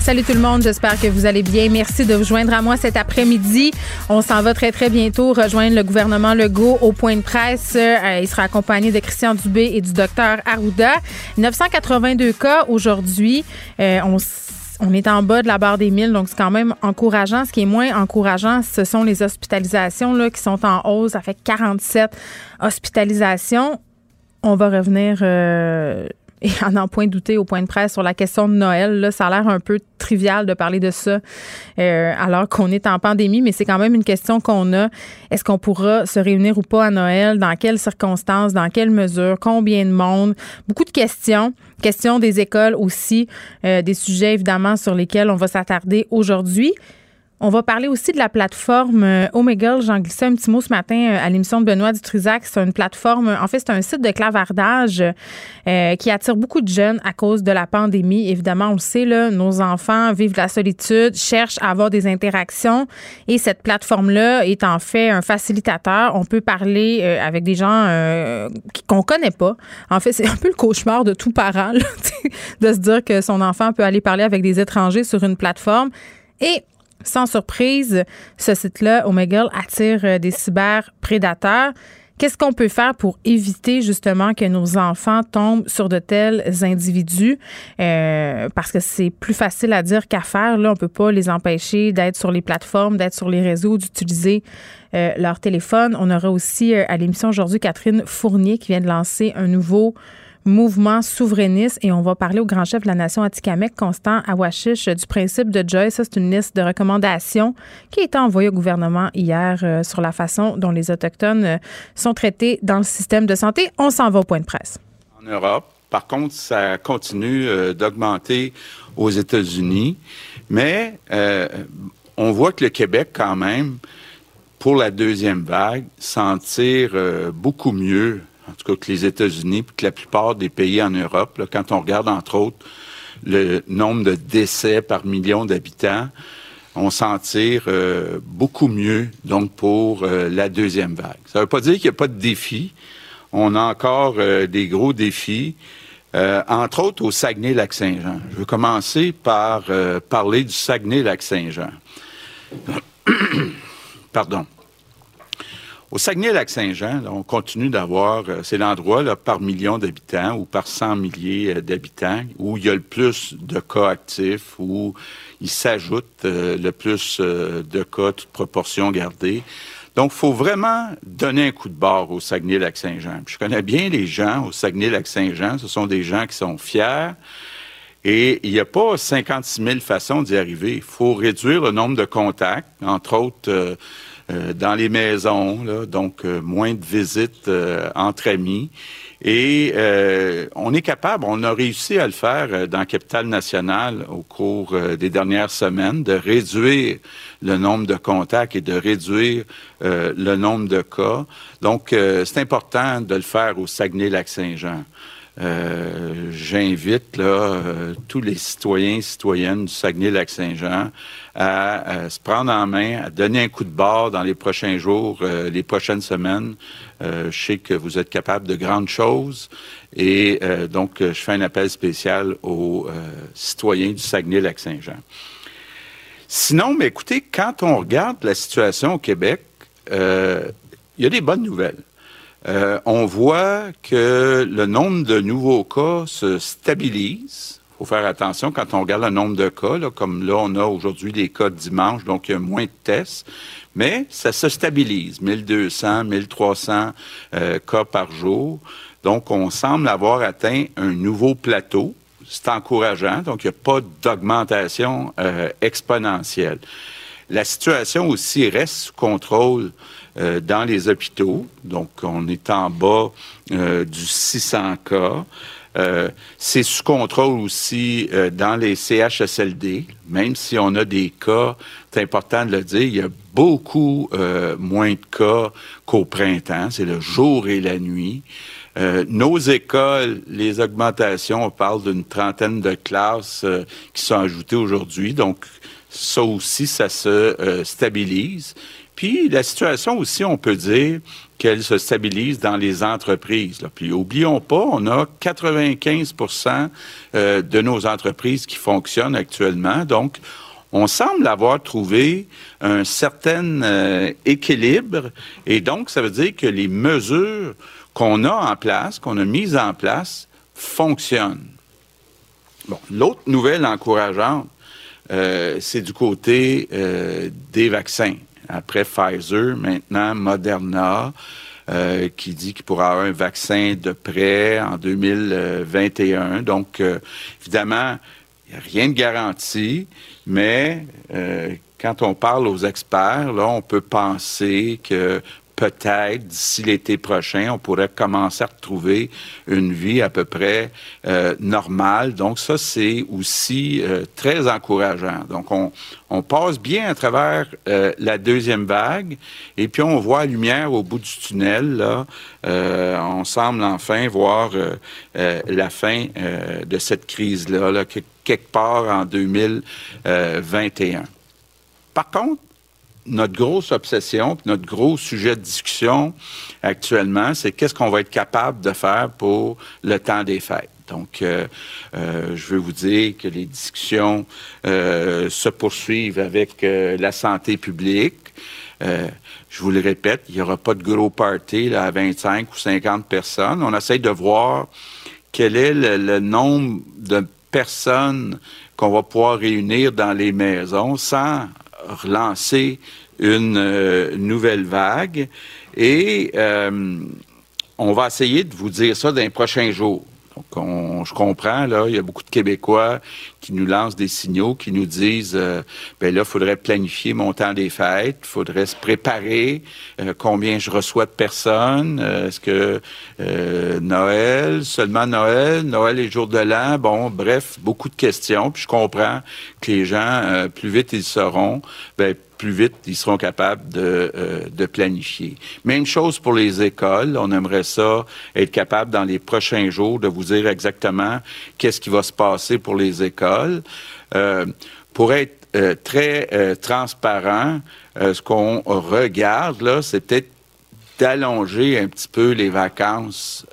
Salut tout le monde, j'espère que vous allez bien. Merci de vous joindre à moi cet après-midi. On s'en va très très bientôt rejoindre le gouvernement Legault au point de presse. Euh, il sera accompagné de Christian Dubé et du docteur Arruda. 982 cas aujourd'hui. Euh, on on est en bas de la barre des 1000, donc c'est quand même encourageant. Ce qui est moins encourageant, ce sont les hospitalisations là, qui sont en hausse. Ça fait 47 hospitalisations. On va revenir euh, et en en point douter au point de presse sur la question de Noël. Là, ça a l'air un peu trivial de parler de ça euh, alors qu'on est en pandémie, mais c'est quand même une question qu'on a. Est-ce qu'on pourra se réunir ou pas à Noël? Dans quelles circonstances? Dans quelles mesures? Combien de monde? Beaucoup de questions. Question des écoles aussi, euh, des sujets évidemment sur lesquels on va s'attarder aujourd'hui. On va parler aussi de la plateforme euh, Omegle. J'en glissais un petit mot ce matin euh, à l'émission de Benoît Dutrisac. C'est une plateforme, en fait, c'est un site de clavardage euh, qui attire beaucoup de jeunes à cause de la pandémie. Évidemment, on le sait, là, nos enfants vivent la solitude, cherchent à avoir des interactions et cette plateforme-là est en fait un facilitateur. On peut parler avec des gens qu'on connaît pas. En fait, c'est un peu le cauchemar de tout parent de se dire que son enfant peut aller parler avec des étrangers sur une plateforme. Et sans surprise, ce site-là, Omegle, attire euh, des cyberprédateurs. Qu'est-ce qu'on peut faire pour éviter justement que nos enfants tombent sur de tels individus? Euh, parce que c'est plus facile à dire qu'à faire. Là, on peut pas les empêcher d'être sur les plateformes, d'être sur les réseaux, d'utiliser euh, leur téléphone. On aura aussi à l'émission aujourd'hui Catherine Fournier qui vient de lancer un nouveau mouvement souverainiste et on va parler au grand chef de la nation Atikamek, Constant Awashish, du principe de Joyce. Ça, c'est une liste de recommandations qui a été envoyée au gouvernement hier euh, sur la façon dont les Autochtones euh, sont traités dans le système de santé. On s'en va au point de presse. En Europe, par contre, ça continue euh, d'augmenter aux États-Unis, mais on voit que le Québec, quand même, pour la deuxième vague, s'en tire beaucoup mieux en tout cas que les États-Unis, puis que la plupart des pays en Europe, quand on regarde entre autres le nombre de décès par million d'habitants, on s'en tire euh, beaucoup mieux donc pour euh, la deuxième vague. Ça ne veut pas dire qu'il n'y a pas de défis. On a encore euh, des gros défis, entre autres au Saguenay-Lac-Saint-Jean. Je veux commencer par parler du Saguenay-Lac-Saint-Jean. Pardon. Au Saguenay-Lac-Saint-Jean, on continue d'avoir, euh, c'est l'endroit par million d'habitants ou par 100 milliers euh, d'habitants où il y a le plus de cas actifs, où il s'ajoute euh, le plus de cas, toute proportion gardée. Donc, il faut vraiment donner un coup de barre au Saguenay-Lac-Saint-Jean. Je connais bien les gens au Saguenay-Lac-Saint-Jean. Ce sont des gens qui sont fiers. Et il n'y a pas 56 000 façons d'y arriver. Il faut réduire le nombre de contacts, entre autres euh, dans les maisons, là, donc euh, moins de visites euh, entre amis. Et on est capable, on a réussi à le faire dans la capitale nationale au cours des dernières semaines, de réduire le nombre de contacts et de réduire le nombre de cas. Donc, c'est important de le faire au Saguenay-Lac-Saint-Jean. Euh, j'invite là, euh, tous les citoyens et citoyennes du Saguenay-Lac-Saint-Jean à, se prendre en main, à donner un coup de barre dans les prochains jours, euh, les prochaines semaines. je sais que vous êtes capable de grandes choses et donc je fais un appel spécial aux citoyens du Saguenay-Lac-Saint-Jean. Sinon, mais écoutez, quand on regarde la situation au Québec, il y a des bonnes nouvelles. Euh, on voit que le nombre de nouveaux cas se stabilise. Il faut faire attention quand on regarde le nombre de cas, comme là, on a aujourd'hui les cas de dimanche, donc il y a moins de tests, mais ça se stabilise, 1200, 1300 euh, cas par jour. Donc, on semble avoir atteint un nouveau plateau. C'est encourageant, donc il n'y a pas d'augmentation euh, exponentielle. La situation aussi reste sous contrôle euh, dans les hôpitaux. Donc, on est en bas euh, du 600 cas. c'est sous contrôle aussi dans les CHSLD, même si on a des cas, c'est important de le dire, il y a beaucoup moins de cas qu'au printemps, c'est le jour et la nuit. Euh, nos écoles, les augmentations, on parle d'une trentaine de classes euh, qui sont ajoutées aujourd'hui. Donc, ça aussi, ça se euh, stabilise. Puis, la situation aussi, on peut dire qu'elle se stabilise dans les entreprises. Puis, oublions pas, on a 95 de nos entreprises qui fonctionnent actuellement. Donc, on semble avoir trouvé un certain équilibre. Et donc, ça veut dire que les mesures qu'on a en place, qu'on a mise en place, fonctionne. Bon, l'autre nouvelle encourageante, euh, c'est du côté euh, des vaccins. Après Pfizer, maintenant Moderna, euh, qui dit qu'il pourra avoir un vaccin de prêt en 2021. Donc, évidemment, il a rien de garanti, mais quand on parle aux experts, on peut penser que peut-être d'ici l'été prochain, on pourrait commencer à retrouver une vie à peu près euh, normale. Donc ça, c'est aussi euh, très encourageant. Donc on, on, passe bien à travers euh, la deuxième vague et puis on voit la lumière au bout du tunnel. Là. on semble enfin voir la fin de cette crise-là, là, quelque part en 2021. Par contre, notre grosse obsession, notre gros sujet de discussion actuellement, c'est qu'est-ce qu'on va être capable de faire pour le temps des fêtes. Donc, euh, euh, je veux vous dire que les discussions euh, se poursuivent avec la santé publique. je vous le répète, il n'y aura pas de gros party là, à 25 ou 50 personnes. On essaye de voir quel est le nombre de personnes qu'on va pouvoir réunir dans les maisons sans relancer une euh, nouvelle vague. Et euh, on va essayer de vous dire ça dans les prochains jours. Donc, je comprends, là, il y a beaucoup de Québécois qui nous lancent des signaux, qui nous disent, euh, ben là, il faudrait planifier mon temps des fêtes, il faudrait se préparer, combien je reçois de personnes, est-ce que Noël, seulement Noël, Noël et jour de l'an, bon, bref, beaucoup de questions. Puis je comprends que les gens, plus vite ils seront, ben, plus vite ils seront capables de, euh, de, planifier. Même chose pour les écoles. On aimerait ça être capable dans les prochains jours de vous dire exactement qu'est-ce qui va se passer pour les écoles. Euh, pour être euh, très transparent, ce qu'on regarde là, c'est peut-être d'allonger un petit peu les vacances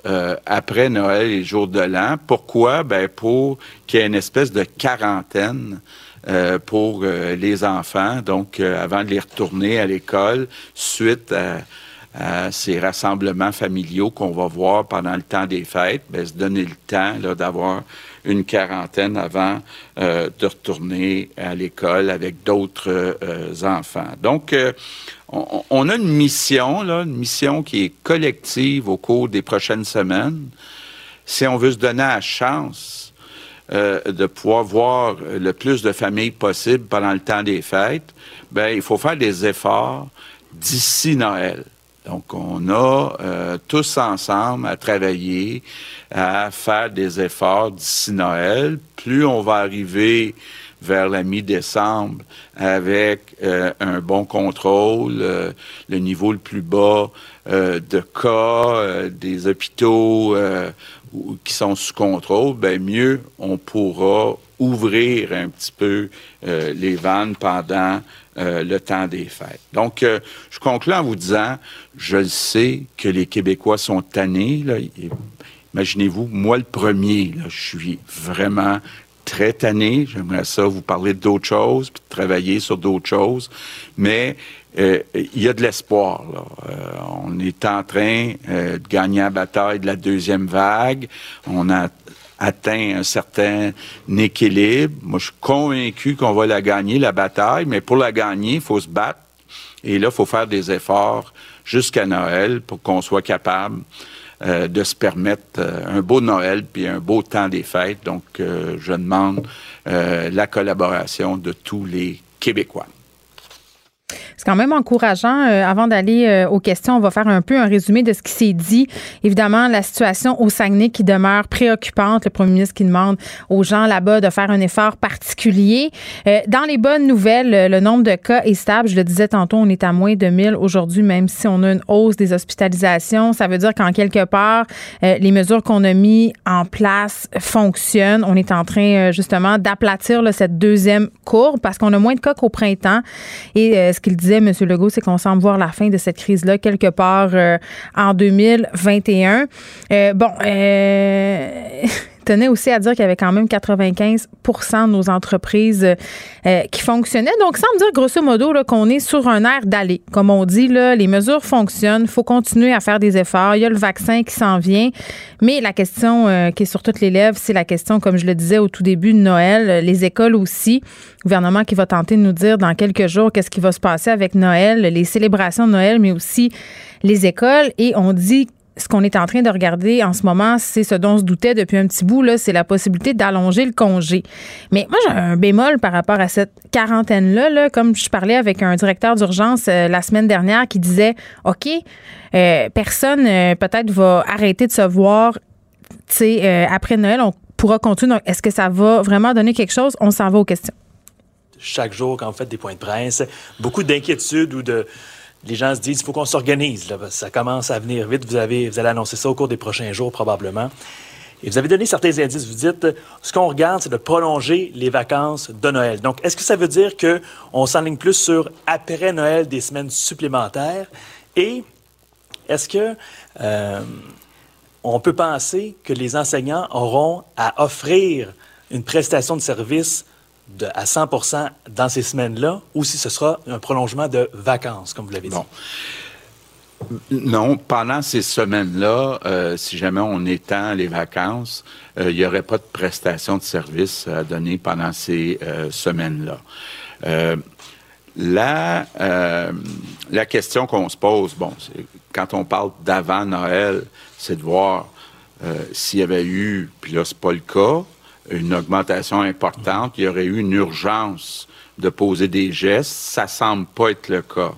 après Noël et jour de l'an. Pourquoi? Ben pour qu'il y ait une espèce de quarantaine euh, pour euh, les enfants, donc euh, avant de les retourner à l'école, suite à, ces rassemblements familiaux qu'on va voir pendant le temps des fêtes, ben, se donner le temps d'avoir une quarantaine avant de retourner à l'école avec d'autres enfants. Donc, on, on, a une mission, là, une mission qui est collective au cours des prochaines semaines. Si on veut se donner la chance euh, de pouvoir voir le plus de familles possible pendant le temps des fêtes, ben il faut faire des efforts d'ici Noël. Donc, on a euh, tous ensemble à travailler, à faire des efforts d'ici Noël. Plus on va arriver vers la mi-décembre avec euh, un bon contrôle, le niveau le plus bas de cas, des hôpitaux qui sont sous contrôle, ben mieux on pourra ouvrir un petit peu euh, les vannes pendant euh, le temps des fêtes. Donc, euh, je conclue en vous disant, je sais que les Québécois sont tannés. Imaginez-vous, moi le premier, je suis vraiment très tanné. J'aimerais ça vous parler d'autres choses, puis travailler sur d'autres choses. Mais euh, il y a de l'espoir. Euh, on est en train euh, de gagner la bataille de la deuxième vague. On a atteint un certain équilibre. Moi, je suis convaincu qu'on va la gagner, la bataille, mais pour la gagner, il faut se battre. Et là, il faut faire des efforts jusqu'à Noël pour qu'on soit capable de se permettre un beau Noël puis un beau temps des fêtes. Donc, je demande la collaboration de tous les Québécois. C'est quand même encourageant. Euh, avant d'aller euh, aux questions, on va faire un peu un résumé de ce qui s'est dit. Évidemment, la situation au Saguenay qui demeure préoccupante. Le premier ministre qui demande aux gens là-bas de faire un effort particulier. Euh, dans les bonnes nouvelles, le nombre de cas est stable. Je le disais tantôt, on est à moins de 1000 aujourd'hui, même si on a une hausse des hospitalisations. Ça veut dire qu'en quelque part, les mesures qu'on a mises en place fonctionnent. On est en train justement d'aplatir cette deuxième courbe parce qu'on a moins de cas qu'au printemps. Et ce qu'il dit disait, M. Legault, c'est qu'on semble voir la fin de cette crise-là quelque part euh, en 2021. Euh, bon, euh, tenait aussi à dire qu'il y avait quand même 95 de nos entreprises euh, qui fonctionnaient. Donc, ça me dire grosso modo qu'on est sur un air d'aller. Comme on dit, là, les mesures fonctionnent. Il faut continuer à faire des efforts. Il y a le vaccin qui s'en vient. Mais la question euh, qui est sur toutes les lèvres, c'est la question, comme je le disais au tout début de Noël, les écoles aussi. Le gouvernement qui va tenter de nous dire dans quelques jours qu'est-ce qui va se passer avec Noël, les célébrations de Noël, mais aussi les écoles. Et on dit ce qu'on est en train de regarder en ce moment, c'est ce dont on se doutait depuis un petit bout, là, c'est la possibilité d'allonger le congé. Mais moi, j'ai un bémol par rapport à cette quarantaine-là. Là, comme je parlais avec un directeur d'urgence euh, la semaine dernière qui disait, OK, euh, personne euh, peut-être va arrêter de se voir après Noël, on pourra continuer. Est-ce que ça va vraiment donner quelque chose? On s'en va aux questions. Chaque jour, quand vous faites des points de presse, beaucoup d'inquiétudes ou de les gens se disent, il faut qu'on s'organise. Ça commence à venir vite. Vous, avez, vous allez annoncer ça au cours des prochains jours, probablement. Et vous avez donné certains indices. Vous dites, ce qu'on regarde, c'est de prolonger les vacances de Noël. Donc, est-ce que ça veut dire qu'on s'enligne plus sur après Noël des semaines supplémentaires? Et est-ce que euh, on peut penser que les enseignants auront à offrir une prestation de service à 100% dans ces semaines-là ou si ce sera un prolongement de vacances, comme vous l'avez dit? Non, pendant ces semaines-là, euh, si jamais on étend les vacances, euh, il n'y aurait pas de prestation de service à donner pendant ces euh, semaines-là. la, la question qu'on se pose, bon, quand on parle d'avant Noël, c'est de voir s'il y avait eu, puis là, c'est pas le cas, une augmentation importante, il y aurait eu une urgence de poser des gestes. Ça semble pas être le cas.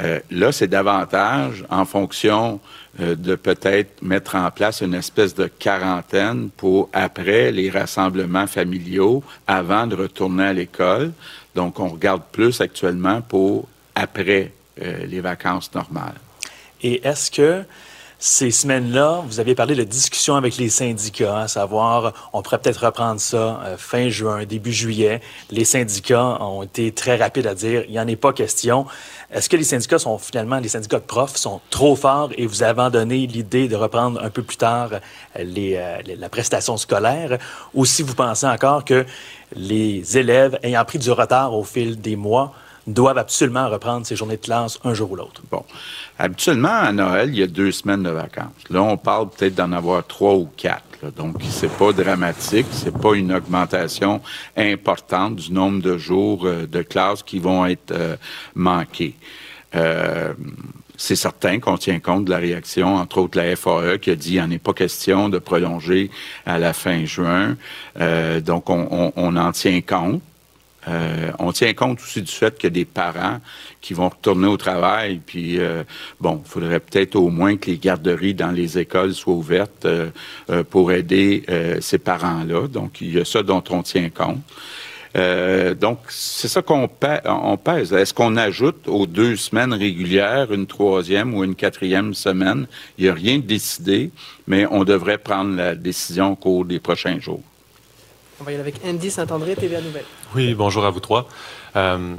Euh, là, c'est davantage en fonction euh, de peut-être mettre en place une espèce de quarantaine pour après les rassemblements familiaux, avant de retourner à l'école. Donc, on regarde plus actuellement pour après euh, les vacances normales. Et est-ce que ces semaines-là, vous aviez parlé de discussion avec les syndicats, à savoir, on pourrait peut-être reprendre ça euh, fin juin, début juillet. Les syndicats ont été très rapides à dire, il n'y en est pas question. Est-ce que les syndicats sont finalement, les syndicats de profs sont trop forts et vous avez abandonné l'idée de reprendre un peu plus tard euh, les, euh, la prestation scolaire? Ou si vous pensez encore que les élèves ayant pris du retard au fil des mois doivent absolument reprendre ces journées de classe un jour ou l'autre? Bon. Habituellement, à Noël, il y a deux semaines de vacances. Là, on parle peut-être d'en avoir trois ou quatre. Donc, c'est pas dramatique, c'est pas une augmentation importante du nombre de jours euh, de classe qui vont être euh, manqués. Euh, c'est certain qu'on tient compte de la réaction, entre autres la FAE, qui a dit qu'il en est pas question de prolonger à la fin juin. donc, on, on en tient compte. Euh, on tient compte aussi du fait qu'il y a des parents qui vont retourner au travail, puis euh, bon, il faudrait peut-être au moins que les garderies dans les écoles soient ouvertes euh, pour aider ces parents-là. Donc, il y a ça dont on tient compte. donc, c'est ça qu'on pèse. Est-ce qu'on ajoute aux deux semaines régulières une troisième ou une quatrième semaine? Il n'y a rien de décidé, mais on devrait prendre la décision au cours des prochains jours. On va y aller avec Andy Saint-André, TVA Nouvelle. Oui, bonjour à vous trois. Euh,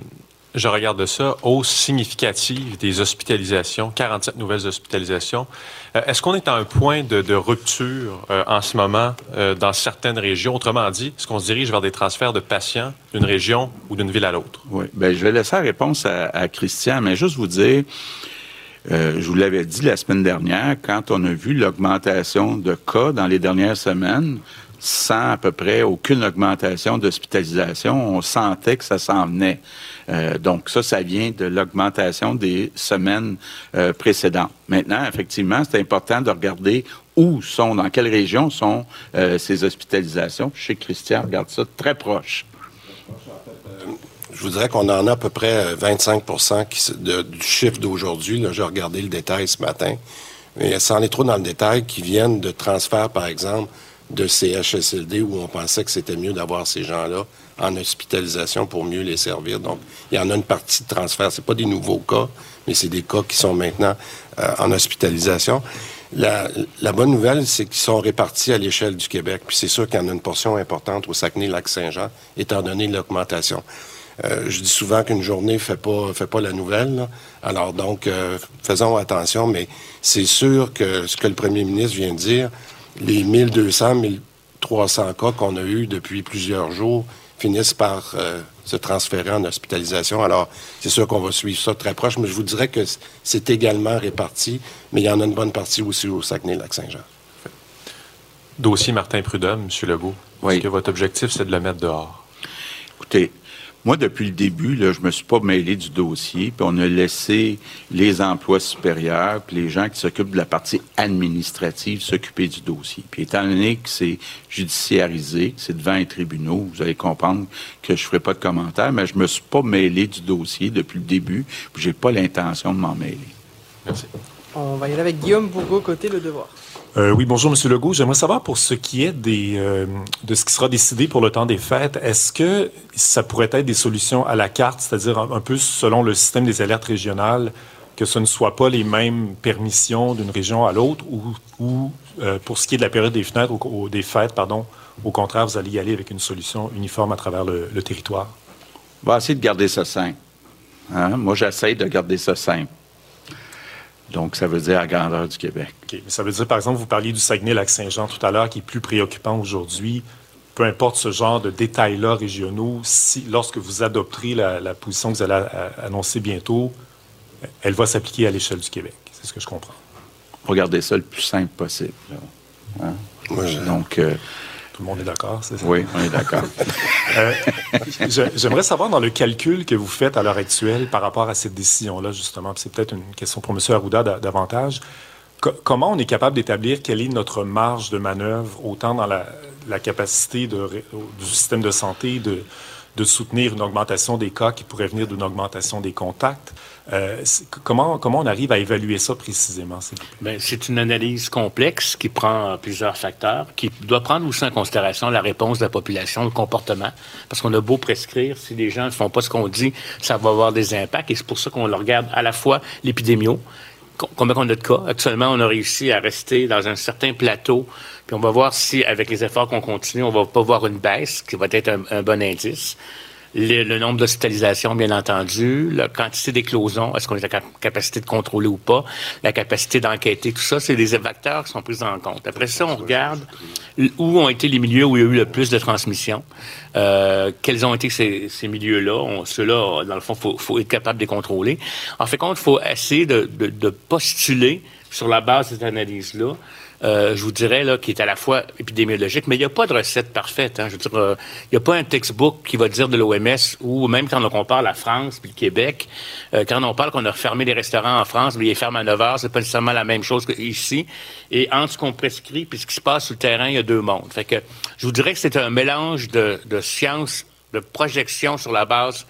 je regarde ça, hausse significative des hospitalisations, 47 nouvelles hospitalisations. Euh, est-ce qu'on est à un point de, rupture euh, en ce moment dans certaines régions? Autrement dit, est-ce qu'on se dirige vers des transferts de patients d'une région ou d'une ville à l'autre? Oui, bien, je vais laisser la réponse à, à Christian, mais juste vous dire, je vous l'avais dit la semaine dernière, quand on a vu l'augmentation de cas dans les dernières semaines, sans à peu près aucune augmentation d'hospitalisation. On sentait que ça s'en venait. Euh, donc ça, ça vient de l'augmentation des semaines euh, précédentes. Maintenant, effectivement, c'est important de regarder où sont, dans quelle région sont euh, ces hospitalisations. Que Christian regarde ça très proche. je vous dirais qu'on en a à peu près 25 qui, de, du chiffre d'aujourd'hui. J'ai regardé le détail ce matin. Mais sans aller trop dans le détail, qui viennent de transferts, par exemple, de CHSLD où on pensait que c'était mieux d'avoir ces gens-là en hospitalisation pour mieux les servir. Donc, il y en a une partie de transfert. C'est pas des nouveaux cas, mais c'est des cas qui sont maintenant euh, en hospitalisation. La, la bonne nouvelle, c'est qu'ils sont répartis à l'échelle du Québec. Puis c'est sûr qu'il y en a une portion importante au Saguenay-Lac-Saint-Jean, étant donné l'augmentation. Euh, je dis souvent qu'une journée fait pas fait pas la nouvelle. Alors donc, euh, faisons attention, mais c'est sûr que ce que le premier ministre vient de dire, les 1200, 1300 cas qu'on a eus depuis plusieurs jours finissent par euh, se transférer en hospitalisation. Alors, c'est sûr qu'on va suivre ça très proche, mais je vous dirais que c'est également réparti, mais il y en a une bonne partie aussi au Saguenay-Lac-Saint-Jean. Dossier Martin Prudhomme, M. Legault. Oui. Est-ce que votre objectif, c'est de le mettre dehors? Écoutez, moi, depuis le début, là, je me suis pas mêlé du dossier, puis on a laissé les emplois supérieurs, puis les gens qui s'occupent de la partie administrative s'occuper du dossier. Puis étant donné que c'est judiciarisé, que c'est devant les tribunaux, vous allez comprendre que je ferai pas de commentaires, mais je me suis pas mêlé du dossier depuis le début, puis j'ai pas l'intention de m'en mêler. Merci. On va y aller avec Guillaume Bourgo, côté Le Devoir. Euh, oui, bonjour, Monsieur Legault. J'aimerais savoir pour ce qui est euh, de ce qui sera décidé pour le temps des fêtes, est-ce que ça pourrait être des solutions à la carte, c'est-à-dire un, peu selon le système des alertes régionales, que ce ne soit pas les mêmes permissions d'une région à l'autre, ou, euh, pour ce qui est de la période des fenêtres des fêtes, pardon, au contraire, vous allez y aller avec une solution uniforme à travers le, territoire? On va essayer de garder ça simple. Hein? Moi, j'essaie de garder ça simple. Donc, ça veut dire à grandeur du Québec. OK. Mais ça veut dire, par exemple, vous parliez du Saguenay-Lac-Saint-Jean tout à l'heure, qui est plus préoccupant aujourd'hui. Peu importe ce genre de détails-là régionaux, si, lorsque vous adopterez la, position que vous allez annoncer bientôt, elle va s'appliquer à l'échelle du Québec. C'est ce que je comprends. Regardez ça le plus simple possible. Hein? Donc, euh, tout le monde est d'accord, c'est ça? Oui, on est d'accord. Euh, j'aimerais savoir dans le calcul que vous faites à l'heure actuelle par rapport à cette décision-là, justement, c'est peut-être une question pour M. Arruda davantage. comment on est capable d'établir quelle est notre marge de manœuvre, autant dans la, capacité du système de santé de, de soutenir une augmentation des cas qui pourrait venir d'une augmentation des contacts, euh, comment, comment on arrive à évaluer ça précisément? Ben, c'est une analyse complexe qui prend plusieurs facteurs, qui doit prendre aussi en considération la réponse de la population, le comportement. Parce qu'on a beau prescrire, si les gens ne font pas ce qu'on dit, ça va avoir des impacts. Et c'est pour ça qu'on regarde à la fois l'épidémio, combien on a de cas. Actuellement, on a réussi à rester dans un certain plateau. Puis on va voir si, avec les efforts qu'on continue, on va pas voir une baisse, qui va être un bon indice le, nombre d'hospitalisations, bien entendu, la quantité d'éclosions, est-ce qu'on a la capacité de contrôler ou pas, la capacité d'enquêter, tout ça, c'est des facteurs qui sont pris en compte. Après ça, on regarde où ont été les milieux où il y a eu le plus de transmission, euh, quels ont été ces, milieux-là. Ceux-là, dans le fond, il faut, être capable de les contrôler. En fait, compte, il faut essayer de, de postuler sur la base de cette analyse-là euh, je vous dirais, là, qui est à la fois épidémiologique, mais il n'y a pas de recette parfaite. Hein. Je veux dire, euh, il n'y a pas un textbook qui va dire de l'OMS, ou même quand on compare la France puis le Québec, euh, quand on parle qu'on a refermé les restaurants en France, mais ils ferment à 9 heures, c'est pas nécessairement la même chose qu'ici. Et entre ce qu'on prescrit puis ce qui se passe sur le terrain, il y a deux mondes. Fait que je vous dirais que c'est un mélange de, de science, de projection sur la base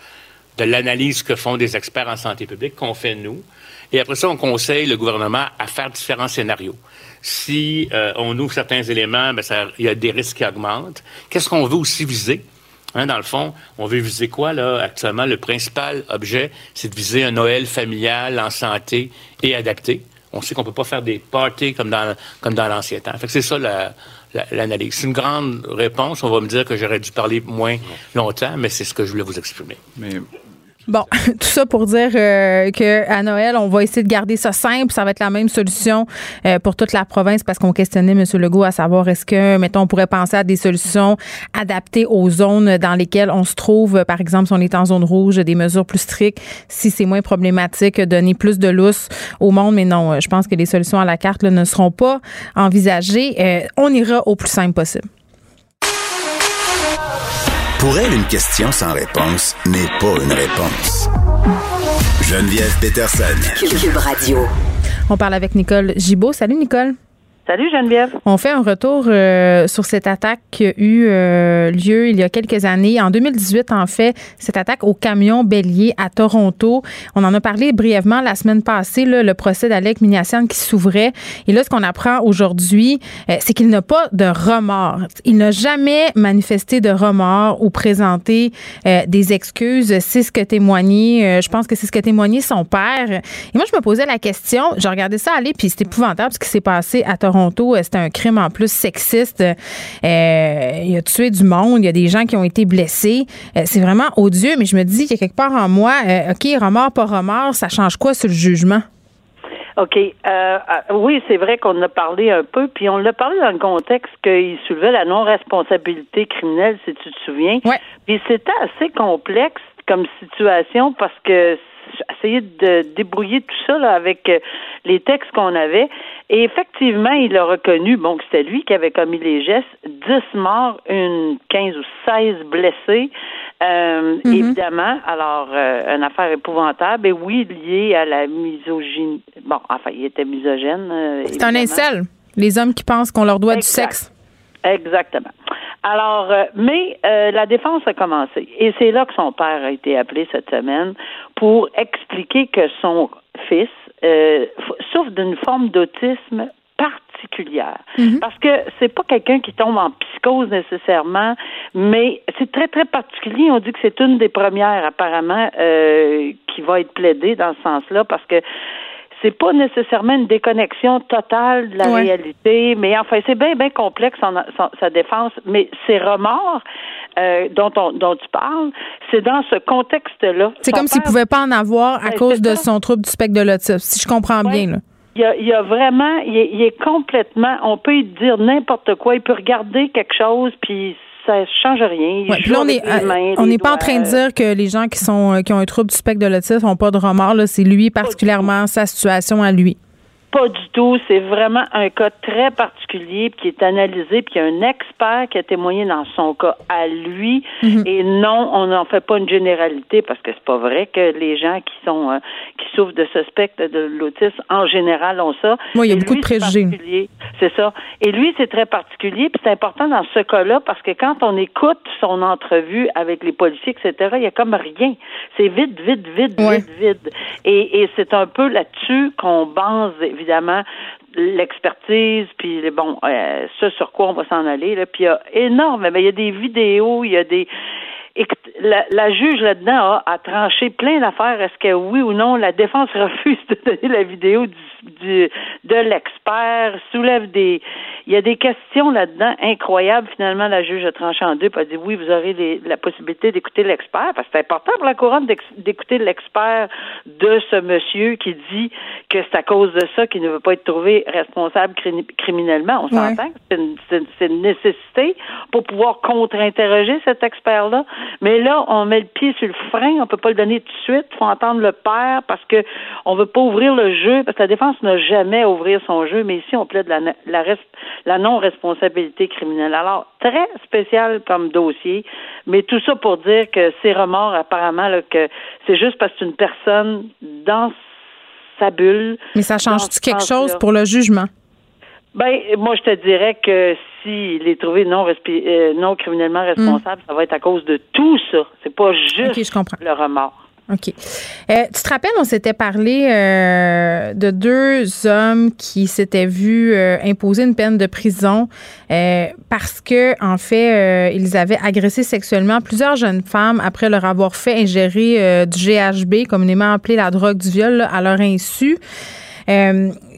de l'analyse que font des experts en santé publique qu'on fait nous. Et après ça, on conseille le gouvernement à faire différents scénarios. Si euh, on ouvre certains éléments, ben il y a des risques qui augmentent. Qu'est-ce qu'on veut aussi viser? Hein, dans le fond, on veut viser quoi, là, actuellement? Le principal objet, c'est de viser un Noël familial en santé et adapté. On sait qu'on peut pas faire des parties comme dans, comme dans l'ancien temps. Fait que c'est ça l'analyse. c'est une grande réponse. On va me dire que j'aurais dû parler moins longtemps, mais c'est ce que je voulais vous exprimer. Mais Bon, tout ça pour dire euh, que à Noël, on va essayer de garder ça simple. Ça va être la même solution euh, pour toute la province parce qu'on questionnait M. Legault à savoir est-ce que, mettons, on pourrait penser à des solutions adaptées aux zones dans lesquelles on se trouve. Par exemple, si on est en zone rouge, des mesures plus strictes, si c'est moins problématique, donner plus de lousse au monde. Mais non, je pense que les solutions à la carte ne seront pas envisagées. Euh, on ira au plus simple possible. Pour elle, une question sans réponse n'est pas une réponse. Geneviève Peterson. Cube Radio. On parle avec Nicole Gibaud. Salut, Nicole. Salut Geneviève. On fait un retour euh, sur cette attaque qui a eu euh, lieu il y a quelques années. En 2018, en fait, cette attaque au camion bélier à Toronto. On en a parlé brièvement la semaine passée, là, le procès d'Alec Minissian qui s'ouvrait. Et là, ce qu'on apprend aujourd'hui, euh, c'est qu'il n'a pas de remords. Il n'a jamais manifesté de remords ou présenté des excuses. C'est ce que témoignait, je pense que c'est ce que témoignait son père. Et moi, je me posais la question, je regardais ça aller, puis c'est épouvantable ce qui s'est passé à Toronto Toronto, euh, c'était un crime en plus sexiste. Euh, il a tué du monde, il y a des gens qui ont été blessés. Euh, c'est vraiment odieux, mais je me dis qu'il y a quelque part en moi, OK, remords, pas remords, ça change quoi sur le jugement? OK. oui, c'est vrai qu'on en a parlé un peu, puis on l'a parlé dans le contexte qu'il soulevait la non-responsabilité criminelle, si tu te souviens. Ouais. Puis c'était assez complexe comme situation parce que essayer de débrouiller tout ça là, avec les textes qu'on avait. Et effectivement, il a reconnu, bon, que c'était lui qui avait commis les gestes, 10 morts, une 15 ou 16 blessés. Euh, mm-hmm. Évidemment, alors, euh, une affaire épouvantable, et oui, liée à la misogynie. Bon, enfin, il était misogène. Euh, C'est un incel, les hommes qui pensent qu'on leur doit du sexe. Exactement. Alors, mais la défense a commencé. Et c'est là que son père a été appelé cette semaine pour expliquer que son fils euh, souffre d'une forme d'autisme particulière. Mhm. Parce que c'est pas quelqu'un qui tombe en psychose nécessairement, mais c'est très, très particulier. On dit que c'est une des premières, apparemment, euh, qui va être plaidée dans ce sens-là, parce que c'est pas nécessairement une déconnexion totale de la réalité, mais enfin, c'est bien, bien complexe sa défense. Mais ces remords euh, dont, on, dont tu parles, c'est dans ce contexte-là. C'est comme s'il pouvait pas en avoir à cause de son trouble du spectre de l'autisme, si je comprends bien. Là. Il y, a, il y a, vraiment, il est, il est complètement, on peut dire n'importe quoi, il peut regarder quelque chose, puis ça change rien. on n'est pas en train de dire que les gens qui sont euh, qui ont un trouble du spectre de l'autisme n'ont pas de remords. C'est lui particulièrement sa situation à lui. Pas du tout. C'est vraiment un cas très particulier qui est analysé, puis il y a un expert qui a témoigné dans son cas à lui. Mhm. Et non, on n'en fait pas une généralité parce que c'est pas vrai que les gens qui sont euh, qui souffrent de ce spectre de l'autisme en général ont ça. Oui, il y a beaucoup de préjugés. C'est ça. Et lui, c'est très particulier, puis c'est important dans ce cas-là parce que quand on écoute son entrevue avec les policiers, etc., il y a comme rien. C'est vide, vide, vide, vide, vide. Et, et c'est un peu là-dessus qu'on base évidemment l'expertise, puis bon, euh, ce sur quoi on va s'en aller. Là. Puis il y a énorme, mais il y a des vidéos, il y a des la, la juge là-dedans a, tranché plein d'affaires. Est-ce que oui ou non, la défense refuse de donner la vidéo du, du de l'expert, soulève des. Il y a des questions là-dedans incroyables. Finalement, la juge a tranché en deux, et a dit oui, vous aurez les, la possibilité d'écouter l'expert, parce que c'est important pour la couronne d'écouter l'expert de ce monsieur qui dit que c'est à cause de ça qu'il ne veut pas être trouvé responsable criminellement. On s'entend que c'est une, une nécessité pour pouvoir contre-interroger cet expert-là. Mais là, on met le pied sur le frein, on peut pas le donner tout de suite. Il faut entendre le père parce que on veut pas ouvrir le jeu, parce que la défense n'a jamais à ouvrir son jeu, mais ici, on plaide la, la, la non-responsabilité criminelle. Alors, très spécial comme dossier, mais tout ça pour dire que ces remords, apparemment, que c'est juste parce que c'est une personne dans sa bulle. Mais ça change-tu quelque chose pour le jugement? Ben, moi, je te dirais que s'il est trouvé non, euh, non criminellement responsable, ça va être à cause de tout ça. C'est pas juste le remords. OK. Euh, tu te rappelles, on s'était parlé euh, de deux hommes qui s'étaient vus imposer une peine de prison parce que, en fait, ils avaient agressé sexuellement plusieurs jeunes femmes après leur avoir fait ingérer du GHB, communément appelé la drogue du viol, à leur insu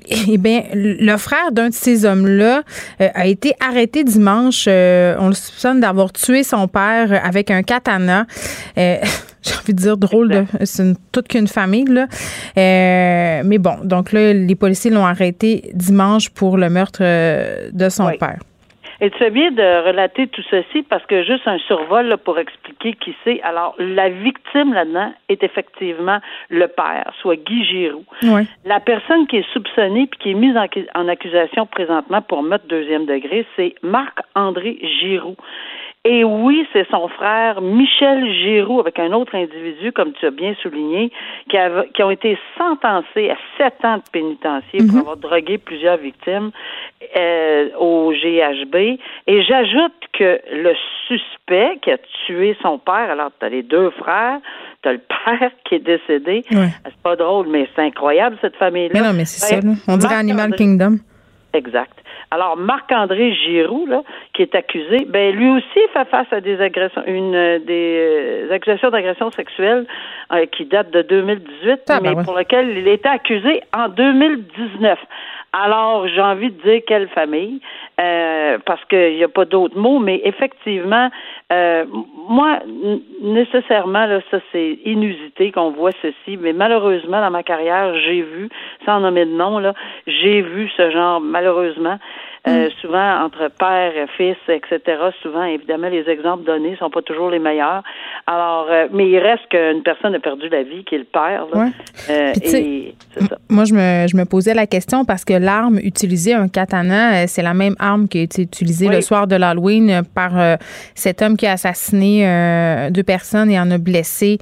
eh bien, le frère d'un de ces hommes-là euh, a été arrêté dimanche. Euh, on le soupçonne d'avoir tué son père avec un katana. Euh, j'ai envie de dire drôle, c'est toute qu'une famille. Là. mais bon, donc là, les policiers l'ont arrêté dimanche pour le meurtre de son père. Et tu fais bien de relater tout ceci parce que juste un survol pour expliquer qui c'est. Alors, la victime là-dedans est effectivement le père, soit Guy Giroux. La personne qui est soupçonnée puis qui est mise en, accusation présentement pour meurtre deuxième degré, c'est Marc-André Giroux. Et oui, c'est son frère Michel Giroux avec un autre individu, comme tu as bien souligné, qui, a, qui ont été sentencés à sept ans de pénitencier pour Mhm. avoir drogué plusieurs victimes euh, au GHB. Et j'ajoute que le suspect qui a tué son père, alors tu as les deux frères, tu as le père qui est décédé. Ouais. C'est pas drôle, mais c'est incroyable cette famille-là. Mais non, mais c'est Ben, ça. là. On dirait Animal Kingdom. Exact. Alors, Marc-André Giroux, là, qui est accusé, ben lui aussi fait face à des agressions, une euh, des euh, accusations d'agression sexuelle euh, qui datent de 2018, Ah, ben mais ouais. pour lequel il était accusé en 2019. Alors, j'ai envie de dire quelle famille, euh, parce qu'il n'y a pas d'autres mots, mais effectivement, euh, moi, nécessairement, là, ça c'est inusité qu'on voit ceci, mais malheureusement, dans ma carrière, j'ai vu, sans nommer de nom, là, j'ai vu ce genre, malheureusement, euh, souvent entre père, fils, etc. Souvent, évidemment, les exemples donnés sont pas toujours les meilleurs. Alors, euh, mais il reste qu'une personne a perdu la vie, qui est le père. Là. Ouais. Euh, et ça. Moi, je me, je me posais la question parce que l'arme utilisée, un katana, c'est la même arme qui a été utilisée Oui. le soir de l'Halloween par cet homme qui a assassiné deux personnes et en a blessé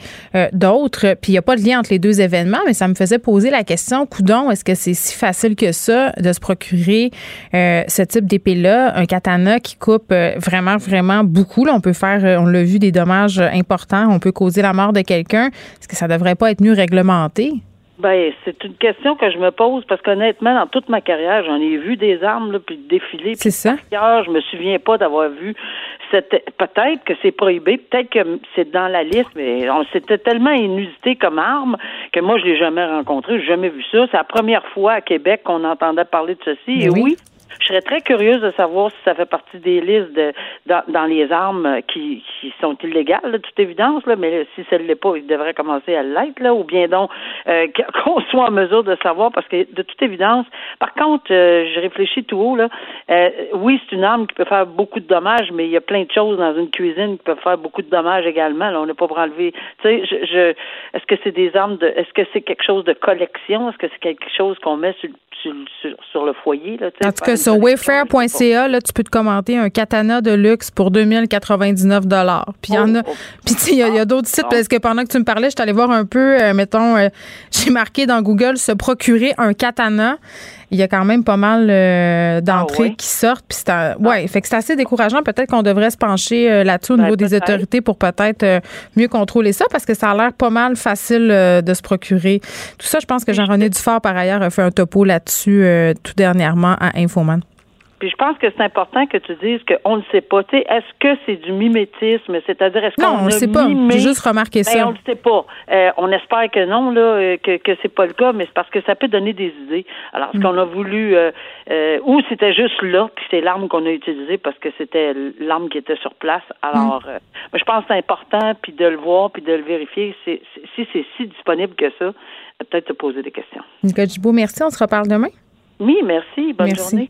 d'autres. Puis il n'y a pas de lien entre les deux événements, mais ça me faisait poser la question, coudon, est-ce que c'est si facile que ça de se procurer euh, ce type d'épée-là, un katana qui coupe euh, vraiment, vraiment beaucoup. Là, on peut faire, euh, on l'a vu, des dommages euh, importants. On peut causer la mort de quelqu'un. Est-ce que ça devrait pas être mieux réglementé? Ben, c'est une question que je me pose parce qu'honnêtement, dans toute ma carrière, j'en ai vu des armes, là, puis défiler. C'est ça. Ailleurs, je me souviens pas d'avoir vu cette. Peut-être que c'est prohibé, peut-être que c'est dans la liste, mais on- c'était tellement inusité comme arme que moi, je l'ai jamais rencontré, j'ai jamais vu ça. C'est la première fois à Québec qu'on entendait parler de ceci. Mais Et oui. oui. Je serais très curieuse de savoir si ça fait partie des listes de, dans, dans les armes qui, qui sont illégales, de toute évidence, là, mais si ça ne l'est pas, il devrait commencer à l'être, là, ou bien donc euh, qu'on soit en mesure de savoir, parce que de toute évidence, par contre, euh, je réfléchis tout haut, là, euh, oui, c'est une arme qui peut faire beaucoup de dommages, mais il y a plein de choses dans une cuisine qui peuvent faire beaucoup de dommages également. Là, on n'est pas pour enlever. Tu sais, je, je, est-ce que c'est des armes de, est-ce que c'est quelque chose de collection, est-ce que c'est quelque chose qu'on met sur, sur, sur, sur le foyer, là, En tout cas, sur wayfair.ca, tu peux te commenter un katana de luxe pour 2099 Puis il y en a. Oh, oh. Puis tu sais, il y a, d'autres sites parce que pendant que tu me parlais, je suis allée voir un peu, euh, mettons, euh, j'ai marqué dans Google se procurer un katana. Il y a quand même pas mal euh, d'entrées Ah qui sortent. Puis c'est un- ouais, fait que c'est assez décourageant. Peut-être qu'on devrait se pencher euh, là-dessus au Ben, niveau des autorités pour peut-être euh, mieux contrôler ça parce que ça a l'air pas mal facile euh, de se procurer. Tout ça, je pense que Jean-René Dufort, par ailleurs, a fait un topo là-dessus euh, tout dernièrement à Infoman. Puis je pense que c'est important que tu dises qu'on ne sait pas. Tu sais, est-ce que c'est du mimétisme, c'est-à-dire est-ce Non, qu'on on le a sait pas. J'ai juste remarqué Ben, ça. on le sait pas. Euh, on espère que non, là, euh, que que c'est pas le cas, mais c'est parce que ça peut donner des idées. Alors, Mm. ce qu'on a voulu, euh, euh, ou c'était juste là, puis c'est l'arme qu'on a utilisée parce que c'était l'arme qui était sur place. Alors, Mm. je pense que c'est important, puis de le voir, puis de le vérifier. C'est- si c'est si disponible que ça, peut-être te poser des questions. Nicole Gibault, merci. On se reparle demain. Oui, merci. Bonne Merci. journée.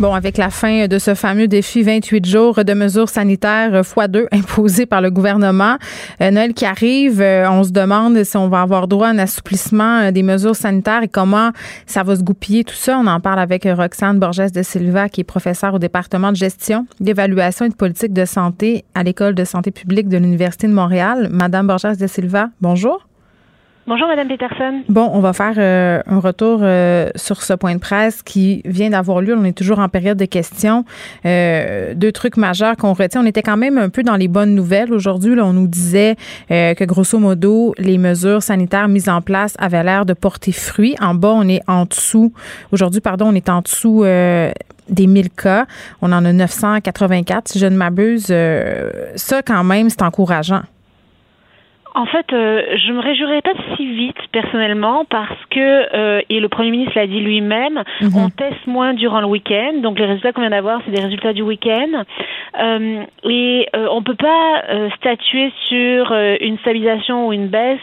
Bon, avec la fin de ce fameux défi 28 jours de mesures sanitaires x2 imposées par le gouvernement, euh, Noël qui arrive, euh, on se demande si on va avoir droit à un assouplissement euh, des mesures sanitaires et comment ça va se goupiller tout ça. On en parle avec Roxane Borges de Silva, qui est professeure au département de gestion, d'évaluation et de politique de santé à l'École de santé publique de l'Université de Montréal. Madame Borges de Silva, bonjour. Bonjour, Madame Peterson. Bon, on va faire euh, un retour euh, sur ce point de presse qui vient d'avoir lieu. On est toujours en période de questions. Euh, deux trucs majeurs qu'on retient. On était quand même un peu dans les bonnes nouvelles. Aujourd'hui, on nous disait euh, que grosso modo, les mesures sanitaires mises en place avaient l'air de porter fruit. En bas, on est en dessous. Aujourd'hui, pardon, on est en dessous. Euh, des 1000 cas. On en a 984, si je ne m'abuse. Euh, ça, quand même, c'est encourageant. En fait, euh, je me réjouirais pas si vite personnellement parce que euh, et le Premier ministre l'a dit lui-même, Mhm. on teste moins durant le week-end. Donc les résultats qu'on vient d'avoir, c'est des résultats du week-end. Euh, et euh, on peut pas euh, statuer sur euh, une stabilisation ou une baisse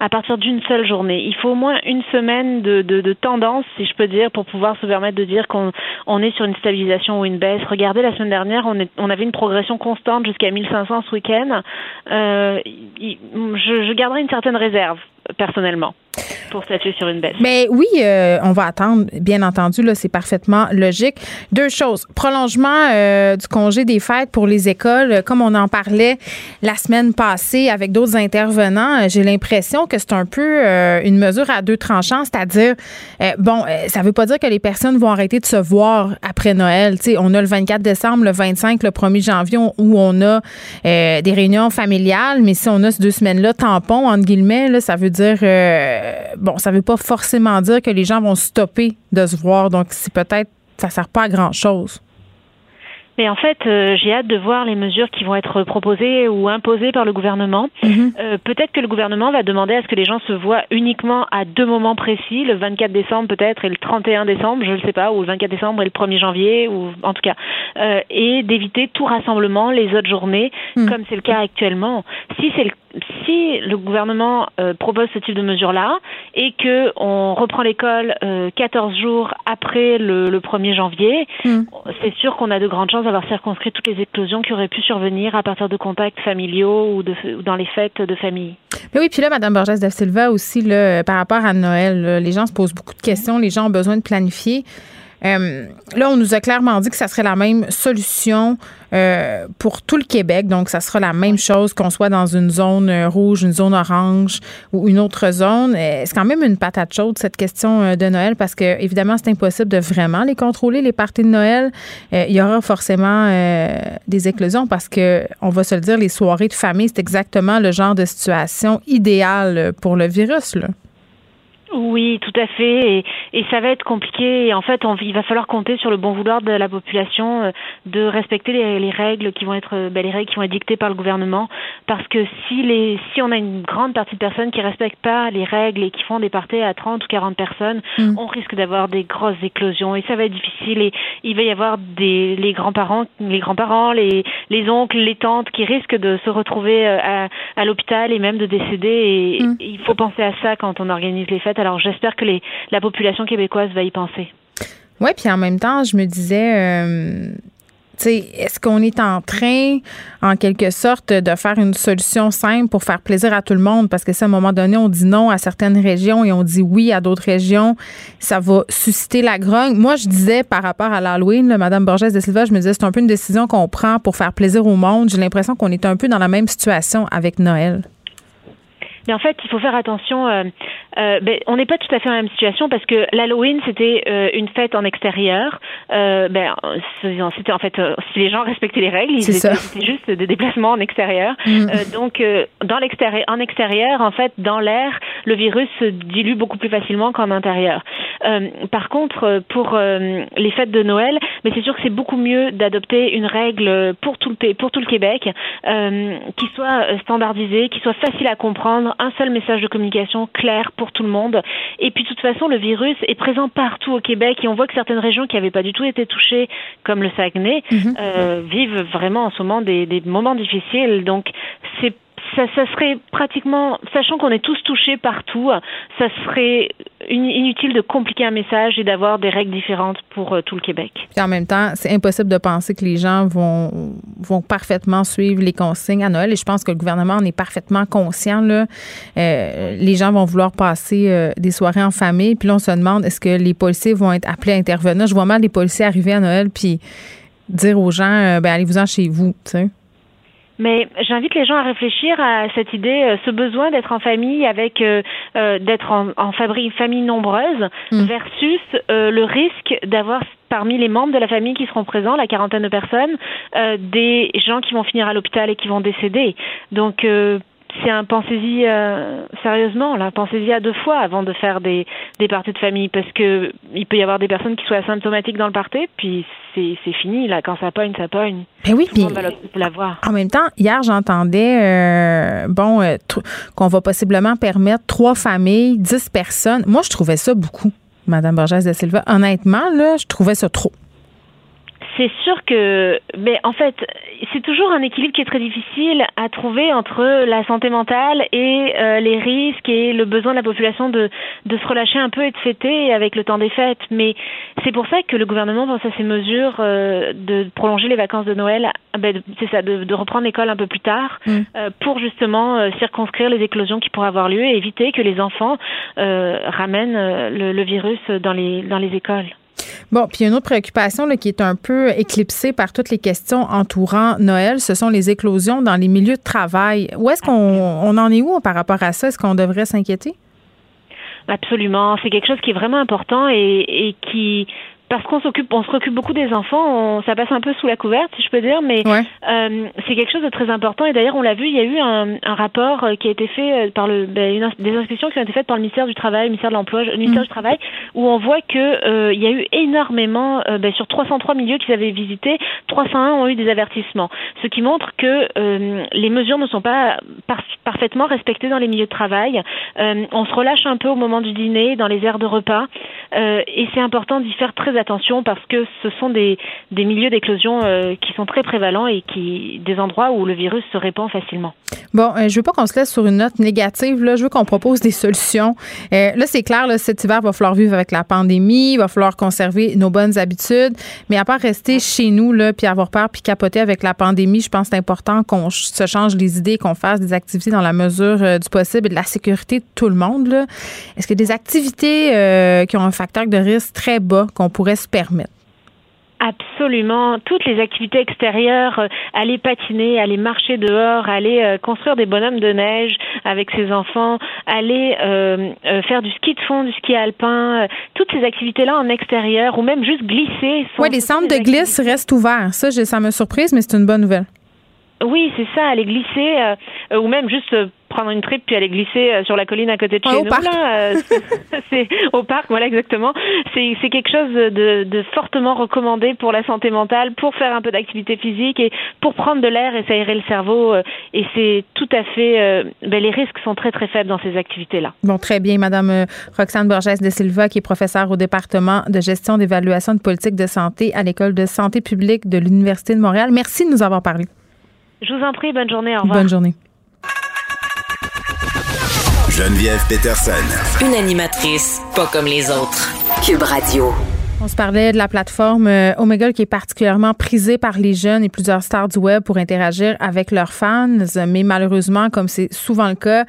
à partir d'une seule journée. Il faut au moins une semaine de, de, de tendance, si je peux dire, pour pouvoir se permettre de dire qu'on on est sur une stabilisation ou une baisse. Regardez, la semaine dernière, on, est, on avait une progression constante jusqu'à 1500 ce week-end. Euh, il- je, garderai une certaine réserve personnellement pour statuer sur une baisse. Mais oui, euh, on va attendre, bien entendu, là, c'est parfaitement logique. Deux choses. Prolongement euh, du congé des fêtes pour les écoles, comme on en parlait la semaine passée avec d'autres intervenants, j'ai l'impression que c'est un peu une mesure à deux tranchants, c'est-à-dire, bon, ça veut pas dire que les personnes vont arrêter de se voir après Noël. sais, on a le 24 décembre, le 25, le 1er janvier où on a des réunions familiales, mais si on a ces deux semaines-là, tampon, entre guillemets, là, ça veut dire euh, bon, ça veut pas forcément dire que les gens vont stopper de se voir. Donc, c'est peut-être, ça sert pas à grand chose. Mais en fait, euh, j'ai hâte de voir les mesures qui vont être proposées ou imposées par le gouvernement. Mhm. Euh, peut-être que le gouvernement va demander à ce que les gens se voient uniquement à deux moments précis, le 24 décembre peut-être et le 31 décembre, je ne sais pas, ou le 24 décembre et le 1er janvier, ou en tout cas, euh, et d'éviter tout rassemblement les autres journées, mhm. comme c'est le cas actuellement. Si c'est le si le gouvernement euh, propose ce type de mesure-là et que on reprend l'école euh, 14 jours après le, le 1er janvier, hmm. c'est sûr qu'on a de grandes chances d'avoir circonscrit toutes les explosions qui auraient pu survenir à partir de contacts familiaux ou, dans les fêtes de famille. Mais oui, puis là, Mme Borges de Silva aussi, là, par rapport à Noël, les gens se posent beaucoup de questions, les gens ont besoin de planifier. Euh, là, on nous a clairement dit que ça serait la même solution euh, pour tout le Québec. Donc, ça sera la même chose qu'on soit dans une zone euh, rouge, une zone orange ou une autre zone. C'est quand même une patate chaude, cette question de Noël, parce que, évidemment, c'est impossible de vraiment les contrôler, les parties de Noël. il y aura forcément des éclosions parce que, on va se le dire, les soirées de famille, c'est exactement le genre de situation idéale pour le virus. Là. Oui, tout à fait. Et, et, ça va être compliqué. Et en fait, on, il va falloir compter sur le bon vouloir de la population euh, de respecter les, les, règles qui vont être, euh, ben, les règles qui vont être dictées par le gouvernement. Parce que si les, si on a une grande partie de personnes qui respectent pas les règles et qui font des parties à 30 ou 40 personnes, mm. on risque d'avoir des grosses éclosions. Et ça va être difficile. Et il va y avoir des, les grands-parents, les grands-parents, les, les oncles, les tantes qui risquent de se retrouver euh, à, à l'hôpital et même de décéder. Et, mm. et il faut penser à ça quand on organise les fêtes alors j'espère que la population québécoise va y penser. Oui, puis en même temps, je me disais, euh, est-ce qu'on est en train, en quelque sorte, de faire une solution simple pour faire plaisir à tout le monde? Parce que si à un moment donné, on dit non à certaines régions et on dit oui à d'autres régions, ça va susciter la grogne. Moi, je disais par rapport à l'Halloween, Mme Borges de Silva, je me disais, c'est un peu une décision qu'on prend pour faire plaisir au monde. J'ai l'impression qu'on est un peu dans la même situation avec Noël. Mais en fait, il faut faire attention. Euh, euh, ben, on n'est pas tout à fait dans la même situation parce que l'Halloween c'était euh, une fête en extérieur. Ben, c'était en fait si les gens respectaient les règles, c'était juste des déplacements en extérieur. Mm. donc dans l'extérieur, en extérieur, en fait, dans l'air, le virus se dilue beaucoup plus facilement qu'en intérieur. par contre, pour les fêtes de Noël, mais c'est sûr que c'est beaucoup mieux d'adopter une règle pour tout le pour tout le Québec qui soit standardisée, qui soit facile à comprendre un seul message de communication clair pour tout le monde. Et puis, de toute façon, le virus est présent partout au Québec et on voit que certaines régions qui n'avaient pas du tout été touchées, comme le Saguenay, mhm. euh, vivent vraiment en ce moment des, des moments difficiles. Donc, c'est ça, serait pratiquement, sachant qu'on est tous touchés partout, ça serait inutile de compliquer un message et d'avoir des règles différentes pour euh, tout le Québec. En même temps, c'est impossible de penser que les gens vont, vont parfaitement suivre les consignes à Noël et je pense que le gouvernement en est parfaitement conscient. Euh, les gens vont vouloir passer euh, des soirées en famille, puis là, on se demande est-ce que les policiers vont être appelés à intervenir? Je vois mal les policiers arriver à Noël puis dire aux gens, ben allez-vous-en chez vous, tu sais. Mais j'invite les gens à réfléchir à cette idée, euh, ce besoin d'être en famille avec, euh, euh d'être en, en famille nombreuse mm. versus euh, le risque d'avoir parmi les membres de la famille qui seront présents, la quarantaine de personnes, des gens qui vont finir à l'hôpital et qui vont décéder. Donc c'est un pensez-y euh, sérieusement là, pensez-y à deux fois avant de faire des, des parties de famille parce que il peut y avoir des personnes qui soient asymptomatiques dans le party puis c'est, c'est fini là quand ça pogne ça pogne. Mais oui, puis. En même temps, hier j'entendais euh, bon euh, qu'on va possiblement permettre trois familles, dix personnes. Moi je trouvais ça beaucoup, Madame Borges de Silva. Honnêtement là, je trouvais ça trop c'est sûr que, mais en fait, c'est toujours un équilibre qui est très difficile à trouver entre la santé mentale et euh, les risques et le besoin de la population de, de se relâcher un peu et de fêter avec le temps des fêtes. Mais c'est pour ça que le gouvernement pense à ces mesures euh, de prolonger les vacances de Noël, ah ben, c'est ça, de, de reprendre l'école un peu plus tard, Mm. euh, pour justement circonscrire les éclosions qui pourraient avoir lieu et éviter que les enfants ramènent le, le virus dans les dans les écoles. Bon, puis une autre préoccupation qui est un peu éclipsée par toutes les questions entourant Noël, ce sont les éclosions dans les milieux de travail. Où est-ce qu'on on en est où par rapport à ça? Est-ce qu'on devrait s'inquiéter? Absolument. C'est quelque chose qui est vraiment important et qui parce qu'on s'occupe, on se préoccupe beaucoup des enfants, on, ça passe un peu sous la couverte, si je peux dire, mais ouais. euh, c'est quelque chose de très important. Et d'ailleurs, on l'a vu, il y a eu un, un rapport euh, qui a été fait euh, par le, ben, une, des inspection qui ont été faites par le ministère du Travail, le ministère de l'Emploi, le ministère Mm. du Travail, où on voit que euh, il y a eu énormément, euh, ben, sur 303 milieux qu'ils avaient visités, 301 ont eu des avertissements, ce qui montre que les mesures ne sont pas par, parfaitement respectées dans les milieux de travail. On se relâche un peu au moment du dîner, dans les aires de repas, et c'est important d'y faire très attention parce que ce sont des, des milieux d'éclosion euh, qui sont très prévalents et qui des endroits où le virus se répand facilement. Bon, euh, je veux pas qu'on se laisse sur une note négative. Là. Je veux qu'on propose des solutions. Euh, là, c'est clair, là, cet hiver, il va falloir vivre avec la pandémie, il va falloir conserver nos bonnes habitudes. Mais à part rester chez nous, là, puis avoir peur, puis capoter avec la pandémie, je pense que c'est important qu'on se change les idées, qu'on fasse des activités dans la mesure euh, du possible et de la sécurité de tout le monde. Est-ce a des activités qui ont un facteur de risque très bas qu'on pourrait se permettre? Absolument. Toutes les activités extérieures, euh, aller patiner, aller marcher dehors, aller euh, construire des bonhommes de neige avec ses enfants, aller euh, faire du ski de fond, du ski alpin, toutes ces activités-là en extérieur ou même juste glisser. Oui, les centres de glisse restent ouverts. Ça, ça me surprise, mais c'est une bonne nouvelle. Oui, c'est ça, aller glisser euh, euh, ou même juste euh, prendre une trip puis aller glisser euh, sur la colline à côté de chez au nous. parc. Là, c'est au parc, voilà exactement. C'est c'est quelque chose de, de fortement recommandé pour la santé mentale, pour faire un peu d'activité physique et pour prendre de l'air et s'aérer le cerveau. euh, et c'est tout à fait. euh, ben, les risques sont très très faibles dans ces activités-là. Bon, très bien, Madame Roxane Borges de Silva, qui est professeure au département de gestion d'évaluation de politique de santé à l'École de santé publique de l'Université de Montréal. Merci de nous avoir parlé. Je vous en prie, bonne journée, au revoir. Bonne journée. Geneviève Peterson. Une animatrice pas comme les autres. Cube Radio. On se parlait de la plateforme euh, Omegle qui est particulièrement prisée par les jeunes et plusieurs stars du web pour interagir avec leurs fans. Mais malheureusement, comme c'est souvent le cas,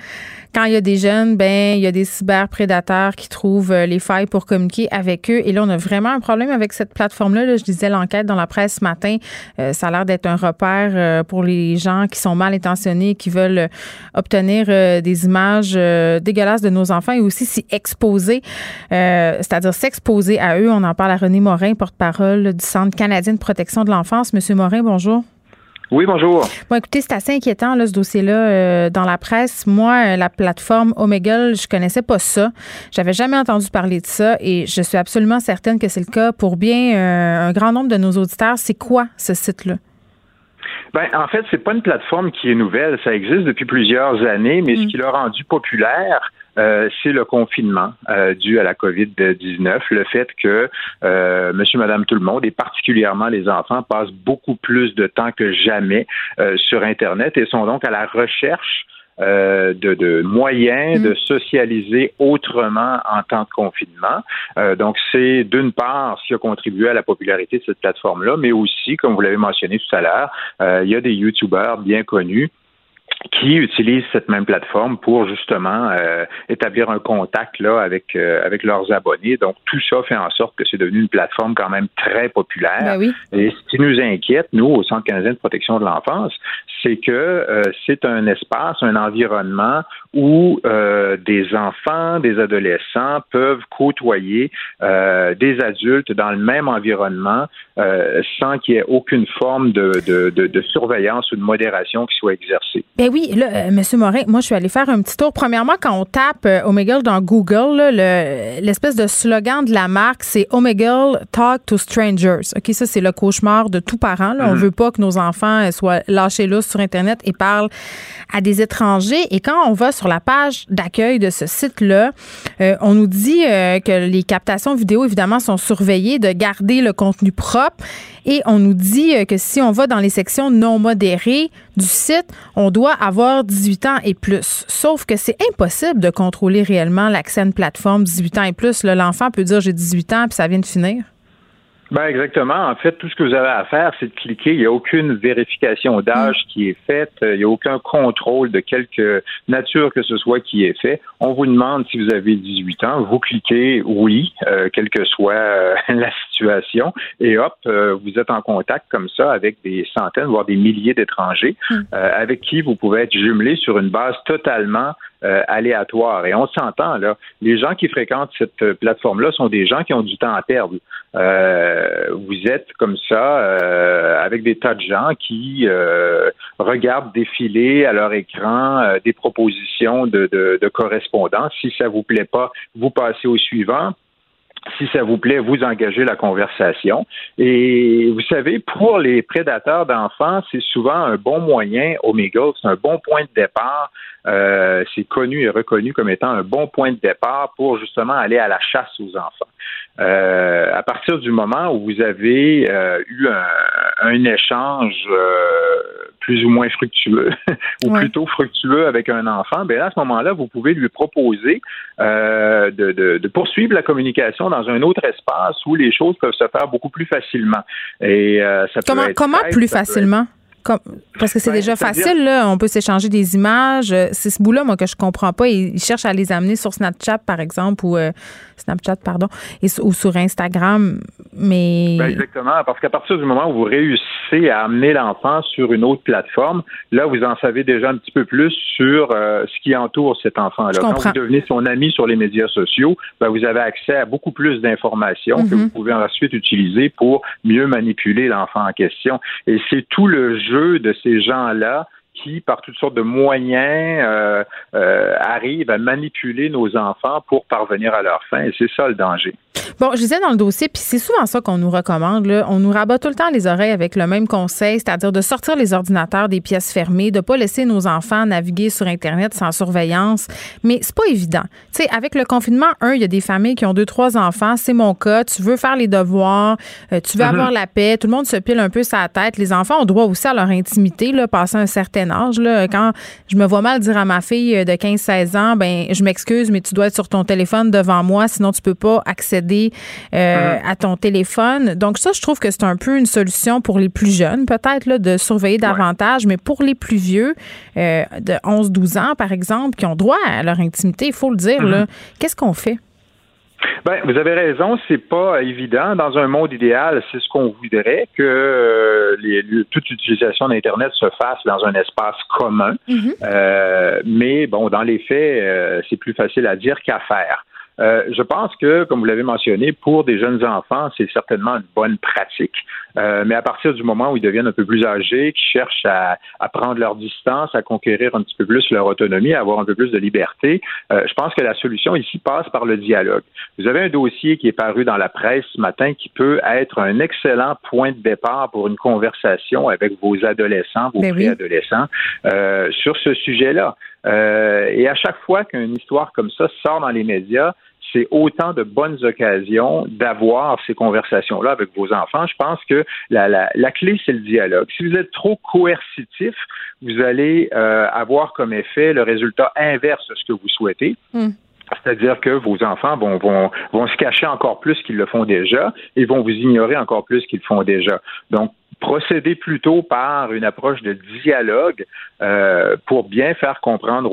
quand il y a des jeunes, ben il y a des cyberprédateurs qui trouvent euh, les failles pour communiquer avec eux. Et là, on a vraiment un problème avec cette plateforme-là. Là, je disais l'enquête dans la presse ce matin. Euh, ça a l'air d'être un repère pour les gens qui sont mal intentionnés, qui veulent obtenir des images dégueulasses de nos enfants et aussi s'y exposer, c'est-à-dire s'exposer à eux. Parle à René Morin, porte-parole du Centre canadien de protection de l'enfance. Monsieur Morin, bonjour. Oui, bonjour. Bon, écoutez, c'est assez inquiétant, là, ce dossier-là, euh, dans la presse. Moi, euh, la plateforme Omegle, je connaissais pas ça. J'avais jamais entendu parler de ça et je suis absolument certaine que c'est le cas pour bien euh, un grand nombre de nos auditeurs. C'est quoi ce site-là? Ben, en fait, c'est pas une plateforme qui est nouvelle. Ça existe depuis plusieurs années, mais ce qui l'a rendu populaire, euh, c'est le confinement euh, dû à la COVID-19, le fait que euh, monsieur, madame, tout le monde, et particulièrement les enfants, passent beaucoup plus de temps que jamais euh, sur Internet et sont donc à la recherche euh, de, de moyens de socialiser autrement en temps de confinement. Euh, donc, c'est d'une part ce qui a contribué à la popularité de cette plateforme-là, mais aussi, comme vous l'avez mentionné tout à l'heure, euh, il y a des YouTubeurs bien connus qui utilisent cette même plateforme pour justement euh, établir un contact là avec euh, avec leurs abonnés. Donc tout ça fait en sorte que c'est devenu une plateforme quand même très populaire. Ben oui. Et ce qui nous inquiète, nous, au Centre canadien de protection de l'enfance, c'est que euh, c'est un espace, un environnement où euh, des enfants, des adolescents peuvent côtoyer euh, des adultes dans le même environnement euh, sans qu'il y ait aucune forme de, de, de, de surveillance ou de modération qui soit exercée. Ben oui, là, euh, Monsieur Morin, moi, je suis allée faire un petit tour. Premièrement, quand on tape euh, Omegle dans Google, là, le- l'espèce de slogan de la marque, c'est Omegle Talk to Strangers. OK, ça, c'est le cauchemar de tout parent. Là. On Mhm. veut pas que nos enfants euh, soient lâchés là sur Internet et parlent à des étrangers. Et quand on va sur la page d'accueil de ce site-là, euh, on nous dit euh, que les captations vidéo, évidemment, sont surveillées, de garder le contenu propre. Et on nous dit euh, que si on va dans les sections non modérées du site, on doit avoir 18 ans et plus. Sauf que c'est impossible de contrôler réellement l'accès à une plateforme 18 ans et plus. L'enfant peut dire j'ai 18 ans puis ça vient de finir. Ben exactement. En fait, tout ce que vous avez à faire, c'est de cliquer. Il n'y a aucune vérification d'âge qui est faite. Il n'y a aucun contrôle de quelque nature que ce soit qui est fait. On vous demande si vous avez 18 ans. Vous cliquez oui, euh, quelle que soit euh, la situation. Et hop, euh, vous êtes en contact comme ça avec des centaines, voire des milliers d'étrangers mm. avec qui vous pouvez être jumelé sur une base totalement aléatoire. Et on s'entend, là, les gens qui fréquentent cette plateforme-là sont des gens qui ont du temps à perdre. Euh, vous êtes comme ça euh, avec des tas de gens qui euh, regardent défiler à leur écran des propositions de, de, de correspondance. Si ça vous plaît pas, vous passez au suivant si ça vous plaît, vous engagez la conversation. Et vous savez, pour les prédateurs d'enfants, c'est souvent un bon moyen, Omega, c'est un bon point de départ. Euh, c'est connu et reconnu comme étant un bon point de départ pour justement aller à la chasse aux enfants. Euh, à partir du moment où vous avez euh, eu un, un échange plus ou moins fructueux, ou plutôt fructueux avec un enfant, bien à ce moment-là, vous pouvez lui proposer de, de, de, poursuivre la communication dans un autre espace où les choses peuvent se faire beaucoup plus facilement. Et ça comment, peut être comment plus facilement? Parce que c'est ben, déjà facile, là. On peut s'échanger des images. C'est ce bout-là, moi, que je comprends pas. Ils cherchent à les amener sur Snapchat, par exemple, ou euh, Snapchat, pardon, et, ou sur Instagram. Mais. Ben, exactement. Parce qu'à partir du moment où vous réussissez à amener l'enfant sur une autre plateforme, là, vous en savez déjà un petit peu plus sur euh, ce qui entoure cet enfant-là. Quand vous devenez son ami sur les médias sociaux, ben, vous avez accès à beaucoup plus d'informations que mm-hmm. vous pouvez ensuite utiliser pour mieux manipuler l'enfant en question. Et c'est tout le jeu de ces gens-là qui, par toutes sortes de moyens, euh, euh, arrivent à manipuler nos enfants pour parvenir à leur fin. Et c'est ça le danger. Bon, je disais dans le dossier, puis c'est souvent ça qu'on nous recommande. Là. On nous rabat tout le temps les oreilles avec le même conseil, c'est-à-dire de sortir les ordinateurs des pièces fermées, de pas laisser nos enfants naviguer sur Internet sans surveillance. Mais c'est pas évident. Tu sais, avec le confinement, un, il y a des familles qui ont deux, trois enfants. C'est mon cas. Tu veux faire les devoirs, euh, tu veux mm-hmm. avoir la paix. Tout le monde se pile un peu sa tête. Les enfants ont droit aussi à leur intimité, là, passer un certain âge. Là? Quand je me vois mal dire à ma fille de 15-16 ans, ben je m'excuse, mais tu dois être sur ton téléphone devant moi, sinon tu peux pas accéder euh, à ton téléphone. Donc ça, je trouve que c'est un peu une solution pour les plus jeunes, peut-être, là, de surveiller davantage, mais pour les plus vieux, euh, de 11-12 ans, par exemple, qui ont droit à leur intimité, il faut le dire, mm-hmm. qu'est-ce qu'on fait? Ben, vous avez raison, c'est pas évident. Dans un monde idéal, c'est ce qu'on voudrait que euh, les, toute utilisation d'Internet se fasse dans un espace commun. Mm-hmm. mais bon, dans les faits, c'est plus facile à dire qu'à faire. Euh, je pense que, comme vous l'avez mentionné, pour des jeunes enfants, c'est certainement une bonne pratique. Euh, mais à partir du moment où ils deviennent un peu plus âgés, qui cherchent à, prendre leur distance, à conquérir un petit peu plus leur autonomie, à avoir un peu plus de liberté, euh, je pense que la solution ici passe par le dialogue. Vous avez un dossier qui est paru dans la presse ce matin qui peut être un excellent point de départ pour une conversation avec vos adolescents, vos ben préadolescents, sur ce sujet-là. et à chaque fois qu'une histoire comme ça sort dans les médias, c'est autant de bonnes occasions d'avoir ces conversations-là avec vos enfants. Je pense que la, la, la clé, c'est le dialogue. Si vous êtes trop coercitif, vous allez euh, avoir comme effet le résultat inverse de ce que vous souhaitez. Hmm. C'est-à-dire que vos enfants vont, vont, vont se cacher encore plus qu'ils le font déjà et vont vous ignorer encore plus qu'ils le font déjà. Donc, procéder plutôt par une approche de dialogue euh, pour bien faire comprendre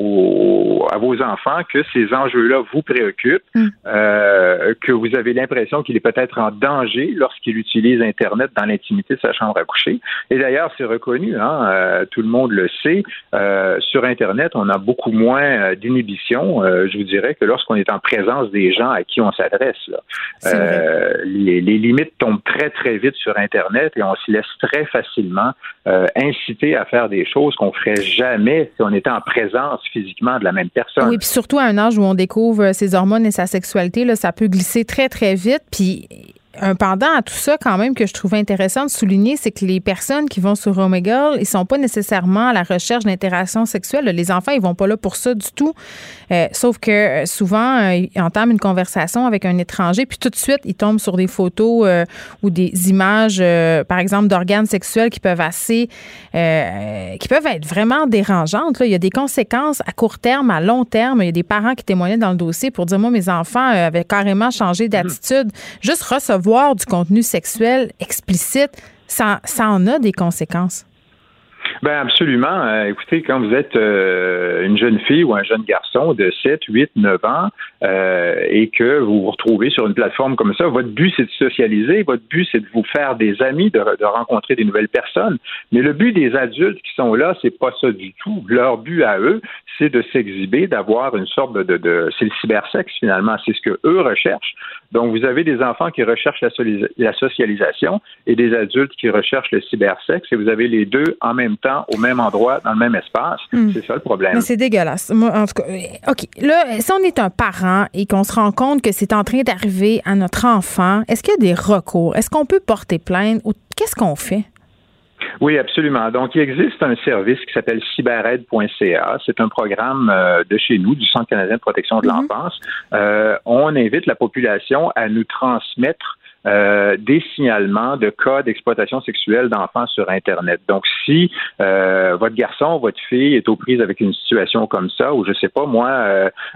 à vos enfants que ces enjeux-là vous préoccupent, mm. euh, que vous avez l'impression qu'il est peut-être en danger lorsqu'il utilise Internet dans l'intimité de sa chambre à coucher. Et d'ailleurs, c'est reconnu, hein, euh, tout le monde le sait. sur Internet, on a beaucoup moins d'inhibition, je vous dirais, que lorsqu'on est en présence des gens à qui on s'adresse. Les, les limites tombent très, très vite sur Internet et on s'y laisse très facilement euh, inciter à faire des choses qu'on ferait jamais si on était en présence physiquement de la même personne. Oui, puis surtout à un âge où on découvre ses hormones et sa sexualité, là, ça peut glisser très, très vite. Puis un pendant à tout ça, quand même, que je trouvais intéressant de souligner, c'est que les personnes qui vont sur Omegle, ils sont pas nécessairement à la recherche d'interaction sexuelle. Les enfants, ils vont pas là pour ça du tout. Euh, sauf que euh, souvent, euh, ils entament une conversation avec un étranger, puis tout de suite, ils tombent sur des photos ou des images, par exemple, d'organes sexuels qui peuvent assez, qui peuvent être vraiment dérangeantes. Là. Il y a des conséquences à court terme, à long terme. Il y a des parents qui témoignaient dans le dossier pour dire, moi, mes enfants avaient carrément changé d'attitude. Juste recevoir du contenu sexuel explicite, ça, ça en a des conséquences? Ben absolument. Euh, écoutez, quand vous êtes euh, une jeune fille ou un jeune garçon de 7, 8, 9 ans euh, et que vous vous retrouvez sur une plateforme comme ça, votre but c'est de socialiser, votre but c'est de vous faire des amis, de, rencontrer des nouvelles personnes. Mais le but des adultes qui sont là, c'est pas ça du tout. Leur but à eux, c'est de s'exhiber, d'avoir une sorte de, c'est le cybersexe finalement, c'est ce que eux recherchent. Donc vous avez des enfants qui recherchent la, la socialisation et des adultes qui recherchent le cybersexe et vous avez les deux en même temps, au même endroit, dans le même espace. Hmm. C'est ça le problème. c'est dégueulasse. en tout cas, euh, OK. Là, si on est un parent et qu'on se rend compte que c'est en train d'arriver à notre enfant, est-ce qu'il y a des recours? Est-ce qu'on peut porter plainte ou qu'est-ce qu'on fait? Oui, absolument. Donc, il existe un service qui s'appelle cyberaide.ca. C'est un programme euh, de chez nous, du Centre canadien de protection de mm-hmm. l'enfance. Euh, on invite la population à nous transmettre euh, des signalements de cas d'exploitation sexuelle d'enfants sur Internet. Donc, si euh, votre garçon, votre fille est aux prises avec une situation comme ça, ou je sais pas moi,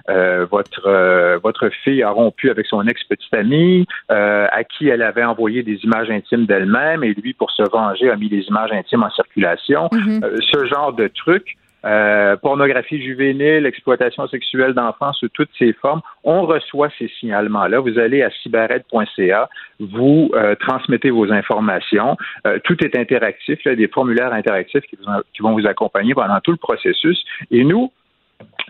euh, votre votre fille a rompu avec son ex-petite amie, à qui elle avait envoyé des images intimes d'elle-même, et lui, pour se venger, a mis des images intimes en circulation. Mm-hmm. ce genre de trucs euh, pornographie juvénile, exploitation sexuelle d'enfants sous toutes ces formes. On reçoit ces signalements-là. Vous allez à cyberred.ca, vous euh, transmettez vos informations. Euh, tout est interactif. Il y a des formulaires interactifs qui, qui vont vous accompagner pendant tout le processus. Et nous,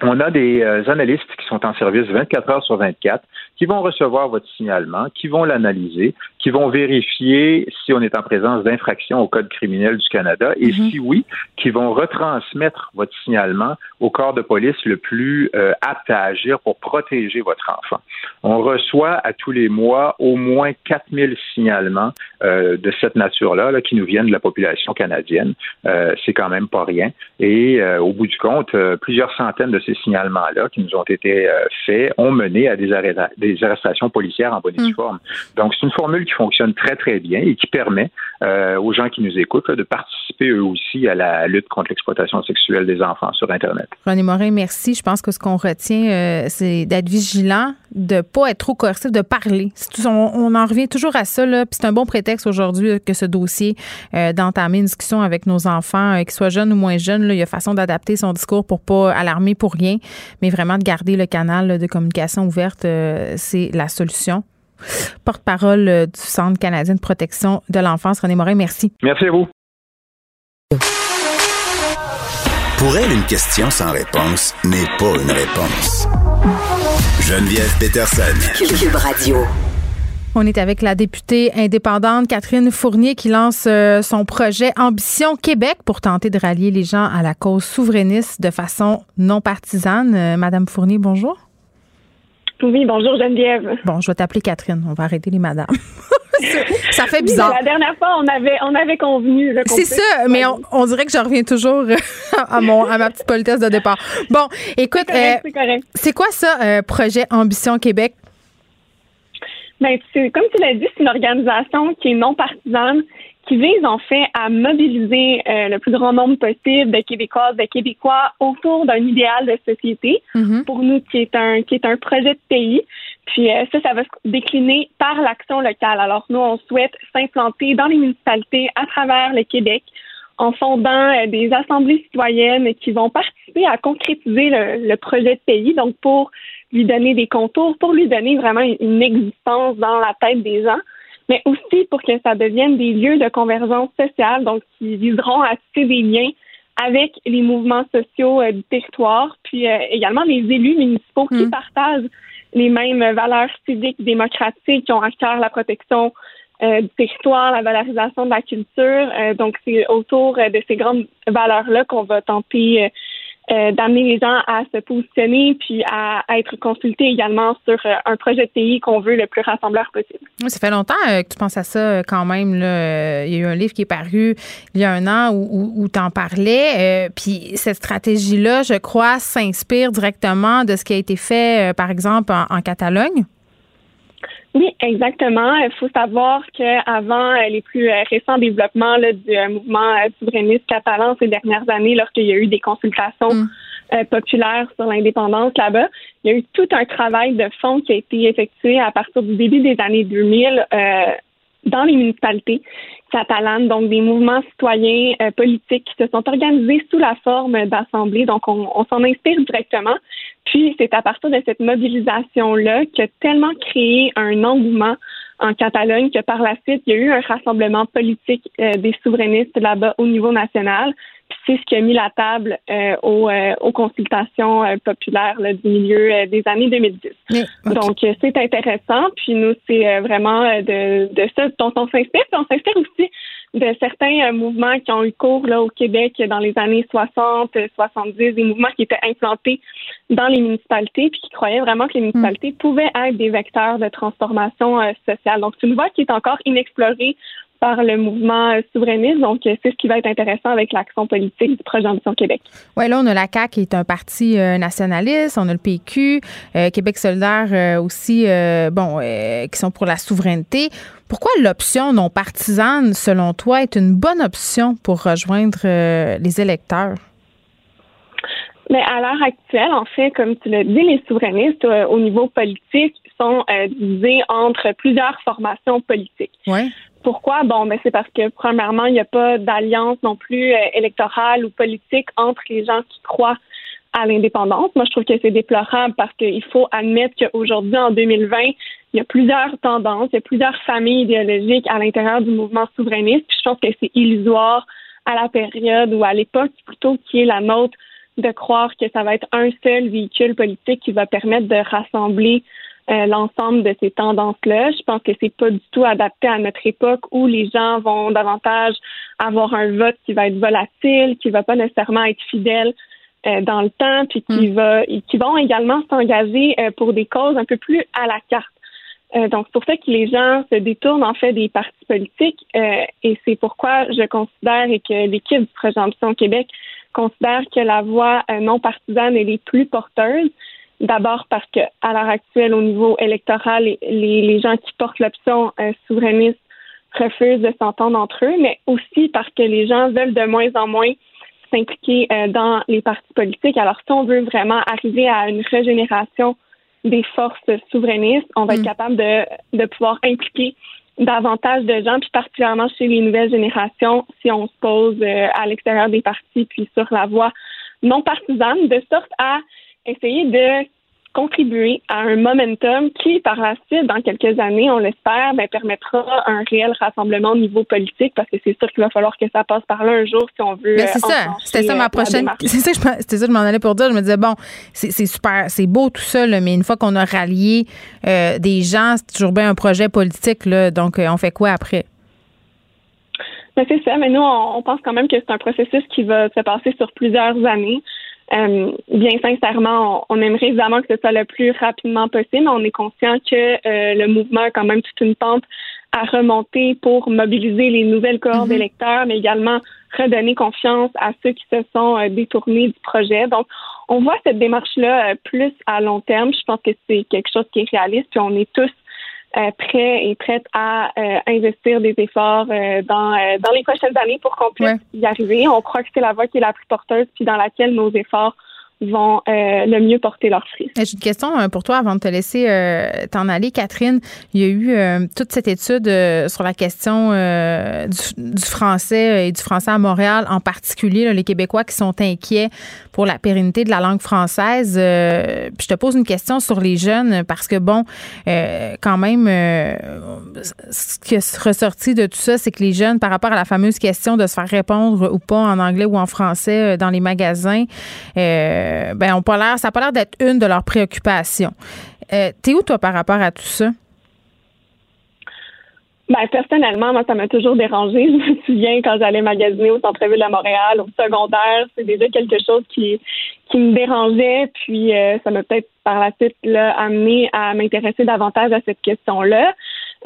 on a des analystes qui sont en service 24 heures sur 24 qui vont recevoir votre signalement, qui vont l'analyser, qui vont vérifier si on est en présence d'infractions au Code criminel du Canada et mhm. si oui, qui vont retransmettre votre signalement au corps de police le plus euh, apte à agir pour protéger votre enfant. On reçoit à tous les mois au moins 4000 signalements euh, de cette nature-là là, qui nous viennent de la population canadienne. Euh, c'est quand même pas rien. Et au bout du compte, plusieurs centaines de ces signalements-là qui nous ont été faits ont mené à des, des arrestations policières en bonne et due mm. forme. Donc, c'est une formule qui fonctionne très, très bien et qui permet euh, aux gens qui nous écoutent de participer eux aussi à la lutte contre l'exploitation sexuelle des enfants sur Internet. René Morin, merci. Je pense que ce qu'on retient, euh, c'est d'être vigilant, de ne pas être trop coercif, de parler. On, en revient toujours à ça. Puis c'est un bon prétexte aujourd'hui que ce dossier euh, d'entamer une discussion avec nos enfants, qu'ils soient jeunes ou moins jeunes. Là, il y a façon d'adapter son discours pour pas alarmer pour rien, mais vraiment de garder le canal de communication ouverte c'est la solution. Porte-parole euh, du Centre canadien de protection de l'enfance, René Morin, merci. Merci à vous. Pour elle, une question sans réponse n'est pas une réponse. Geneviève Peterson. Cube Radio. On est avec la députée indépendante Catherine Fournier qui lance euh, son projet Ambition Québec pour tenter de rallier les gens à la cause souverainiste de façon non partisane. Euh, Madame Fournier, bonjour. Oui, bonjour Geneviève. Bon, je vais t'appeler Catherine. On va arrêter les madames. ça fait bizarre. la dernière fois, on avait, on avait convenu. C'est ça, mais on, dirait que je reviens toujours à, mon, à ma petite politesse de départ. Bon, écoute, c'est euh, quoi ça, euh, projet Ambition Québec? Ben, comme tu l'as dit, c'est une organisation qui est non partisane, qui vise en fait à mobiliser euh, le plus grand nombre possible de Québécoises, de Québécois autour d'un idéal de société mm-hmm. pour nous qui est un qui est un projet de pays. Puis euh, ça, ça va se décliner par l'action locale. Alors nous, on souhaite s'implanter dans les municipalités à travers le Québec en fondant euh, des assemblées citoyennes qui vont participer à concrétiser le, le, projet de pays, donc pour lui donner des contours, pour lui donner vraiment une existence dans la tête des gens mais aussi pour que ça devienne des lieux de convergence sociale, donc qui viseront à tisser des liens avec les mouvements sociaux euh, du territoire, puis euh, également les élus municipaux qui mm. partagent les mêmes valeurs civiques démocratiques, qui ont à cœur la protection euh, du territoire, la valorisation de la culture. donc, c'est autour de ces grandes valeurs-là qu'on va tenter euh, d'amener les gens à se positionner puis à, être consultés également sur euh, un projet de pays qu'on veut le plus rassembleur possible. ça fait longtemps que tu penses à ça quand même. Il y a eu un livre qui est paru il y a un an où, tu en parlais. puis cette stratégie-là, je crois, s'inspire directement de ce qui a été fait, par exemple, en Catalogne? Oui, exactement. Il faut savoir qu'avant euh, les plus euh, récents développements du euh, mouvement souverainiste catalan ces dernières années, lorsqu'il y a eu des consultations mm. populaires sur l'indépendance là-bas, il y a eu tout un travail de fond qui a été effectué à partir du début des années 2000 dans les municipalités catalanes, donc des mouvements citoyens politiques qui se sont organisés sous la forme d'assemblées. Donc, on s'en inspire directement. Puis c'est à partir de cette mobilisation-là qui a tellement créé un engouement en Catalogne que par la suite, il y a eu un rassemblement politique euh, des souverainistes là-bas au niveau national. Puis c'est ce qui a mis la table euh, euh, aux, consultations populaires du milieu des années 2010. Donc c'est intéressant. Puis nous, c'est vraiment de, de ça dont on s'inspire. Puis on s'inspire aussi de certains euh, mouvements qui ont eu cours là, au Québec dans les années 60, 70, des mouvements qui étaient implantés dans les municipalités puis qui croyaient vraiment que les municipalités pouvaient être des vecteurs de transformation euh, sociale. Donc, c'est une voie qui est encore inexplorée par le mouvement souverainiste. Donc, c'est ce qui va être intéressant avec l'action politique du projet d'ambition Québec. Oui, là, on a la CAQ qui est un parti euh, nationaliste, on a le PQ, Québec solidaire aussi, bon, qui sont pour la souveraineté. Pourquoi l'option non partisane, selon toi, est une bonne option pour rejoindre euh, les électeurs? Mais à l'heure actuelle, en fait, comme tu l'as dit, les souverainistes euh, au niveau politique sont euh, divisés entre plusieurs formations politiques. Ouais. Pourquoi? Bon, mais c'est parce que premièrement, il n'y a pas d'alliance non plus électorale ou politique entre les gens qui croient à l'indépendance. Moi, je trouve que c'est déplorable parce qu'il faut admettre qu'aujourd'hui, en 2020, il y a plusieurs tendances, il y a plusieurs familles idéologiques à l'intérieur du mouvement souverainiste. Puis je pense que c'est illusoire à la période ou à l'époque plutôt qui est la nôtre de croire que ça va être un seul véhicule politique qui va permettre de rassembler euh, l'ensemble de ces tendances-là. Je pense que c'est pas du tout adapté à notre époque où les gens vont davantage avoir un vote qui va être volatile, qui va pas nécessairement être fidèle euh, dans le temps, puis qui hmm. va, qui vont également s'engager euh, pour des causes un peu plus à la carte. Euh, donc, c'est pour ça que les gens se détournent en fait des partis politiques euh, et c'est pourquoi je considère et que l'équipe du projet Ambition Québec considère que la voie euh, non partisane est les plus porteuse. D'abord parce que à l'heure actuelle, au niveau électoral, les, les gens qui portent l'option souverainiste refusent de s'entendre entre eux, mais aussi parce que les gens veulent de moins en moins s'impliquer dans les partis politiques. Alors, si on veut vraiment arriver à une régénération des forces souverainistes, on va être mm. capable de, de pouvoir impliquer davantage de gens, puis particulièrement chez les nouvelles générations, si on se pose euh, à l'extérieur des partis, puis sur la voie non partisane, de sorte à essayer de contribuer à un momentum qui, par la suite, dans quelques années, on l'espère, ben, permettra un réel rassemblement au niveau politique parce que c'est sûr qu'il va fallour que ça passe par là un jour si on veut. c'est euh, ça. C'était ça ma euh, prochaine. C'est ça, c'était ça que je m'en allais pour dire. Je me disais, bon, c'est super, c'est beau tout ça, mais une fois qu'on a rallié euh, des gens, c'est toujours bien un projet politique, là, donc on fait quoi après? Ben, c'est ça, mais nous, on pense quand même que c'est un processus qui va se passer sur plusieurs années. Euh, bien sincèrement, on, aimerait évidemment que ce soit le plus rapidement possible. On est conscient que euh, le mouvement a quand même toute une pente à remonter pour mobiliser les nouvelles cohortes mhm. d'électeurs, mais également redonner confiance à ceux qui se sont euh, détournés du projet. Donc, on voit cette démarche-là plus à long terme. Je pense que c'est quelque chose qui est réaliste, puis on est tous prêt et prête à euh, investir des efforts euh, dans, dans les prochaines années pour qu'on puisse y arriver. On croit que c'est la voie qui est la plus porteuse, puis dans laquelle nos efforts vont euh, le mieux porter leurs fruits. J'ai une question euh, pour toi avant de te laisser euh, t'en aller, Catherine. Il y a eu toute cette étude sur la question du, français et du français à Montréal, en particulier les Québécois qui sont inquiets pour la pérennité de la langue française. puis je te pose une question sur les jeunes parce que bon, quand même, ce qui est ressorti de tout ça, c'est que les jeunes, par rapport à la fameuse question de se faire répondre ou pas en anglais ou en français dans les magasins. Ben, on pas l'air, ça n'a pas l'air d'être une de leurs préoccupations. Euh, T'es où, toi, par rapport à tout ça? Ben, personnellement, moi, ça m'a toujours dérangé. Je me souviens quand j'allais magasiner au centre-ville de Montréal, au secondaire, c'est déjà quelque chose qui, qui me dérangeait. Puis, euh, ça m'a peut-être par la suite là, amené à m'intéresser davantage à cette question-là.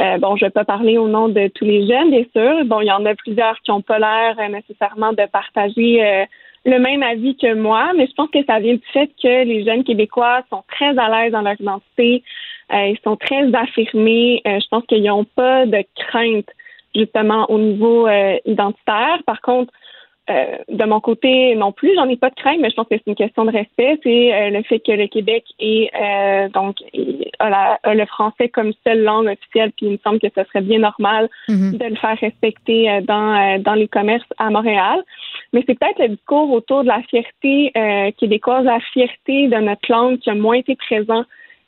Euh, bon, je vais pas parler au nom de tous les jeunes, bien sûr. Bon, il y en a plusieurs qui ont pas l'air euh, nécessairement de partager euh, le même avis que moi, mais je pense que ça vient du fait que les jeunes québécois sont très à l'aise dans leur identité, euh, ils sont très affirmés. Euh, je pense qu'ils n'ont pas de crainte justement au niveau euh, identitaire. Par contre, euh, de mon côté, non plus, j'en ai pas de crainte, mais je pense que c'est une question de respect. C'est euh, le fait que le Québec est euh, donc a, la, a, le français comme seule langue officielle, puis il me semble que ce serait bien normal Mhm. de le faire respecter euh, dans euh, dans les commerces à Montréal. Mais c'est peut-être le discours autour de la fierté euh, québécoise, la fierté de notre langue qui a moins été présent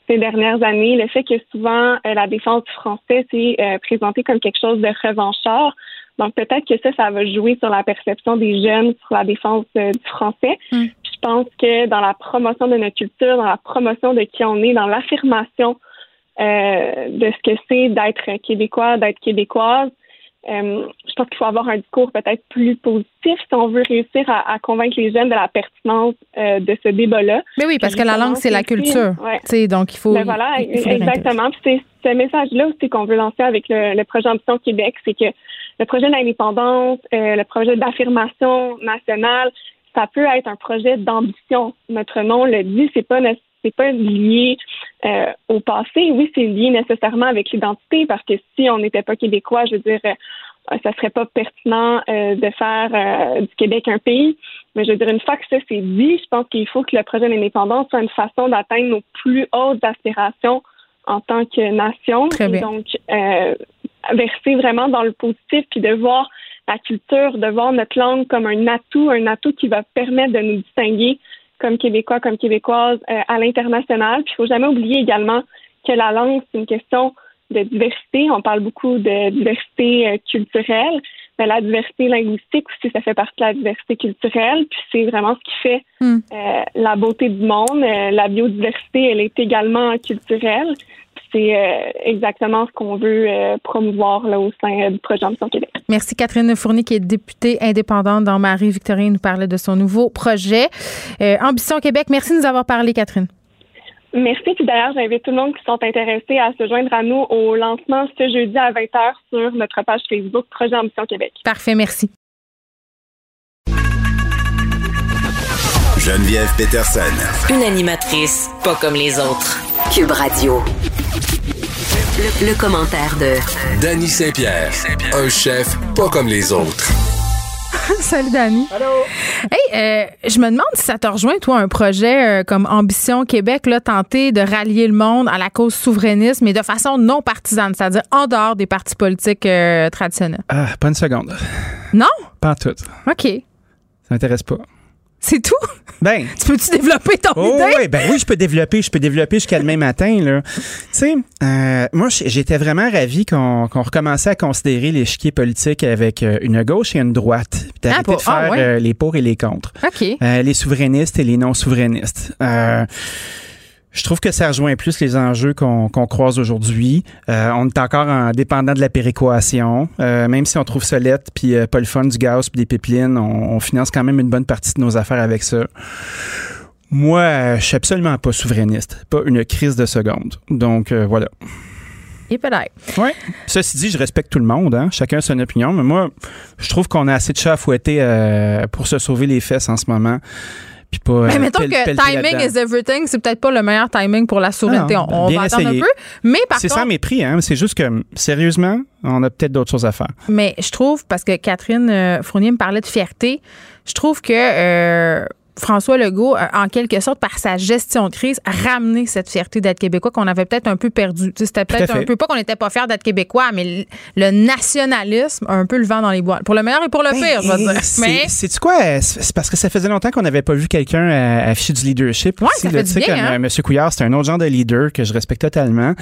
ces dernières années. Le fait que souvent euh, la défense du français c'est euh, présenté comme quelque chose de revanchard. Donc peut-être que ça, ça va jouer sur la perception des jeunes sur la défense euh, du français. Puis je pense que dans la promotion de notre culture, dans la promotion de qui on est, dans l'affirmation euh, de ce que c'est d'être québécois, d'être québécoise, euh, je pense qu'il faut avoir un discours peut-être plus positif si on veut réussir à, à convaincre les jeunes de la pertinence euh, de ce débat-là. Mais oui, parce que la langue, c'est la culture. Ouais. Tu sais, Donc, il faut. Ben voilà, il faut exactement. C'est ce message-là aussi qu'on veut lancer avec le, le projet Ambition Québec, c'est que le projet d'indépendance, euh, le projet d'affirmation nationale, ça peut être un projet d'ambition. Notre nom le dit, c'est pas c'est pas lié euh, au passé. Oui, c'est lié nécessairement avec l'identité parce que si on n'était pas québécois, je veux dire, euh, ça serait pas pertinent euh, de faire euh, du Québec un pays. Mais je veux dire, une fois que ça c'est dit, je pense qu'il faut que le projet d'indépendance soit une façon d'atteindre nos plus hautes aspirations en tant que nation. Très bien. Et donc, verser vraiment dans le positif puis de voir la culture, de voir notre langue comme un atout, un atout qui va permettre de nous distinguer comme Québécois, comme Québécoises euh, à l'international. Puis il faut jamais oublier également que la langue, c'est une question de diversité. On parle beaucoup de diversité euh, culturelle, mais la diversité linguistique aussi, ça fait partie de la diversité culturelle. Puis c'est vraiment ce qui fait Mm. euh, la beauté du monde. Euh, la biodiversité, elle est également culturelle. C'est euh, exactement ce qu'on veut euh, promouvoir là, au sein euh, du projet Ambition Québec. Merci Catherine Fournier, qui est députée indépendante dans Marie-Victorine, nous parlait de son nouveau projet. Euh, Ambition Québec, merci de nous avoir parlé, Catherine. Merci. Puis d'ailleurs, j'invite tout le monde qui sont intéressés à se joindre à nous au lancement ce jeudi à 20h sur notre page Facebook Projet Ambition Québec. Parfait, merci. Geneviève Peterson. Une animatrice pas comme les autres. Cube Radio. Le, le commentaire de Danny Saint-Pierre, un chef pas comme les autres. Salut, Dani. Allô? Hey, euh, je me demande si ça te rejoint, toi, un projet euh, comme Ambition Québec, là, tenter de rallier le monde à la cause souverainiste, mais de façon non partisane, c'est-à-dire en dehors des partis politiques euh, traditionnels. Ah, pas une seconde. Non? Pas en tout. OK. Ça m'intéresse pas. C'est tout? Ben. Tu peux-tu développer ton Oh, idée? oui, ben oui, je peux développer, je peux développer jusqu'à demain matin, là. Tu sais, euh, moi, j'étais vraiment ravi qu'on recommençait à considérer l'échiquier politique avec euh, une gauche et une droite. Puis d'arrêter pour- de faire ah, ouais. euh, les pour et les contre. OK. Euh, les souverainistes et les non-souverainistes. Euh, je trouve que ça rejoint plus les enjeux qu'on croise aujourd'hui. Euh, on est encore en dépendant de la péréquation. Euh, même si on trouve ça lettre, puis euh, pas le fun du gaz, puis des pipelines, on, on finance quand même une bonne partie de nos affaires avec ça. Moi, euh, je suis absolument pas souverainiste. Pas une crise de seconde. Donc, euh, voilà. Et peut-être. Ouais. Ceci dit, je respecte tout le monde. Hein? Chacun a son opinion. Mais moi, je trouve qu'on a assez de chats à fouetter euh, pour se sauver les fesses en ce moment. Puis pas. Mais euh, mettons pel- que timing is everything, c'est peut-être pas le meilleur timing pour la souveraineté. Non, on va attendre un peu. Mais par C'est sans mépris, hein? C'est juste que, sérieusement, on a peut-être d'autres choses à faire. Mais je trouve, parce que Catherine euh, Fournier me parlait de fierté, je trouve que euh, François Legault, en quelque sorte, par sa gestion de crise, a ramené cette fierté d'être québécois qu'on avait peut-être un peu perdu. Tu sais, C'était peut-être un peu pas qu'on n'était pas fiers d'être québécois, mais le, nationalisme a un peu le vent dans les bois. Pour le meilleur et pour le pire, je vais dire. Mais Ben, C'est tu quoi? C'est parce que ça faisait longtemps qu'on n'avait pas vu quelqu'un euh, afficher du leadership. Ouais, aussi, ça fait Tu du sais, bien, comme hein? Monsieur Couillard, c'est un autre genre de leader que je respecte totalement.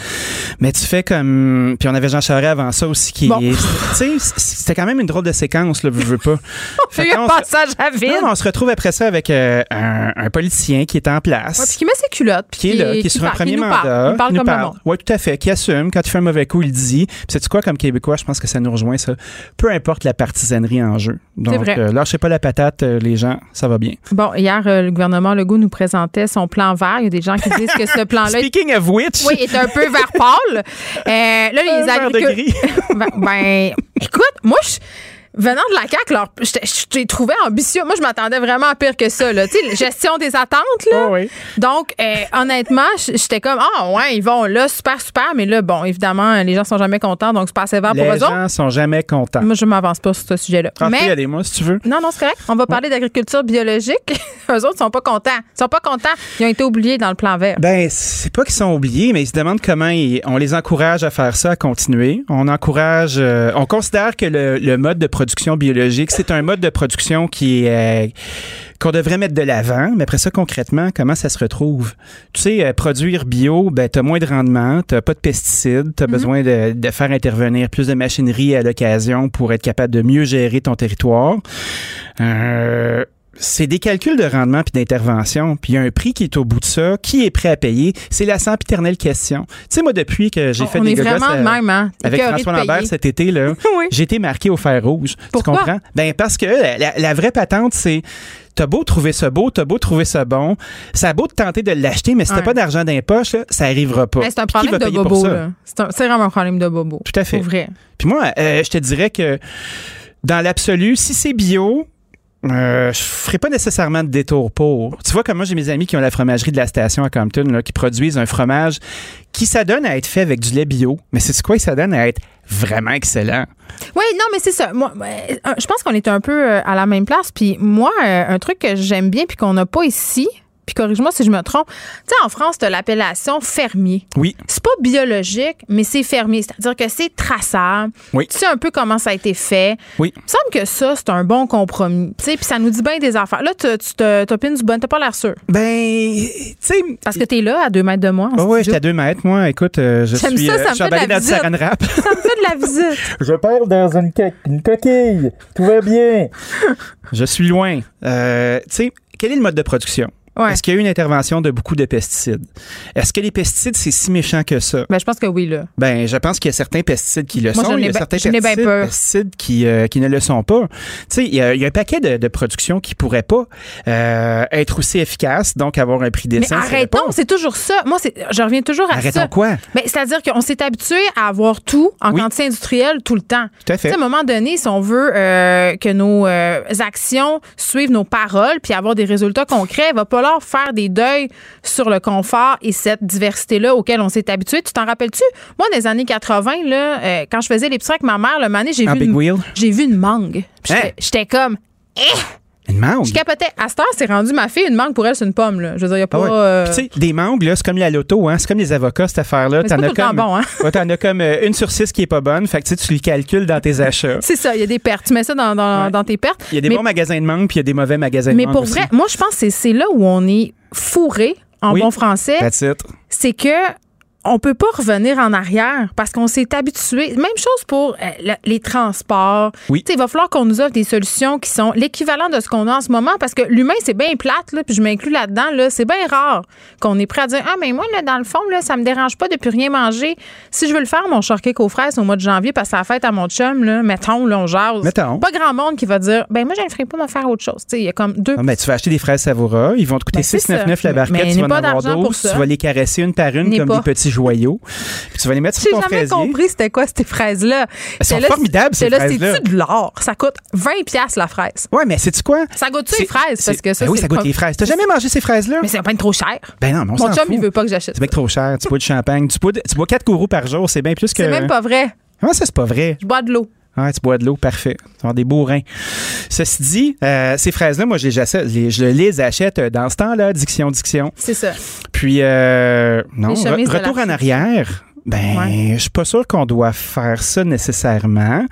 Mais tu fais comme. Puis on avait Jean Charest avant ça aussi qui. Bon. Tu sais, c'était quand même une drôle de séquence, là, veux, veux pas. on fait un passage à vide. Non, on se retrouve après ça avec euh, euh, un, un politicien qui est en place. Ouais, puis qui met ses culottes. puis qui est là, qui est sur un parle, premier mandat. Parle, il parle qui nous comme parle. Oui, tout à fait. Qui assume. Quand il fait un mauvais coup, il le dit. Puis c'est quoi, comme Québécois, je pense que ça nous rejoint, ça. Peu importe la partisanerie en jeu. Donc, vrai. euh, lâchez pas la patate, euh, les gens, ça va bien. Bon, hier, euh, le gouvernement Legault nous présentait son plan vert. Il y a des gens qui disent que ce plan-là. Speaking of which. Oui, est un peu vert pâle. Là, les agriculteurs. ben, ben, écoute, moi, je. Venant de la CAQ, alors, je t'ai- je t'ai trouvé ambitieux. Moi, je m'attendais vraiment à pire que ça. Là. Tu sais, gestion des attentes. Là. Donc, euh, honnêtement, j'étais comme, ah, ouais, ils vont là, super, super. Mais là, bon, évidemment, les gens sont jamais contents, donc c'est pas assez vert pour Les eux autres. gens sont jamais contents. Moi, je m'avance pas sur ce sujet-là. Ah, Mais- allez, moi, si tu veux. non, non, c'est correct. On va parler d'agriculture biologique. Eux autres sont pas contents. Ils sont pas contents. Ils ont été oubliés dans le plan vert. Ben, c'est pas qu'ils sont oubliés, mais ils se demandent comment ils- on les encourage à faire ça, à continuer. On encourage, euh, on considère que le, le mode de production biologique, c'est un mode de production qui est euh, qu'on devrait mettre de l'avant, mais après ça, concrètement, comment ça se retrouve? Tu sais, euh, produire bio, ben, t'as moins de rendement, t'as pas de pesticides, t'as besoin de, de faire intervenir plus de machinerie à l'occasion pour être capable de mieux gérer ton territoire. Euh, c'est des calculs de rendement puis d'intervention, puis il y a un prix qui est au bout de ça. Qui est prêt à payer? C'est la sempiternelle question. Tu sais, moi, depuis que j'ai fait on des vraiment euh, même, hein? avec François Lambert cet été, là, Oui. j'ai été marqué au fer rouge. Pourquoi? Tu comprends? Ben, parce que la, la- la vraie patente, c'est T'as beau trouver ça beau, t'as beau trouver ça bon, ça a beau te tenter de l'acheter, mais si t'as Ouais. pas d'argent dans les poches, là, ça arrivera pas. C'est un problème de bobo. c'est vraiment un problème de bobo. Tout à fait. Pour vrai. Puis moi, euh, je te dirais que dans l'absolu, si c'est bio, euh, je ferai pas nécessairement de détour pour. Tu vois, comme moi, j'ai mes amis qui ont la fromagerie de la station à Compton, qui produisent un fromage qui s'adonne à être fait avec du lait bio. Mais c'est quoi? Il s'adonne à être vraiment excellent? Oui, non, mais c'est ça. Moi, je pense qu'on est un peu euh, à la même place. Puis moi, euh, un truc que j'aime bien puis qu'on n'a pas ici, puis corrige-moi si je me trompe. Tu sais, en France, tu as l'appellation fermier. Oui. C'est pas biologique, mais c'est fermier. C'est-à-dire que c'est traçable. Oui. Tu sais un peu comment ça a été fait. Oui. Il me semble que ça, c'est un bon compromis. Tu sais, puis ça nous dit bien des affaires. Là, tu tu te- t'opines du bon. T'as pas l'air sûr. Ben, tu sais. Parce que t'es là, à deux mètres de moi. en Oh ouais, studio. j'étais à deux mètres, moi. Écoute, euh, je J'aime suis, ça, euh, ça je me suis fait de la dans du visite. saran wrap. Ça me fait de la visite. Je parle dans une, coquille. Tout va bien. Je suis loin. Euh, tu sais, quel est le mode de production? Ouais. Est-ce qu'il y a eu une intervention de beaucoup de pesticides? Est-ce que les pesticides, c'est si méchant que ça? Ben, je pense que oui, là. Ben, je pense qu'il y a certains pesticides qui le Moi, sont. Il y a ben- certains ben pesticides, peur. pesticides qui, euh, qui ne le sont pas. Tu sais, il y, a il y a un paquet de, de productions qui pourraient pas euh, être aussi efficaces, donc avoir un prix Mais décent. c'est arrêtons, c'est toujours ça. Moi, je reviens toujours à Arrêtons ça. quoi? Ben, c'est-à-dire qu'on s'est habitué à avoir tout en quantité industrielle tout le temps. Tout à fait. À un moment donné, si on veut euh, que nos actions suivent nos paroles puis avoir des résultats concrets, il va pas faire des deuils sur le confort et cette diversité-là auquel on s'est habitué. Tu t'en rappelles-tu? Moi, dans les années 80, là, euh, quand je faisais l'épicerie avec ma mère, le mané, j'ai vu, une, vu mangue. Hein? J'étais, j'étais comme... Eh! Une mangue? Je capotais. À cette heure, c'est rendu ma fille, une mangue pour elle, c'est une pomme. Là. Je veux dire, il n'y a pas. Ah ouais. euh, tu sais, des mangues, là, c'est comme la loto, hein? C'est comme les avocats, cette affaire-là. Mais c'est T'en pas as comme, bon, hein? Ouais, t'en as comme euh, une sur six qui est pas bonne. Fait que tu le calcules dans tes achats. C'est ça, il y a des pertes. Tu mets ça dans, dans, dans tes pertes. Il y a des mais, bons magasins de mangue, puis il y a des mauvais magasins de mais mangue pour aussi. vrai, moi, je pense que c'est- là où on est fourré, en Oui. bon français. C'est que on peut pas revenir en arrière parce qu'on s'est habitué. Même chose pour euh, le- les transports. Oui. Il va falloir qu'on nous offre des solutions qui sont l'équivalent de ce qu'on a en ce moment parce que l'humain, c'est bien plate, là, puis je m'inclus là-dedans. Là, c'est bien rare qu'on est prêt à dire Ah, mais moi, là, dans le fond, là, ça me dérange pas de plus rien manger. Si je veux le faire, mon shortcake aux fraises au mois de janvier parce que la fête à mon chum, là, mettons, là, on jase. Mettons. Pas grand monde qui va dire Ben, moi, je ne ferai pas me faire autre chose. Il y a comme deux. Ah, ben, tu vas acheter des fraises Savoura, ils vont te coûter Ben, c'est 6,99 ça. la barquette, Mais tu vas pas avoir d'argent pour 12, ça. tu vas les caresser une par une comme pas. des petits joyaux, puis tu vas les mettre J'ai sur ton jamais fraisier. compris c'était quoi ces fraises-là. Elles sont là, formidables, ces fraises-là. C'est-tu de l'or? Ça coûte 20 pièces la fraise. Ouais, mais c'est quoi? Ça goûte-tu les fraises? Parce que ça, Ben oui, ça goûte les fraises. T'as jamais mangé ces fraises-là? Mais c'est pas trop cher. Ben non, mais on Mon chum, il veut pas que j'achète. C'est bien trop cher. Tu bois du champagne. Tu bois, de- tu bois 4 gourous par jour. C'est bien plus que. C'est même pas vrai. Comment ça, c'est pas vrai? Je bois de l'eau. Ouais, tu bois de l'eau, parfait. Tu vas avoir des beaux reins. Ceci dit, euh, ces fraises-là, moi, je les, je les achète dans ce temps-là, diction, diction. C'est ça. Puis, euh, non, re- retour en arrière. Ben, je suis pas sûr qu'on doit faire ça nécessairement.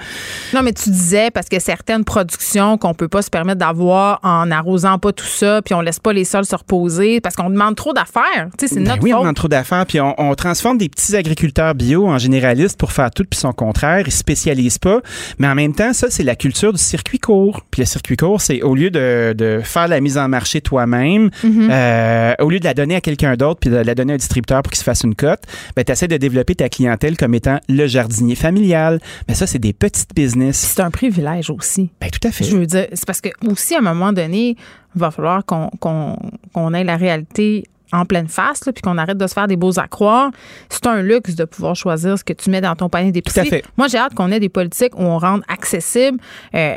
Non, mais tu disais parce que certaines productions qu'on peut pas se permettre d'avoir en arrosant pas tout ça, puis on laisse pas les sols se reposer parce qu'on demande trop d'affaires. Tu sais, c'est Ben notre oui, faute. on demande trop d'affaires, puis on, on transforme des petits agriculteurs bio en généralistes pour faire tout, puis son contraire. Ils se spécialisent pas. Mais en même temps, ça, c'est la culture du circuit court. Puis le circuit court, c'est au lieu de, de faire la mise en marché toi-même, Mhm. euh, au lieu de la donner à quelqu'un d'autre, puis de la donner à un distributeur pour qu'il se fasse une cote, ben, tu essaies de développer ta clientèle comme étant le jardinier familial. Mais ça, c'est des petites business. C'est un privilège aussi. Ben, tout à fait. Je veux dire, c'est parce que aussi, à un moment donné, il va falloir qu'on qu'on qu'on ait la réalité en pleine face, là, puis qu'on arrête de se faire des beaux accroires. C'est un luxe de pouvoir choisir ce que tu mets dans ton panier d'épicerie. Tout à fait. Moi, j'ai hâte qu'on ait des politiques où on rende accessible euh,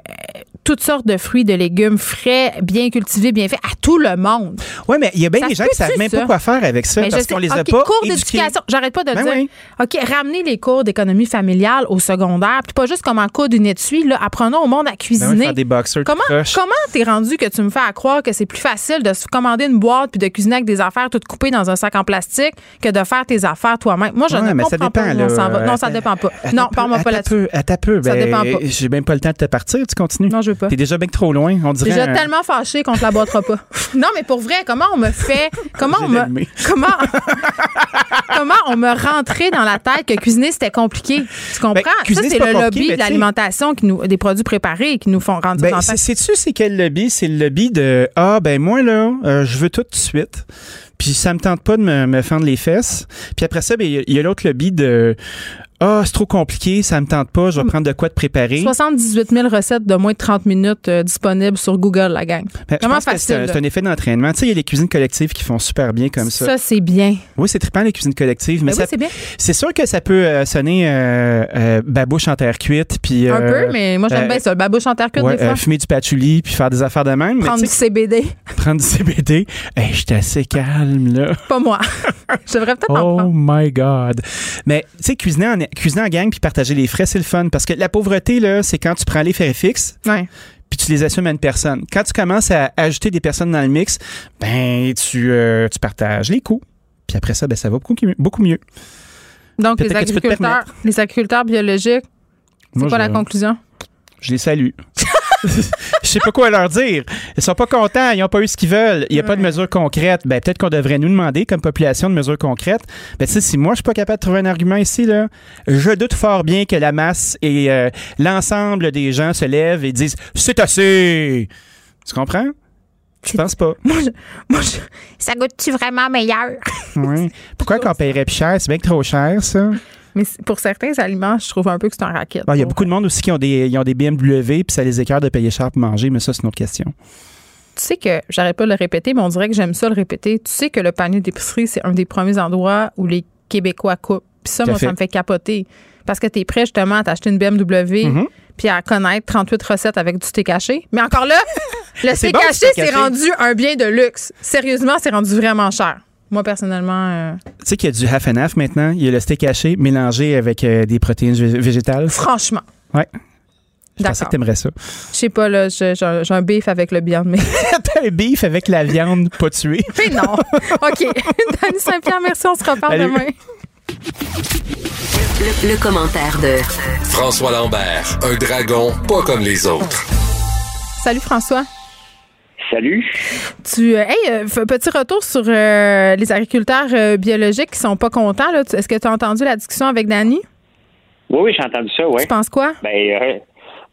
toutes sortes de fruits, de légumes frais, bien cultivés, bien faits à tout le monde. Oui, mais il y a bien Ça des gens qui savent peut-tu, même ça? pas quoi faire avec ça Mais parce qu'on les a pas cours d'éducation. J'arrête pas de Ben dire. oui. OK, ramenez les cours d'économie familiale au secondaire, puis pas juste comme en cours d'une étui, là, apprenons au monde à Ben oui, cuisiner. faire des boxers tout Comment comment t'es rendu que tu me fais à croire que c'est plus facile de se commander une boîte puis de cuisiner avec des affaires toutes coupées dans un sac en plastique que de faire tes affaires toi-même? Moi, je Ouais, ne mais ça comprends pas dépend, là. va. Non, ça dépend pas. Non, parle-moi pas là-dessus. Ça Ben, dépend pas. J'ai même pas le temps de te partir. Tu continues? Non, je pas. T'es déjà bien trop loin. On dirait. Déjà un- tellement fâché qu'on te la boitera pas. non, mais pour vrai, comment on me fait. Comment on me. Comment. comment on me rentrait dans la tête que cuisiner, c'était compliqué? Tu comprends? Ben, cuisiner, ça, c'est le lobby de l'alimentation, qui nous, des produits préparés qui nous font rendre Ben, sais-tu c'est quel lobby? C'est le lobby de Ah, ben moi, là, euh, je veux tout de suite. Puis ça me tente pas de me, me fendre les fesses. Puis après ça, ben, il y a- il y a, l'autre lobby de Ah, c'est trop compliqué, ça me tente pas, je vais prendre de quoi te préparer. 78 000 recettes de moins de 30 minutes euh, disponibles sur Google, la gang. Ben, je Comment facile? c'est un effet d'entraînement. Tu sais, il y a les cuisines collectives qui font super bien comme ça. Ça, c'est bien. Oui, c'est trippant les cuisines collectives, mais Ben oui, c'est bien. c'est sûr que ça peut euh, sonner euh, babouche en terre cuite, puis Un peu, mais moi, j'aime bien ça. Babouche en terre cuite, ouais, des fois. fumer du patchouli, puis faire des affaires de même. Prendre du CBD. prendre du CBD. Hey, j'étais assez calme là. Pas moi. Je devrais peut-être en Oh prendre. my God. Mais tu sais, cuisiner en, cuisiner en gang puis partager les frais, c'est le fun. Parce que la pauvreté, là, c'est quand tu prends les frais fixes Ouais. puis tu les assumes à une personne. Quand tu commences à ajouter des personnes dans le mix, ben tu, euh, tu partages les coûts. Puis après ça, ben, ça va beaucoup, mieux- beaucoup mieux. Donc, les agriculteurs, les agriculteurs biologiques, c'est quoi la conclusion? Je les salue. Je sais pas quoi leur dire. Ils sont pas contents, ils n'ont pas eu ce qu'ils veulent. Il n'y a pas de mesures concrètes. Ben, peut-être qu'on devrait nous demander, comme population, de mesures concrètes. Ben, si moi, je suis pas capable de trouver un argument ici, là, je doute fort bien que la masse et euh, l'ensemble des gens se lèvent et disent C'est assez! Tu comprends? Je pense pas. Moi, je- moi, je- ça goûte-tu vraiment meilleur? Ouais. Pourquoi qu'on paierait plus cher? C'est bien que trop cher, ça. Mais pour certains aliments, je trouve un peu que c'est un racket. Bon, Il y a beaucoup de monde aussi qui ont des, ils ont des BMW puis ça les écœure de payer cher pour manger, mais ça, c'est une autre question. Tu sais que, j'arrête pas de le répéter, mais on dirait que j'aime ça le répéter. Tu sais que le panier d'épicerie, c'est un des premiers endroits où les Québécois coupent. Puis ça, moi, fait. ça me fait capoter. Parce que tu es prêt justement à t'acheter une BMW Mhm. puis à connaître 38 recettes avec du steak haché. Mais encore là, le bon, haché, steak c'est rendu un bien de luxe. Sérieusement, c'est rendu vraiment cher. Moi, personnellement, euh, Tu sais qu'il y a du half and half maintenant. Il y a le steak haché mélangé avec euh, des protéines vég- végétales. franchement, Ouais. Je pensais D'accord. que t'aimerais ça. je sais pas, là, j'ai un, beef avec le Beyond Meat. T'as un beef avec la viande pas tuée. Mais non. OK. Dani Saint-Pierre, merci. On se reparle Salut. demain. Le, le commentaire de François Lambert, un dragon pas comme les autres. Salut, François. Salut. Tu, euh, hey, euh, petit retour sur euh, les agriculteurs euh, biologiques qui sont pas contents. là. Est-ce que tu as entendu la discussion avec Dani? Oui, oui, j'ai entendu ça, oui. Tu penses quoi? Ben, euh,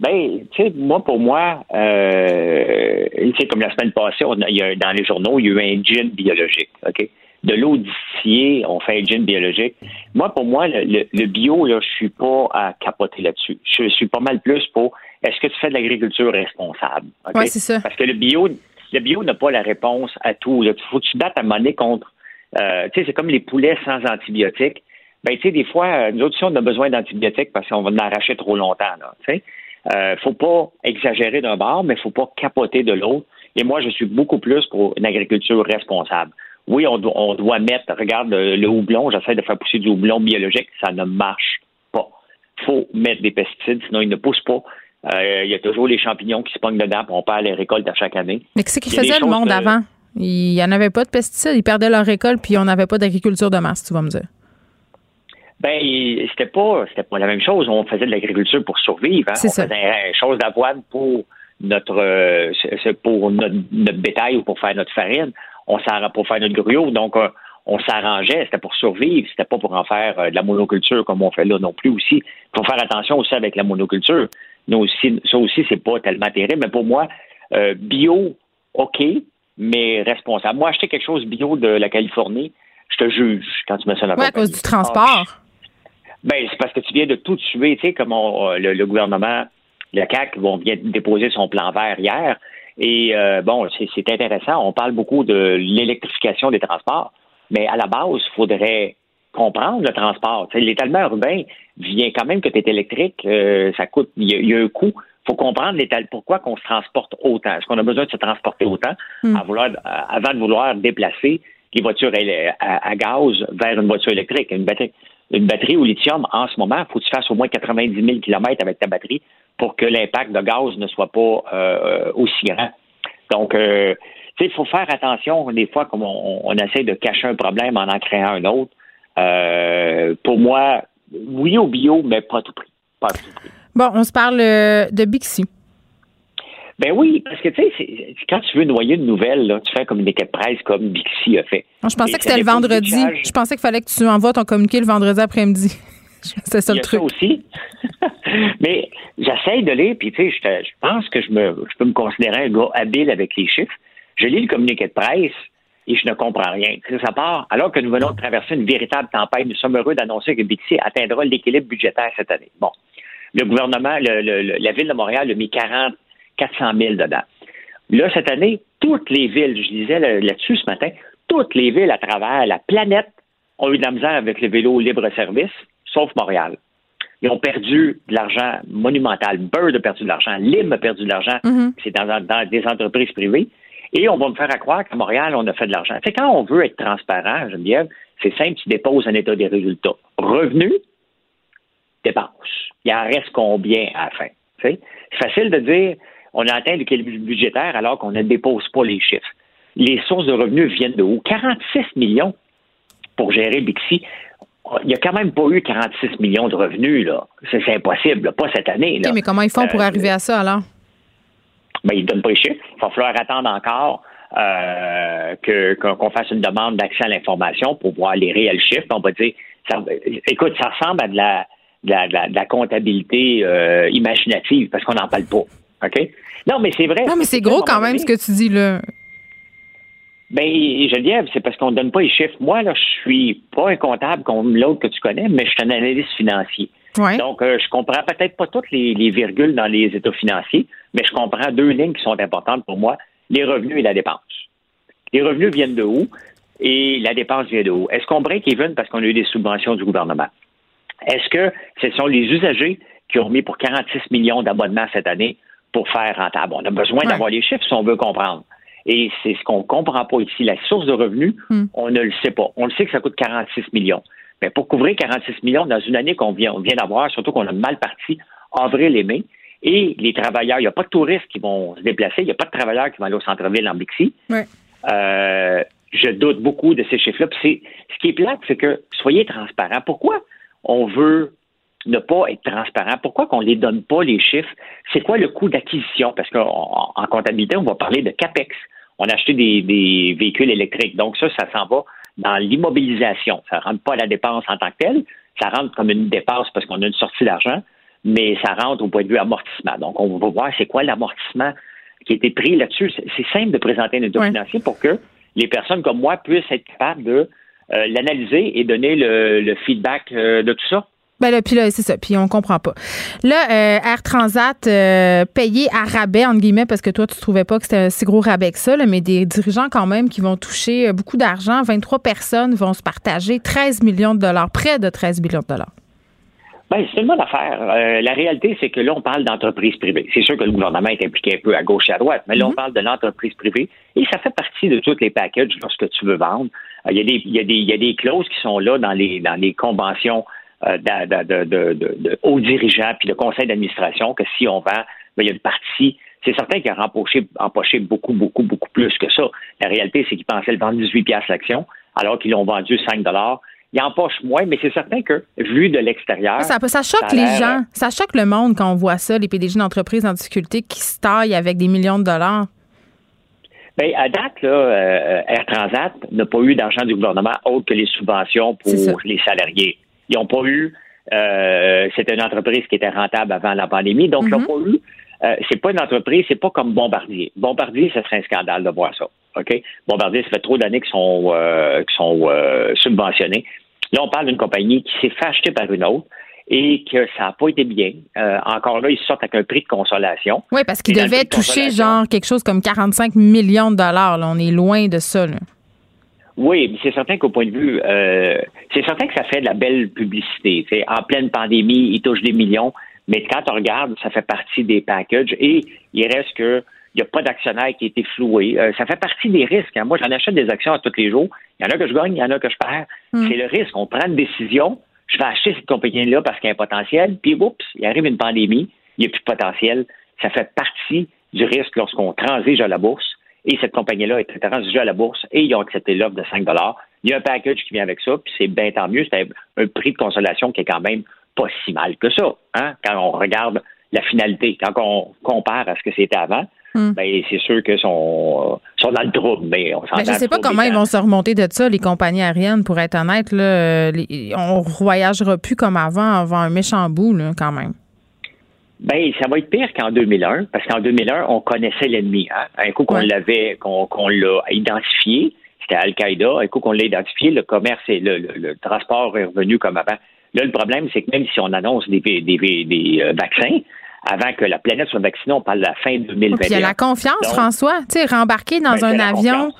ben tu sais, moi, pour moi, euh, c'est comme la semaine passée, on a- il y a, dans les journaux, il y a eu un gin biologique, OK? De l'eau distillée, on fait un gin biologique. Moi, pour moi, le, le- le bio, là, je suis pas à capoter là-dessus. Je suis pas mal plus pour est-ce que tu fais de l'agriculture responsable? OK? Ouais, c'est ça. Parce que le bio, le bio n'a pas la réponse à tout. Il faut que tu te battes à monnaie contre. euh, tu sais, c'est comme les poulets sans antibiotiques. Ben, tu sais, des fois, euh, nous autres, si on a besoin d'antibiotiques parce qu'on va en arracher trop longtemps, là, tu sais. Euh, faut pas exagérer d'un bord, mais faut pas capoter de l'autre. Et moi, je suis beaucoup plus pour une agriculture responsable. Oui, on doit, on doit mettre, regarde le, le houblon, j'essaie de faire pousser du houblon biologique, ça ne marche pas. faut mettre des pesticides, sinon ils ne poussent pas. Euh, Il y a toujours les champignons qui se pognent dedans, puis on perd les récoltes à chaque année. Mais qu'est-ce qu'ils faisaient le monde euh, avant? Il n'y en avait pas de pesticides. Ils perdaient leur récolte, puis on n'avait pas d'agriculture de masse, tu vas me dire. Ben, c'était pas, c'était pas la même chose. On faisait de l'agriculture pour survivre. Hein. C'est on ça. faisait une chose d'avoine pour notre, euh, pour notre, notre bétail ou pour faire notre farine. On s'arrange pour faire notre gruau. Donc, euh, on s'arrangeait. C'était pour survivre. C'était pas pour en faire euh, de la monoculture comme on fait là non plus aussi. Il faut faire attention aussi avec la monoculture. Nous aussi, ça aussi, c'est pas tellement terrible. Mais pour moi, euh, bio, OK, mais responsable. Moi, acheter quelque chose bio de la Californie, je te juge quand tu mets ça dans la à cause du transport. Ben, c'est parce que tu viens de tout tuer. Tu sais, comme on- le, le gouvernement, le CAC, vont vient de déposer son plan vert hier. Et euh, bon, c'est intéressant. On parle beaucoup de l'électrification des transports, mais à la base, il faudrait comprendre le transport. L'étalement urbain vient quand même que tu es électrique, euh, ça coûte, il y, a- il y a un coût. Il faut comprendre pourquoi qu'on se transporte autant. Est-ce qu'on a besoin de se transporter autant Hmm. à vouloir, à- avant de vouloir déplacer les voitures à gaz vers une voiture électrique, une batterie? Une batterie au lithium, en ce moment, il faut que tu fasses au moins 90 000 km avec ta batterie pour que l'impact de gaz ne soit pas euh, aussi grand. Donc, euh, il faut faire attention des fois comme on, on essaie de cacher un problème en en créant un autre. Euh, pour moi, oui au bio, mais pas à tout prix. Pas à tout prix. Bon, on se parle de Bixi. Ben oui, parce que tu sais, quand tu veux noyer une nouvelle, là, tu fais un communiqué de presse comme Bixi a fait. Non, je pensais Et que c'était le vendredi. Je pensais qu'il fallait que tu envoies ton communiqué le vendredi après-midi. C'est ça le truc. ça aussi. Mais j'essaie de lire, puis tu sais, je, pense que je, me, je peux me considérer un gars habile avec les chiffres. Je lis le communiqué de presse et je ne comprends rien. Ça part, alors que nous venons de traverser une véritable tempête, nous sommes heureux d'annoncer que Bixi atteindra l'équilibre budgétaire cette année. Bon. Le gouvernement, le- la ville de Montréal a mis 40, 400 000 dedans. Là, cette année, toutes les villes, je lisais là- là-dessus ce matin, toutes les villes à travers la planète ont eu de la misère avec le vélo libre-service, sauf Montréal. Ils ont perdu de l'argent monumental. Bird a perdu de l'argent. Lim a perdu de l'argent. C'est dans, dans des entreprises privées. Et on va me faire à croire qu'à Montréal, on a fait de l'argent. C'est quand on veut être transparent, Geneviève, c'est simple, tu déposes un état des résultats. Revenus, dépenses. Il en reste combien à la fin? C'est facile de dire on a atteint l'équilibre budgétaire alors qu'on ne dépose pas les chiffres. Les sources de revenus viennent de où? 46 millions pour gérer Bixi. Il n'y a quand même pas eu 46 millions de revenus, là. C'est impossible, là. pas cette année. Là. Mais comment ils font pour Euh, arriver à ça alors? ben, ils ne donnent pas les chiffres. Il va falloir attendre encore euh, que- qu'on qu'on fasse une demande d'accès à l'information pour voir les réels chiffres. On va dire, ça- écoute, ça ressemble à de la, de la, de la- de la comptabilité euh, imaginative parce qu'on n'en parle pas. OK? Non, mais c'est vrai. Non, mais c'est gros quand même ce que tu dis là. Ben, Geneviève, c'est parce qu'on ne donne pas les chiffres. Moi, là, je suis pas un comptable comme l'autre que tu connais, mais je suis un analyste financier. Ouais. Donc, euh, je comprends peut-être pas toutes les, les virgules dans les états financiers, mais je comprends deux lignes qui sont importantes pour moi, les revenus et la dépense. Les revenus viennent de où et la dépense vient de où? Est-ce qu'on break even parce qu'on a eu des subventions du gouvernement? Est-ce que ce sont les usagers qui ont mis pour 46 millions d'abonnements cette année pour faire rentable? On a besoin d'avoir les chiffres si on veut comprendre. Et c'est ce qu'on ne comprend pas ici. La source de revenus, on ne le sait pas. On le sait que ça coûte 46 millions. Mais pour couvrir 46 millions dans une année qu'on vient, on vient d'avoir, surtout qu'on a mal parti avril et mai, et les travailleurs, il n'y a pas de touristes qui vont se déplacer, il n'y a pas de travailleurs qui vont aller au centre-ville en Bixi. Ouais. Euh, je doute beaucoup de ces chiffres-là. Puis c'est- ce qui est plate, c'est que soyez transparents. Pourquoi on veut ne pas être transparent? Pourquoi qu'on ne les donne pas, les chiffres? C'est quoi le coût d'acquisition? Parce qu'en en comptabilité, on va parler de CAPEX. On a acheté des, des véhicules électriques. Donc ça, ça s'en va dans l'immobilisation. Ça ne rentre pas à la dépense en tant que telle. Ça rentre comme une dépense parce qu'on a une sortie d'argent, mais ça rentre au point de vue amortissement. Donc, on va voir c'est quoi l'amortissement qui a été pris là-dessus. C'est- C'est simple de présenter un état financier pour que les personnes comme moi puissent être capables de euh, l'analyser et donner le, le feedback euh, de tout ça. Ben là, puis là, c'est ça. Puis on comprend pas. Là, euh, Air Transat euh, payé à rabais, entre guillemets, parce que toi, tu trouvais pas que c'était un si gros rabais que ça, là, mais des dirigeants quand même qui vont toucher euh, beaucoup d'argent. 23 personnes vont se partager 13 millions de dollars, près de 13 millions de dollars. Ben, c'est une bonne affaire. Euh, la réalité, c'est que là, on parle d'entreprise privée. C'est sûr que le gouvernement est impliqué un peu à gauche et à droite, mais là, on parle de l'entreprise privée et ça fait partie de tous les packages lorsque tu veux vendre. Euh, Il y, a des- y, y a clauses qui sont là dans les, dans les conventions de, de, de, hauts dirigeants puis de conseils d'administration que si on vend, ben, il y a une partie. C'est certain qu'il a empoché, empoché beaucoup, beaucoup, beaucoup plus que ça. La réalité, c'est qu'ils pensaient le vendre 18 piastres l'action, alors qu'ils l'ont vendu 5 dollars ils empochent moins, mais c'est certain que, vu de l'extérieur. Ça, ça choque les gens. Ça choque le monde quand on voit ça, les PDG d'entreprises en difficulté qui se taillent avec des millions de dollars. Ben, à date, là, euh, Air Transat n'a pas eu d'argent du gouvernement autre que les subventions pour les salariés. Ils n'ont pas eu. euh, C'était une entreprise qui était rentable avant la pandémie, donc ils n'ont pas eu. euh, c'est pas une entreprise, c'est pas comme Bombardier. Bombardier, ce serait un scandale de voir ça. OK? Bombardier, ça fait trop d'années qu'ils sont, euh, sont euh, subventionnés. Là, on parle d'une compagnie qui s'est fait acheter par une autre et que ça n'a pas été bien. Euh, encore là, ils sortent avec un prix de consolation. Oui, parce qu'ils devaient toucher genre quelque chose comme 45 millions de dollars. là. On est loin de ça. là. Oui, mais c'est certain qu'au point de vue, euh, c'est certain que ça fait de la belle publicité. C'est en pleine pandémie, ils touchent des millions, mais quand on regarde, ça fait partie des packages et il reste que il n'y a pas d'actionnaire qui a été floué. Euh, ça fait partie des risques. hein. Moi, j'en achète des actions à tous les jours. Il y en a que je gagne, il y en a que je perds. Mm. C'est le risque. On prend une décision. Je vais acheter cette compagnie-là parce qu'il y a un potentiel. Puis, oups, il arrive une pandémie. Il n'y a plus de potentiel. Ça fait partie du risque lorsqu'on transige à la bourse. Et cette compagnie-là est transigée à la bourse et ils ont accepté l'offre de 5 Il y a un package qui vient avec ça, puis c'est bien tant mieux. C'est un, prix de consolation qui est quand même pas si mal que ça, hein, quand on regarde la finalité. Quand on compare à ce que c'était avant, Hmm. ben, c'est sûr que sont, sont dans le trouble, mais on. Ben, je sais pas comment ils vont se remonter de ça, les compagnies aériennes, pour être honnête. Là, les- on voyagera plus comme avant, avant un méchant bout, là, quand même. Ben, ça va être pire qu'en 2001, parce qu'en 2001, on connaissait l'ennemi. Hein? Un coup qu'on l'avait, qu'on l'a identifié, c'était Al-Qaïda. Un coup qu'on l'a identifié, le commerce et le, le- le transport est revenu comme avant. Là, le problème, c'est que même si on annonce des, des, des, euh, vaccins, avant que la planète soit vaccinée, on parle de la fin 2021. Puis il y a la confiance, Donc, François. Tu sais, rembarquer dans Ben, un avion,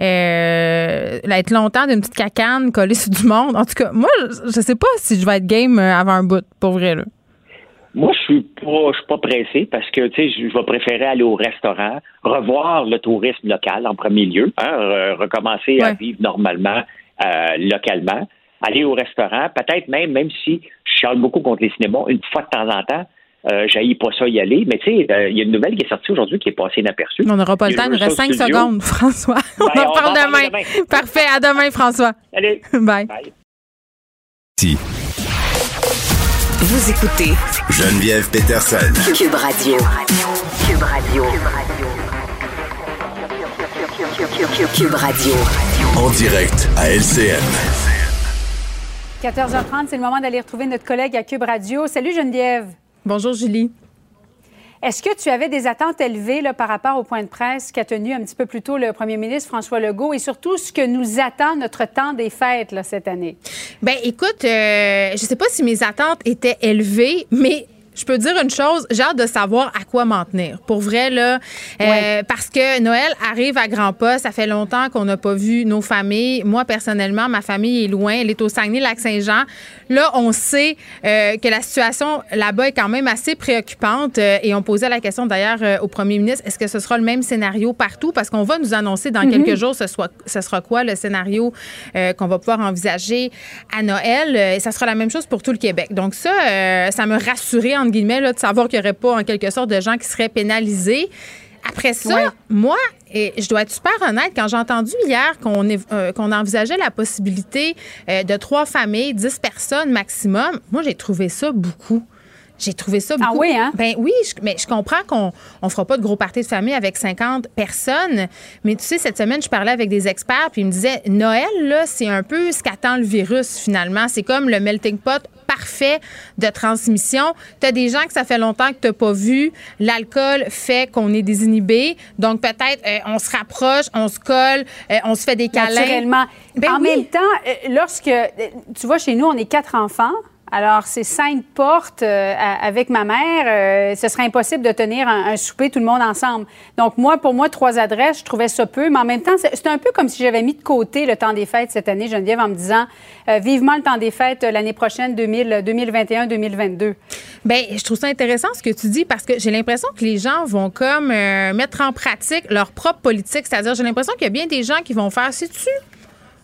euh, être longtemps d'une petite cacane collée sur du monde. En tout cas, moi, je je sais pas si je vais être game euh, avant un bout, pour vrai. Là. Moi, je suis pas, je suis pas pressé parce que, tu sais, je, vais préférer aller au restaurant, revoir le tourisme local en premier lieu, hein, re- recommencer à vivre normalement euh, localement, aller au restaurant, peut-être même, même si je charle beaucoup contre les cinémas, une fois de temps en temps, euh, j'haïs pas ça y aller, mais tu sais, euh, il y a une nouvelle qui est sortie aujourd'hui qui est passée inaperçue. On n'aura pas le temps, il nous reste cinq secondes, François. on Ben, en on parle demain. Parfait, à demain, François. Allez. Bye. Si. Vous écoutez Geneviève Peterson. Cube Radio. Cube Radio. Cube Radio. En direct à LCN. 14h30, c'est le moment d'aller retrouver notre collègue à Cube Radio. Salut Geneviève. Bonjour Julie. Est-ce que tu avais des attentes élevées là, par rapport au point de presse qu'a tenu un petit peu plus tôt le premier ministre François Legault et surtout ce que nous attend notre temps des fêtes cette année? Ben, écoute, euh, je sais pas si mes attentes étaient élevées, mais je peux dire une chose, j'ai hâte de savoir à quoi m'en tenir. Pour vrai, là, euh, parce que Noël arrive à grands pas. Ça fait longtemps qu'on n'a pas vu nos familles. Moi, personnellement, ma famille est loin. Elle est au Saguenay-Lac-Saint-Jean. Là, on sait euh, que la situation là-bas est quand même assez préoccupante. euh, et on posait la question d'ailleurs au premier ministre, est-ce que ce sera le même scénario partout? Parce qu'on va nous annoncer dans Mhm. quelques jours ce, soit, ce sera quoi le scénario qu'on va pouvoir envisager à Noël. Et ça sera la même chose pour tout le Québec. Donc ça, ça me rassurait, entre guillemets, là, de savoir qu'il n'y aurait pas, en quelque sorte, de gens qui seraient pénalisés. Après ça, Ouais. moi, et je dois être super honnête, quand j'ai entendu hier qu'on euh, envisageait la possibilité euh, de trois familles, dix personnes maximum, moi, j'ai trouvé ça beaucoup. J'ai trouvé ça beaucoup. Ah oui, hein? Ben oui, je- mais je comprends qu'on ne fera pas de gros parties de famille avec 50 personnes. Mais tu sais, cette semaine, je parlais avec des experts, puis ils me disaient Noël, là, c'est un peu ce qu'attend le virus, finalement. C'est comme le melting pot parfait de transmission. Tu as des gens que ça fait longtemps que tu n'as pas vu. L'alcool fait qu'on est désinhibé. Donc, peut-être, euh, on se rapproche, on se colle, euh, on se fait des câlins. Naturellement. Ben en oui. même temps, euh, lorsque, tu vois, chez nous, on est quatre enfants. Alors, c'est cinq portes euh, avec ma mère. euh, ce serait impossible de tenir un, souper tout le monde ensemble. Donc, moi, pour moi, trois adresses, je trouvais ça peu. Mais en même temps, c'est un peu comme si j'avais mis de côté le temps des fêtes cette année, Geneviève, en me disant euh, vivement le temps des fêtes l'année prochaine, 2000, 2021-2022. Ben, je trouve ça intéressant ce que tu dis parce que j'ai l'impression que les gens vont comme mettre en pratique leur propre politique. C'est-à-dire, j'ai l'impression qu'il y a bien des gens qui vont faire, sais-tu,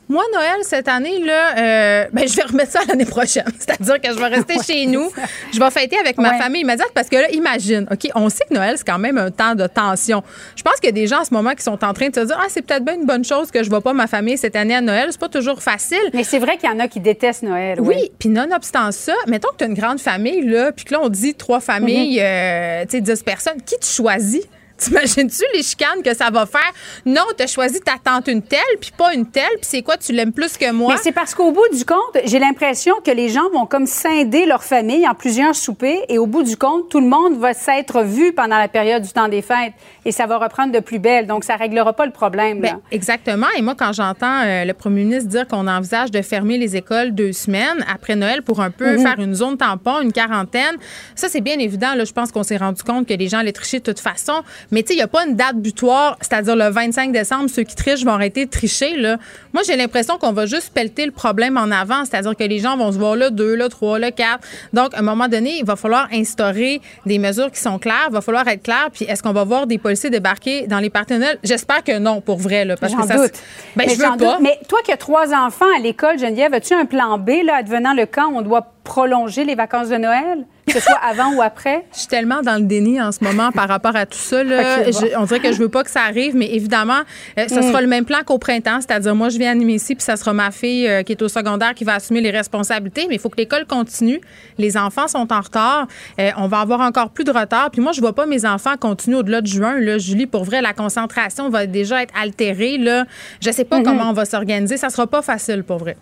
Moi, Noël, cette année, là, euh, ben, je vais remettre ça l'année prochaine. C'est-à-dire que je vais rester chez nous. Je vais fêter avec ma famille immédiate parce que là, imagine, OK, on sait que Noël, c'est quand même un temps de tension. Je pense qu'il y a des gens en ce moment qui sont en train de se dire, ah, c'est peut-être bien une bonne chose que je ne vois pas ma famille cette année à Noël. C'est pas toujours facile. Mais c'est vrai qu'il y en a qui détestent Noël. Oui, puis nonobstant ça, mettons que tu as une grande famille, là, puis que là, on dit trois familles, mm-hmm. euh, tu sais, dix personnes. Qui tu choisis? T'imagines-tu les chicanes que ça va faire? Non, tu as choisi ta tante une telle, puis pas une telle, puis c'est quoi, tu l'aimes plus que moi? Mais c'est parce qu'au bout du compte, j'ai l'impression que les gens vont comme scinder leur famille en plusieurs soupers, et au bout du compte, tout le monde va s'être vu pendant la période du temps des fêtes, et ça va reprendre de plus belle. Donc, ça réglera pas le problème. Ben, exactement. Et moi, quand j'entends euh, le premier ministre dire qu'on envisage de fermer les écoles deux semaines après Noël pour un peu mhm. faire une zone tampon, une quarantaine, ça, c'est bien évident. Là, je pense qu'on s'est rendu compte que les gens allaient tricher de toute façon. Mais tu sais, il n'y a pas une date butoir, c'est-à-dire le 25 décembre, ceux qui trichent vont arrêter de tricher. Là. Moi, j'ai l'impression qu'on va juste pelleter le problème en avant, c'est-à-dire que les gens vont se voir là, deux, là, trois, là, quatre. Donc, à un moment donné, il va falloir instaurer des mesures qui sont claires, il va falloir être clair. Puis, est-ce qu'on va voir des policiers débarquer dans les partenaires? J'espère que non, pour vrai. Là, parce que ça, doute. Ben, mais je veux pas. Mais toi qui as trois enfants à l'école, Geneviève, as-tu un plan B, là, advenant le camp, on doit prolonger les vacances de Noël? que ce soit avant ou après? Je suis tellement dans le déni en ce moment par rapport à tout ça. Là. on dirait que je veux pas que ça arrive, mais évidemment, euh, ce sera mm. le même plan qu'au printemps, c'est-à-dire moi, je viens animer ici, puis ça sera ma fille euh, qui est au secondaire qui va assumer les responsabilités, mais il faut que l'école continue. Les enfants sont en retard. Euh, on va avoir encore plus de retard. Puis moi, je vois pas mes enfants continuer au-delà de juin. Là. Julie, pour vrai, la concentration va déjà être altérée. Là. Je sais pas mm-hmm. comment on va s'organiser. Ça sera pas facile, pour vrai.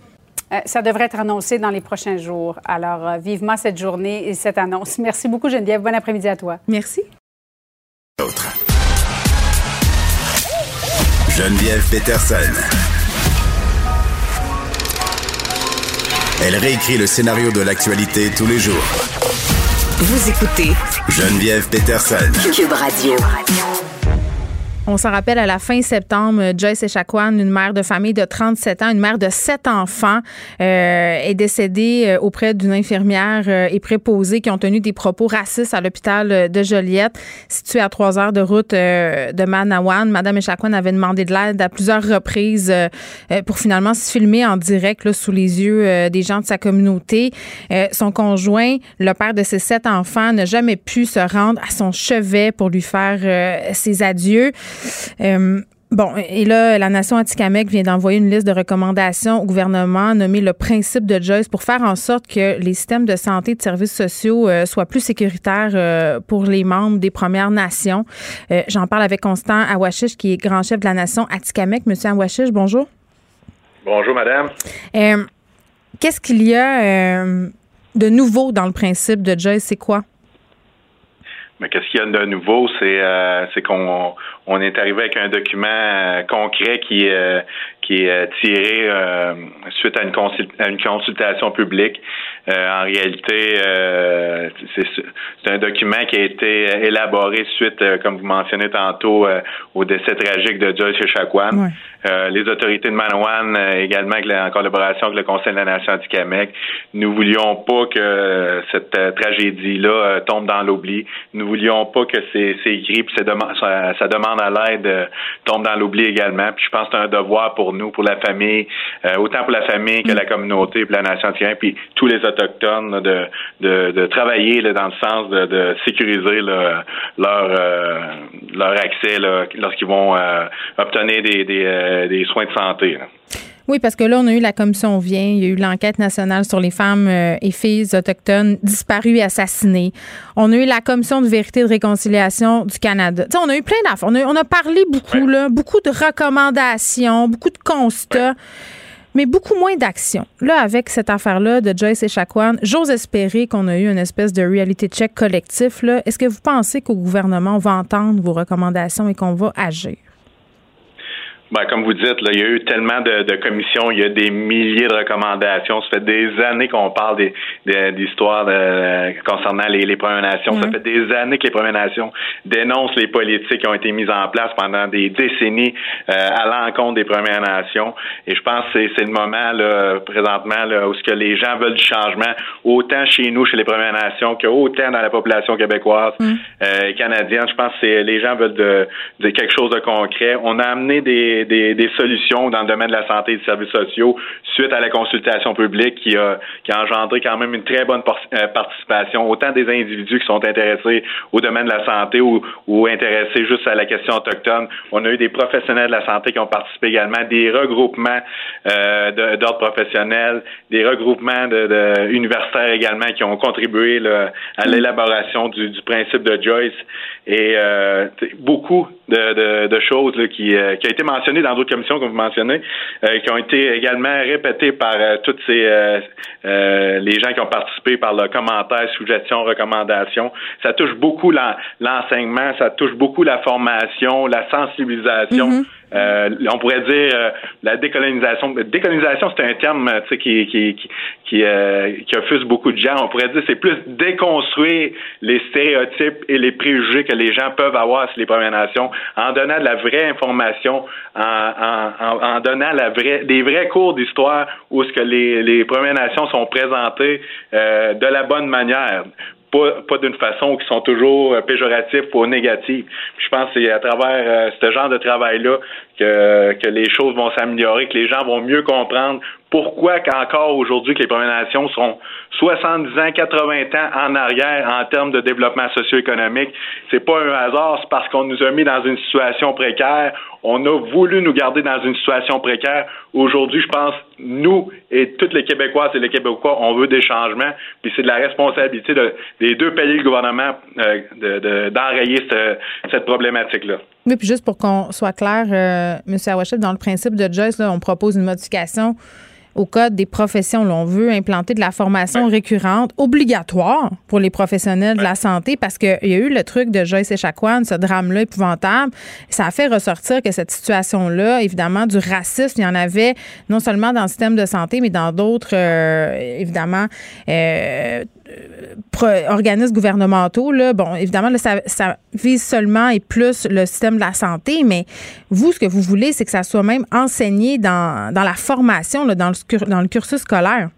Euh, ça devrait être annoncé dans les prochains jours. Alors, euh, vivement cette journée et cette annonce. Merci beaucoup, Geneviève. Bon après-midi à toi. Merci. Geneviève Peterson. Elle réécrit le scénario de l'actualité tous les jours. Vous écoutez Geneviève Peterson. Cube Radio. On s'en rappelle à la fin septembre, Joyce Echaquan, une mère de famille de 37 ans, une mère de sept enfants, euh, est décédée euh, auprès d'une infirmière euh, et préposée qui ont tenu des propos racistes à l'hôpital de Joliette, situé à trois heures de route de Manawan. Madame Echaquan avait demandé de l'aide à plusieurs reprises pour finalement se filmer en direct là, sous les yeux des gens de sa communauté. son conjoint, le père de ses sept enfants, n'a jamais pu se rendre à son chevet pour lui faire ses adieux. Euh, bon, et là, la Nation Atikamekw vient d'envoyer une liste de recommandations au gouvernement nommé le principe de Joyce pour faire en sorte que les systèmes de santé et de services sociaux euh, soient plus sécuritaires euh, pour les membres des Premières Nations. J'en parle avec Constant Awashish, qui est grand chef de la Nation Atikamekw. Monsieur Awashish, bonjour. Bonjour, madame. Qu'est-ce qu'il y a de nouveau dans le principe de Joyce? C'est quoi? Mais qu'est-ce qu'il y a de nouveau, c'est euh, qu'on on est arrivé avec un document euh, concret qui euh, qui est tiré suite à une, à une consultation publique. En réalité, c'est un document qui a été élaboré suite, comme vous mentionnez tantôt, au décès tragique de Joyce Echaquan. les autorités de Manawan, également en collaboration avec le Conseil de la Nation anti-Camec, nous voulions pas que cette tragédie-là tombe dans l'oubli. Nous voulions pas que ces, ces grippes, ces ça, demande à l'aide euh, tombe dans l'oubli également. Puis je pense que c'est un devoir pour nous, pour la famille, euh, autant pour la famille que la communauté, pour la nation entière, puis tous les autochtones, de, de, de, travailler là, dans le sens de, de sécuriser leur euh, leur accès lorsqu'ils vont obtenir des, des, des, soins de santé. Oui, parce que là, on a eu la commission Vient, il y a eu l'enquête nationale sur les femmes euh, et filles autochtones disparues et assassinées. On a eu la commission de vérité et de réconciliation du Canada. on a eu plein d'affaires. On a, on a parlé beaucoup, là, beaucoup de recommandations, beaucoup de constats. Mais beaucoup moins d'actions. Là, avec cette affaire-là de Joyce et Chacuan, j'ose espérer qu'on a eu une espèce de reality check collectif. Est-ce que vous pensez qu'au gouvernement, on va entendre vos recommandations et qu'on va agir? Ben, comme vous dites, là, il y a eu tellement de, de, commissions, il y a des milliers de recommandations. Ça fait des années qu'on parle des, des, d'histoires concernant les, les Premières Nations. Ça fait des années que les Premières Nations dénoncent les politiques qui ont été mises en place pendant des décennies euh, à l'encontre des Premières Nations. Et je pense que c'est, le moment là, présentement là, où ce que les gens veulent du changement, autant chez nous, chez les Premières Nations, qu'autant dans la population québécoise mm. euh, et canadienne. Je pense que les gens veulent de, de quelque chose de concret. On a amené des des, solutions dans le domaine de la santé et des services sociaux suite à la consultation publique qui a, qui a engendré quand même une très bonne euh, participation, autant des individus qui sont intéressés au domaine de la santé ou, intéressés juste à la question autochtone. On a eu des professionnels de la santé qui ont participé également, des regroupements euh, d'ordre professionnel, des regroupements de, de, universitaires également qui ont contribué à l'élaboration du, du, principe de Joyce et euh, beaucoup de, de, de choses là, qui, euh, qui a été mentionné dans d'autres commissions comme vous mentionnez, euh, qui ont été également répétées par euh, toutes ces euh, les gens qui ont participé par le commentaire, suggestions, recommandations. Ça touche beaucoup l'enseignement, ça touche beaucoup la formation, la sensibilisation. Mm-hmm. Euh, on pourrait dire euh, la décolonisation. Décolonisation, c'est un terme qui, qui, qui, qui, euh, qui offuse beaucoup de gens. On pourrait dire c'est plus déconstruire les stéréotypes et les préjugés que les gens peuvent avoir sur les Premières Nations en donnant de la vraie information, en, en, en donnant la vraie, des vrais cours d'histoire où ce que les, les Premières Nations sont présentées euh, de la bonne manière pas, d'une façon qui sont toujours péjoratifs ou négatifs. Je pense que c'est à travers euh, ce genre de travail-là que, que les choses vont s'améliorer, que les gens vont mieux comprendre pourquoi qu'encore aujourd'hui que les Premières Nations sont 70 ans, 80 ans en arrière en termes de développement socio-économique? C'est pas un hasard, c'est parce qu'on nous a mis dans une situation précaire. On a voulu nous garder dans une situation précaire. Aujourd'hui, je pense, nous et toutes les Québécoises et les Québécois, on veut des changements. Puis c'est de la responsabilité des deux pays du gouvernement euh, d'enrayer cette problématique-là. Oui, puis juste pour qu'on soit clair, euh, M. Awachet, dans le principe de Joyce, on propose une modification au code des professions. Là, on veut implanter de la formation récurrente obligatoire pour les professionnels de la santé parce qu'il y a eu le truc de Joyce Echaquan, ce drame-là épouvantable. Ça a fait ressortir que cette situation-là, évidemment, du racisme, il y en avait non seulement dans le système de santé, mais dans d'autres, euh, évidemment, euh, organismes gouvernementaux, là, bon, évidemment, ça, ça, vise seulement et plus le système de la santé, mais vous, ce que vous voulez, c'est que ça soit même enseigné dans, dans la formation, là, dans, le, dans le cursus scolaire.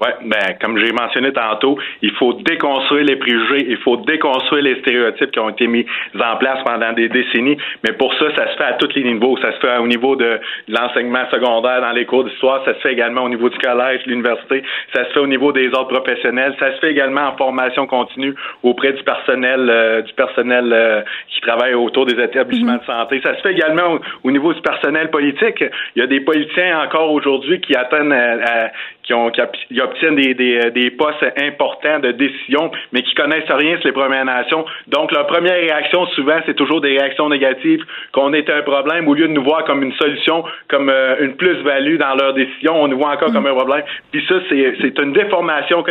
Oui, ben, comme j'ai mentionné tantôt, il faut déconstruire les préjugés, il faut déconstruire les stéréotypes qui ont été mis en place pendant des décennies. Mais pour ça, ça se fait à tous les niveaux. Ça se fait au niveau de l'enseignement secondaire dans les cours d'histoire, ça se fait également au niveau du collège, de l'université, ça se fait au niveau des ordres professionnels, ça se fait également en formation continue auprès du personnel, euh, du personnel euh, qui travaille autour des établissements de santé. Ça se fait également au, niveau du personnel politique. Il y a des politiciens encore aujourd'hui qui atteignent à, qui, ont, qui, obtiennent des, des, des, postes importants de décision, mais qui connaissent rien sur les Premières Nations. Donc, leur première réaction, souvent, c'est toujours des réactions négatives, qu'on est un problème, au lieu de nous voir comme une solution, comme euh, une plus-value dans leurs décisions, on nous voit encore comme un problème. Puis ça, c'est une déformation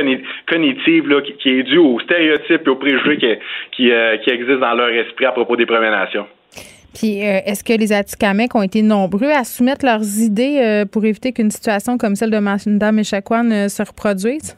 cognitive là, qui, est due aux stéréotypes et aux préjugés qui, qui, euh, qui existent dans leur esprit à propos des Premières Nations. Puis, euh, est-ce que les Atikamekw ont été nombreux à soumettre leurs idées euh, pour éviter qu'une situation comme celle de Mme Echaquan euh, se reproduise?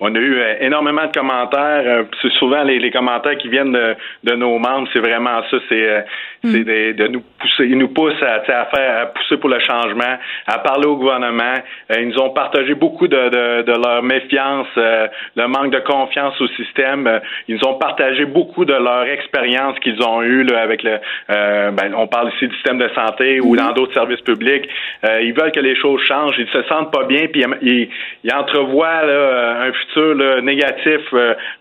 On a eu énormément de commentaires. c'est souvent les, commentaires qui viennent de, nos membres. C'est vraiment ça. C'est c'est mm. de, nous pousser. Ils nous poussent à, à, faire, à pousser pour le changement, à parler au gouvernement. Euh, ils nous ont partagé beaucoup de, de, de leur méfiance, euh, le manque de confiance au système. Euh, ils nous ont partagé beaucoup de leur expérience qu'ils ont eue là, avec le. Ben, on parle ici du système de santé ou mm-hmm. dans d'autres services publics. ils veulent que les choses changent. Ils se sentent pas bien, puis ils, ils entrevoient là, un futur là, négatif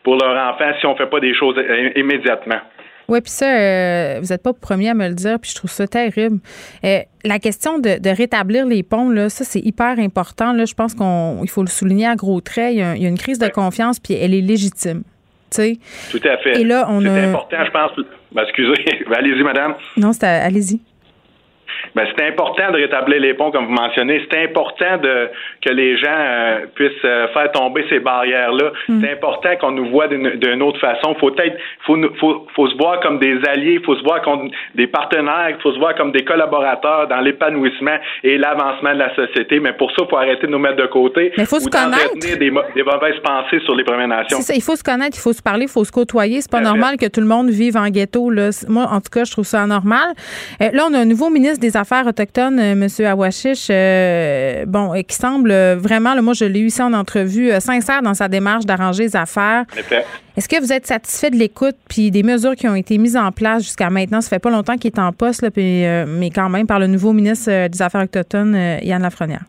pour leur enfant si on fait pas des choses immédiatement. Oui, puis ça, euh, vous n'êtes pas le premier à me le dire, puis je trouve ça terrible. Euh, la question de, rétablir les ponts, là, ça, c'est hyper important. Là, je pense qu'il faut le souligner à gros traits. Il y a, une crise de confiance, puis elle est légitime. sais. Tout à fait. Et là, on C'est important, je pense. Ben, excusez, allez-y, madame. Non, c'est allez-y ben, c'est important de rétablir les ponts, comme vous mentionnez. C'est important de que les gens euh, puissent euh, faire tomber ces barrières-là. Mm. C'est important qu'on nous voit d'une autre façon. Faut être, faut, faut, faut se voir comme des alliés, faut se voir comme des partenaires, il faut se voir comme des collaborateurs dans l'épanouissement et l'avancement de la société. Mais pour ça, il faut arrêter de nous mettre de côté. Mais faut se connaître. Des, des, mauvaises pensées sur les Premières Nations. Ça, il faut se connaître, il faut se parler, il faut se côtoyer. C'est pas normal que tout le monde vive en ghetto. Là. Moi, en tout cas, je trouve ça anormal. Euh, là, on a un nouveau ministre des Affaires affaires autochtones, euh, M. Awashish, euh, bon, qui semble vraiment, moi je l'ai eu ici en entrevue, sincère dans sa démarche d'arranger les affaires. Est-ce que vous êtes satisfait de l'écoute puis des mesures qui ont été mises en place jusqu'à maintenant? Ça fait pas longtemps qu'il est en poste, là, mais quand même, par le nouveau ministre des Affaires autochtones, Yann Lafrenière.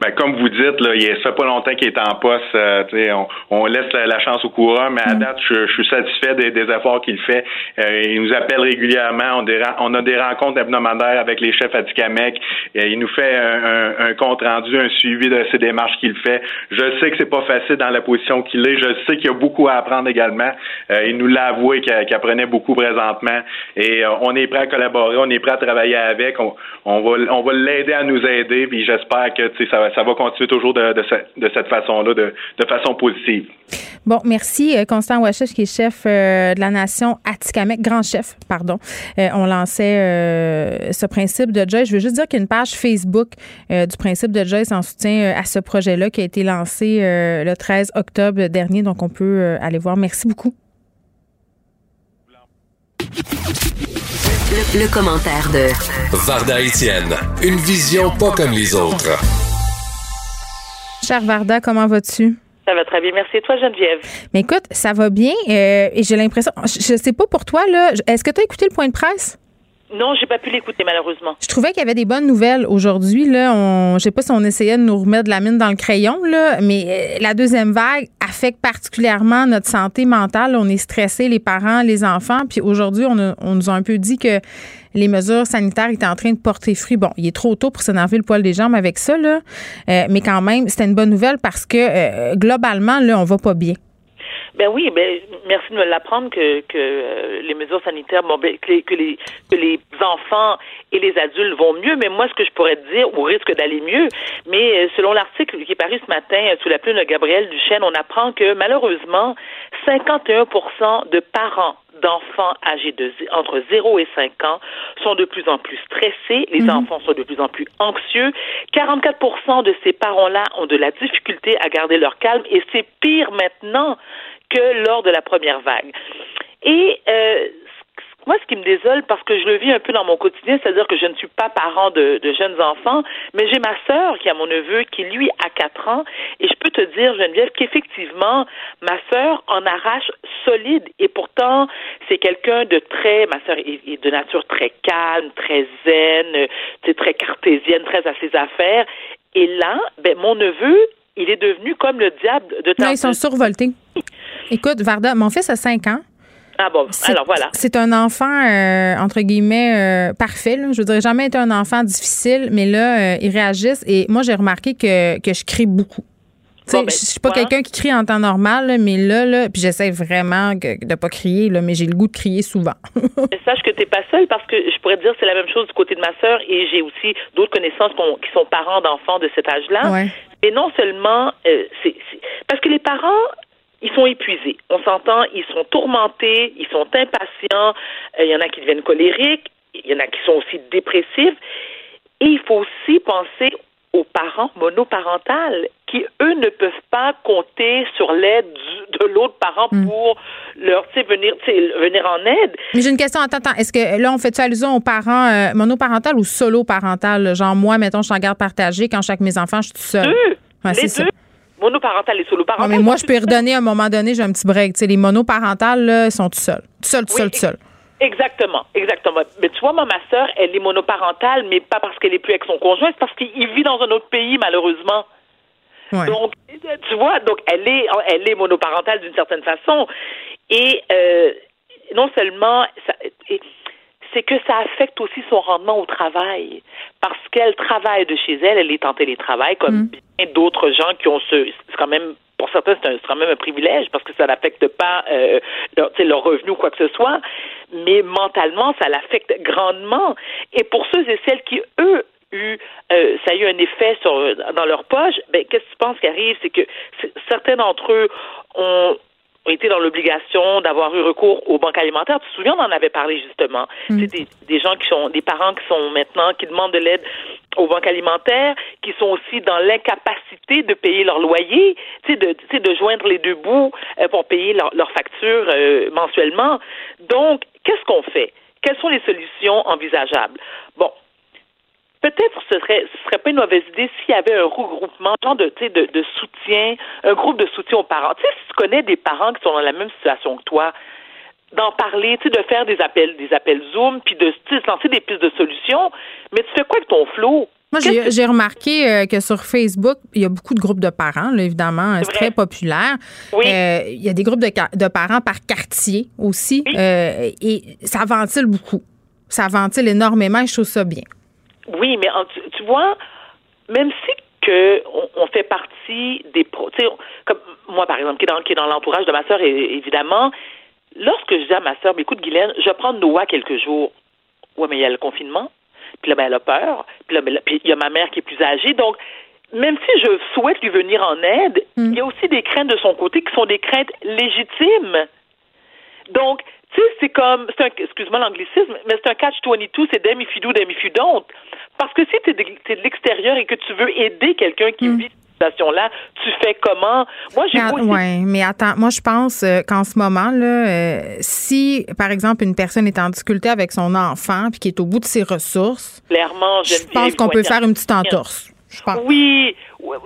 Ben, comme vous dites, là, il fait pas longtemps qu'il est en poste. Euh, on, on, laisse la, chance au courant, mais à mm. date, je, suis satisfait des, efforts qu'il fait. Euh, il nous appelle régulièrement. On, on, a des rencontres hebdomadaires avec les chefs à Tikamek. il nous fait un, compte rendu, un suivi de ces démarches qu'il fait. Je sais que c'est pas facile dans la position qu'il est. Je sais qu'il y a beaucoup à apprendre également. Euh, il nous l'a avoué qu'il apprenait beaucoup présentement. Et on est prêt à collaborer, on est prêt à travailler avec. On, on va, on va l'aider à nous aider. Puis j'espère que ça va ça va continuer toujours de, cette façon-là, de, façon positive. Bon, merci. Euh, Constant Wachish, qui est chef euh, de la nation Atikamek, grand chef, pardon. Euh, on lançait ce principe de Joyce. Je veux juste dire qu'il y a une page Facebook du principe de Joyce en soutien à ce projet-là qui a été lancé le 13 octobre dernier. Donc, on peut aller voir. Merci beaucoup. Le, commentaire de Varda Etienne, une vision pas comme les autres. Cher Varda, comment vas-tu? Ça va très bien. Merci. Et toi, Geneviève? Mais écoute, ça va bien. Euh, et j'ai l'impression, je, ne sais pas pour toi, là, est-ce que tu as écouté le point de presse? Non, j'ai pas pu l'écouter malheureusement. Je trouvais qu'il y avait des bonnes nouvelles aujourd'hui. Là, on, je sais pas si on essayait de nous remettre de la mine dans le crayon, là, mais euh, la deuxième vague affecte particulièrement notre santé mentale. On est stressé, les parents, les enfants. Puis aujourd'hui, on, on nous a un peu dit que les mesures sanitaires étaient en train de porter fruit. Bon, il est trop tôt pour s'énerver le poil des jambes avec ça, là, euh, mais quand même, c'était une bonne nouvelle parce que euh, globalement, là, on va pas bien. Ben oui, ben merci de me l'apprendre que, que euh, les mesures sanitaires, bon, ben, que, les, que, les, que les enfants et les adultes vont mieux. Mais moi, ce que je pourrais te dire, ou risque d'aller mieux, mais selon l'article qui est paru ce matin sous la plume de Gabriel Duchesne, on apprend que malheureusement, 51% de parents d'enfants âgés de entre 0 et 5 ans sont de plus en plus stressés, les mhm. enfants sont de plus en plus anxieux. 44% de ces parents-là ont de la difficulté à garder leur calme et c'est pire maintenant que lors de la première vague. Et euh, moi, ce qui me désole, parce que je le vis un peu dans mon quotidien, c'est-à-dire que je ne suis pas parent de, jeunes enfants, mais j'ai ma sœur qui a mon neveu qui, lui, a 4 ans, et je peux te dire, Geneviève, qu'effectivement, ma sœur en arrache solide, et pourtant, c'est quelqu'un de très, ma sœur est, de nature très calme, très zen, c'est très cartésienne, très à ses affaires, et là, ben, mon neveu, il est devenu comme le diable de ta Non, ils sont survoltés. Écoute, Varda, mon fils a 5 ans. Ah bon, alors voilà. C'est un enfant, euh, entre guillemets, euh, parfait. Là. Je dirais jamais été un enfant difficile, mais là, euh, il réagisse. Et moi, j'ai remarqué que, que je crie beaucoup. Ben, je suis pas quelqu'un qui crie en temps normal, mais là, là puis j'essaie vraiment de de pas crier, là, mais j'ai le goût de crier souvent. sache que tu n'es pas seule parce que je pourrais te dire c'est la même chose du côté de ma sœur et j'ai aussi d'autres connaissances qui sont parents d'enfants de cet âge-là. Et non seulement, c'est parce que les parents ils sont épuisés. On s'entend, ils sont tourmentés, ils sont impatients, euh, il y en a qui deviennent colériques, il y en a qui sont aussi dépressifs. Et il faut aussi penser aux parents monoparentales qui, eux, ne peuvent pas compter sur l'aide de l'autre parent hmm. pour leur venir, venir en aide. Mais j'ai une question, attends, attends. Est-ce que là, on fait allusion aux parents euh, monoparentales ou solo-parentales? Genre, moi, mettons, je suis en garde partagée. Quand je suis avec mes enfants, je suis toute seule. Deux. les deux monoparentales et solo-parentales. mais moi, je peux redonner à un moment donné, j'ai un petit break. les monoparentales, là, sont tout seuls. Tout seul, tout seul, tout seul. Exactement, exactement. Mais tu vois, moi, ma sœur, elle est monoparentale, mais pas parce qu'elle est plus avec son conjoint, c'est parce qu'il vit dans un autre pays, malheureusement. Donc, tu vois, donc elle est, elle est monoparentale d'une certaine façon. Et euh, non seulement, ça, c'est que ça affecte aussi son rendement au travail. Parce qu'elle travaille de chez elle, elle est en télétravail, comme mm. bien d'autres gens qui ont ce. C'est quand même. Pour certains, c'est quand même un privilège parce que ça n'affecte pas euh, leur, leur revenu ou quoi que ce soit, mais mentalement, ça l'affecte grandement. Et pour ceux et celles qui, eux, eu, euh, ça a eu un effet sur, dans leur poche, ben, qu'est-ce que tu penses qui arrive? C'est que certains d'entre eux ont, ont été dans l'obligation d'avoir eu recours aux banques alimentaires. Tu te souviens, on en avait parlé justement. Mm. C'est des, des, gens qui sont, des parents qui sont maintenant, qui demandent de l'aide aux banques alimentaires, qui sont aussi dans l'incapacité de payer leur loyer, tu sais, de, de joindre les deux bouts euh, pour payer leurs leur factures euh, mensuellement. Donc, qu'est-ce qu'on fait? Quelles sont les solutions envisageables? Bon, peut-être ce serait ce serait pas une mauvaise idée s'il y avait un regroupement, genre de, de, de soutien, un groupe de soutien aux parents. Tu sais, si tu connais des parents qui sont dans la même situation que toi, d'en parler, tu sais, de faire des appels, des appels Zoom, puis de lancer des pistes de solutions. Mais tu fais quoi avec ton flot? Moi, j'ai remarqué euh, que sur Facebook, il y a beaucoup de groupes de parents, là, évidemment. C'est très populaire. Oui. Euh, il y a des groupes de, de parents par quartier aussi. Euh, et ça ventile beaucoup. Ça ventile énormément et je trouve ça bien. Oui, mais tu, tu vois, même si que on, on fait partie des pro, comme moi par exemple, qui est dans, qui est dans l'entourage de ma sœur, évidemment, lorsque je dis à ma sœur, Mais, écoute Guylaine, je prendre Noah quelques jours. Ouais, mais il y a le confinement. Puis là, ben, elle a peur. Puis là, ben, il y a ma mère qui est plus âgée. Donc, même si je souhaite lui venir en aide, il y a aussi des craintes de son côté qui sont des craintes légitimes. Donc, tu sais, c'est comme, c'est un, excuse-moi l'anglicisme, mais c'est un catch-22, c'est dem if you do, Parce que si tu es de, l'extérieur et que tu veux aider quelqu'un qui vit cette situation-là, tu fais comment? Moi, j'ai beau essayer- ouais, mais attends, moi je pense euh, qu'en ce moment là, euh, si par exemple une personne est en difficulté avec son enfant puis qui est au bout de ses ressources, clairement, je pense qu'on peut faire une petite entorse. Je pense. Oui,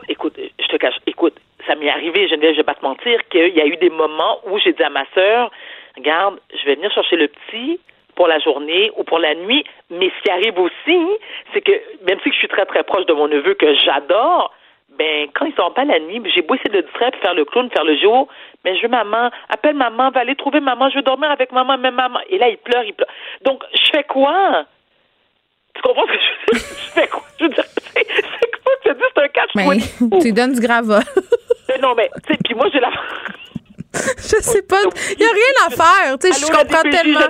écoute, je te cache, écoute, ça m'est arrivé, je vais pas te mentir, qu'il y a eu des moments où j'ai dit à ma sœur, regarde, je vais venir chercher le petit pour la journée ou pour la nuit, mais ce qui arrive aussi, c'est que même si je suis très très proche de mon neveu que j'adore, ben quand ils sont pas la nuit, j'ai beau essayer de le distraire, puis faire le clown, faire le jour, mais je veux maman, appelle maman, va aller trouver maman, je veux dormir avec maman, même maman. Et là, il pleure, il pleure. Donc, je fais quoi? Tu comprends ce que je veux dire? Je fais quoi? Je veux dire, c'est quoi? Tu dit, c'est un catch Mais tu donnes du gravat. Mais non, mais, tu sais, puis moi, j'ai la. je sais pas, il y a rien à faire, tu sais, je Allô, comprends DPJ, tellement.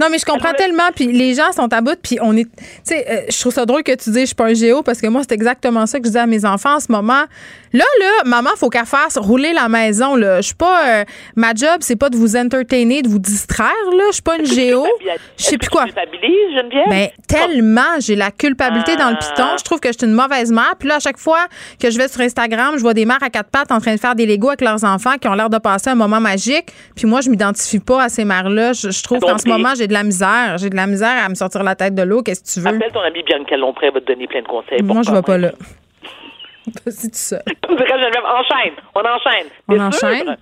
Non, mais je comprends tellement puis les gens sont à bout puis on est tu sais euh, je trouve ça drôle que tu dis je suis pas un géo parce que moi c'est exactement ça que je dis à mes enfants en ce moment. Là là, maman, faut qu'elle fasse rouler la maison là. Je suis pas euh, ma job, c'est pas de vous entertainer, de vous distraire là, je suis pas une géo. Je sais plus quoi. Geneviève? Ben, tellement, j'ai la culpabilité dans le Ah. piton. Je trouve que je suis une mauvaise mère. Puis là, à chaque fois que je vais sur Instagram, je vois des mères à quatre pattes en train de faire des Legos avec leurs enfants qui ont l'air de passer un moment magique. Puis moi, je m'identifie pas à ces mères-là. Je, je trouve qu'en ce moment, j'ai de la misère. J'ai de la misère à me sortir la tête de l'eau. Qu'est-ce que tu veux? Appelle ton ami Bianca Lompré, elle va te donner plein de conseils. Moi, je vais pas là. Vas-y, tout enchaîne, on enchaîne. On enchaîne?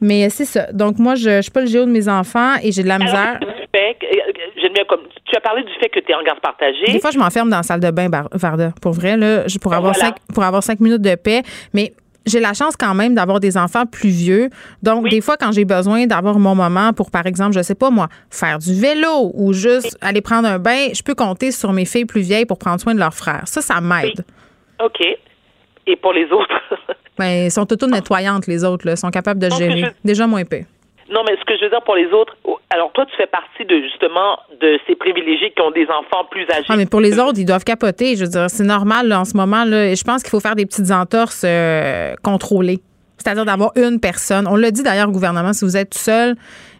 Mais c'est ça. Donc, moi, je, je suis pas le géo de mes enfants et j'ai de la misère. Alors, fait euh, comme tu as parlé du fait que tu es en garde partagée. Des fois, je m'enferme dans la salle de bain, Varda. Pour vrai, là, pour, Ben avoir voilà. cinq, pour avoir cinq minutes de paix. Mais j'ai la chance quand même d'avoir des enfants plus vieux. Donc, des fois, quand j'ai besoin d'avoir mon moment pour, par exemple, je sais pas moi, faire du vélo ou juste aller prendre un bain, je peux compter sur mes filles plus vieilles pour prendre soin de leurs frères. Ça, ça m'aide. OK. Et pour les autres? Ben, elles sont auto-nettoyantes, les autres. Là. Elles sont capables de mais gérer. je- Déjà moins pire. non, mais ce que je veux dire pour les autres, oh, alors toi, tu fais partie de justement de ces privilégiés qui ont des enfants plus âgés. Ah, mais pour les autres, ils doivent capoter. Je veux dire, c'est normal là, en ce moment. Là, et je pense qu'il faut faire des petites entorses euh, contrôlées. C'est-à-dire d'avoir une personne. On l'a dit d'ailleurs au gouvernement, si vous êtes tout seul,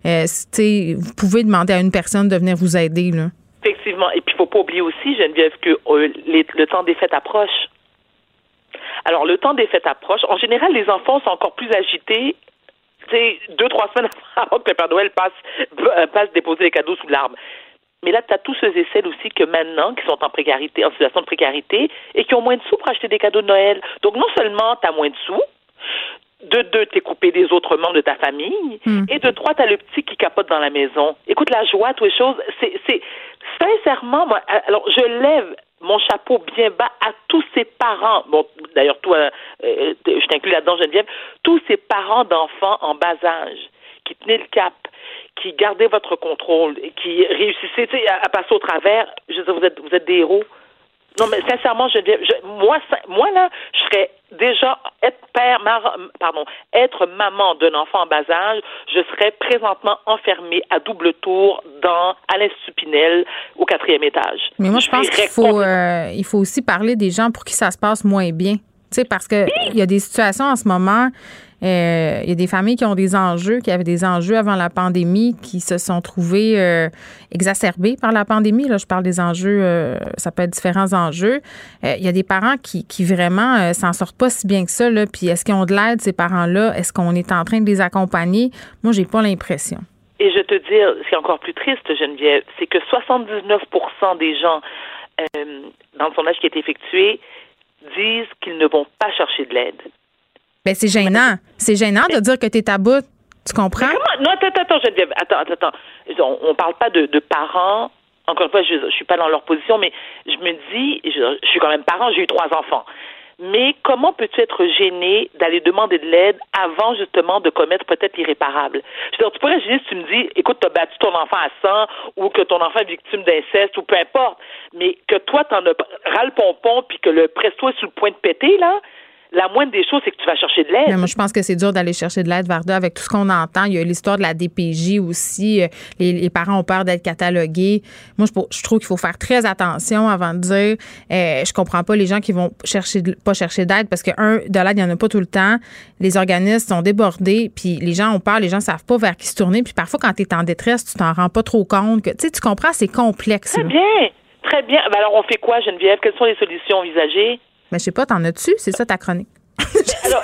euh, si, tu sais, vous pouvez demander à une personne de venir vous aider. Là. Effectivement. Et puis, il faut pas oublier aussi, Geneviève, que euh, les- le temps des fêtes approche. Alors, le temps des fêtes approche. En général, les enfants sont encore plus agités, sais, deux, trois semaines avant que le Père Noël passe, euh, passe déposer les cadeaux sous l'arbre. Mais là, tu as tous ceux et celles aussi que maintenant, qui sont en précarité, en situation de précarité, et qui ont moins de sous pour acheter des cadeaux de Noël. Donc, non seulement tu as moins de sous, de deux, t'es coupé des autres membres de ta famille. Et de trois, t'as le petit qui capote dans la maison. Écoute, la joie, toutes les choses, c'est, c'est, sincèrement, moi, alors, je lève mon chapeau bien bas à tous ces parents. Bon, d'ailleurs, toi, euh, je t'inclus là-dedans, Geneviève. Tous ces parents d'enfants en bas âge qui tenaient le cap, qui gardaient votre contrôle, qui réussissaient, à passer au travers. Je veux dire, vous êtes, vous êtes des héros. Non, mais sincèrement, je, je moi, moi là, je serais déjà être père, mar- pardon, être maman d'un enfant en bas âge, je serais présentement enfermée à double tour dans Alain Stupinel au quatrième étage. Mais moi, je pense qu'il faut, euh, il faut aussi parler des gens pour qui ça se passe moins bien. Tu sais, parce que il y a des situations en ce moment, euh, il y a des familles qui ont des enjeux, qui avaient des enjeux avant la pandémie, qui se sont trouvés euh, exacerbés par la pandémie. Là, je parle des enjeux, euh, ça peut être différents enjeux. Euh, il y a des parents qui, qui vraiment euh, s'en sortent pas si bien que ça. Là. Puis est-ce qu'ils ont de l'aide, ces parents-là? Est-ce qu'on est en train de les accompagner? Moi, j'ai pas l'impression. Et je te dire, ce qui est encore plus triste, Geneviève, c'est que 79% des gens euh, dans le sondage qui a été effectué, disent qu'ils ne vont pas chercher de l'aide. Ben, c'est gênant. C'est gênant de dire que tu es à bout. Tu comprends? Non, attends, attends, Geneviève. Attends, attends, attends. On, ne parle pas de, parents. Encore une fois, je, ne suis pas dans leur position, mais je me dis, je, je suis quand même parent, j'ai eu trois enfants. Mais comment peux-tu être gêné d'aller demander de l'aide avant justement de commettre peut-être l'irréparable? Je veux dire, tu pourrais gêner si tu me dis, écoute, tu as battu ton enfant à 100 ou que ton enfant est victime d'inceste ou peu importe, mais que toi, tu en as ras le pompon puis que le presto est sur le point de péter, là, la moindre des choses, c'est que tu vas chercher de l'aide. moi, je pense que c'est dur d'aller chercher de l'aide, Varda, avec tout ce qu'on entend. Il y a l'histoire de la DPJ aussi. Euh, les, parents ont peur d'être catalogués. Moi, je, trouve qu'il faut faire très attention avant de dire euh, je comprends pas les gens qui vont chercher pas chercher d'aide parce que, un, de l'aide, il n'y en a pas tout le temps. Les organismes sont débordés, puis les gens ont peur, les gens savent pas vers qui se tourner. Puis parfois, quand tu es en détresse, tu t'en rends pas trop compte. Que, tu comprends, c'est complexe. Très bien. Très bien. Ben alors, on fait quoi, Geneviève? Quelles sont les solutions envisagées? Mais je sais pas, t'en as-tu? C'est ça ta chronique. Alors,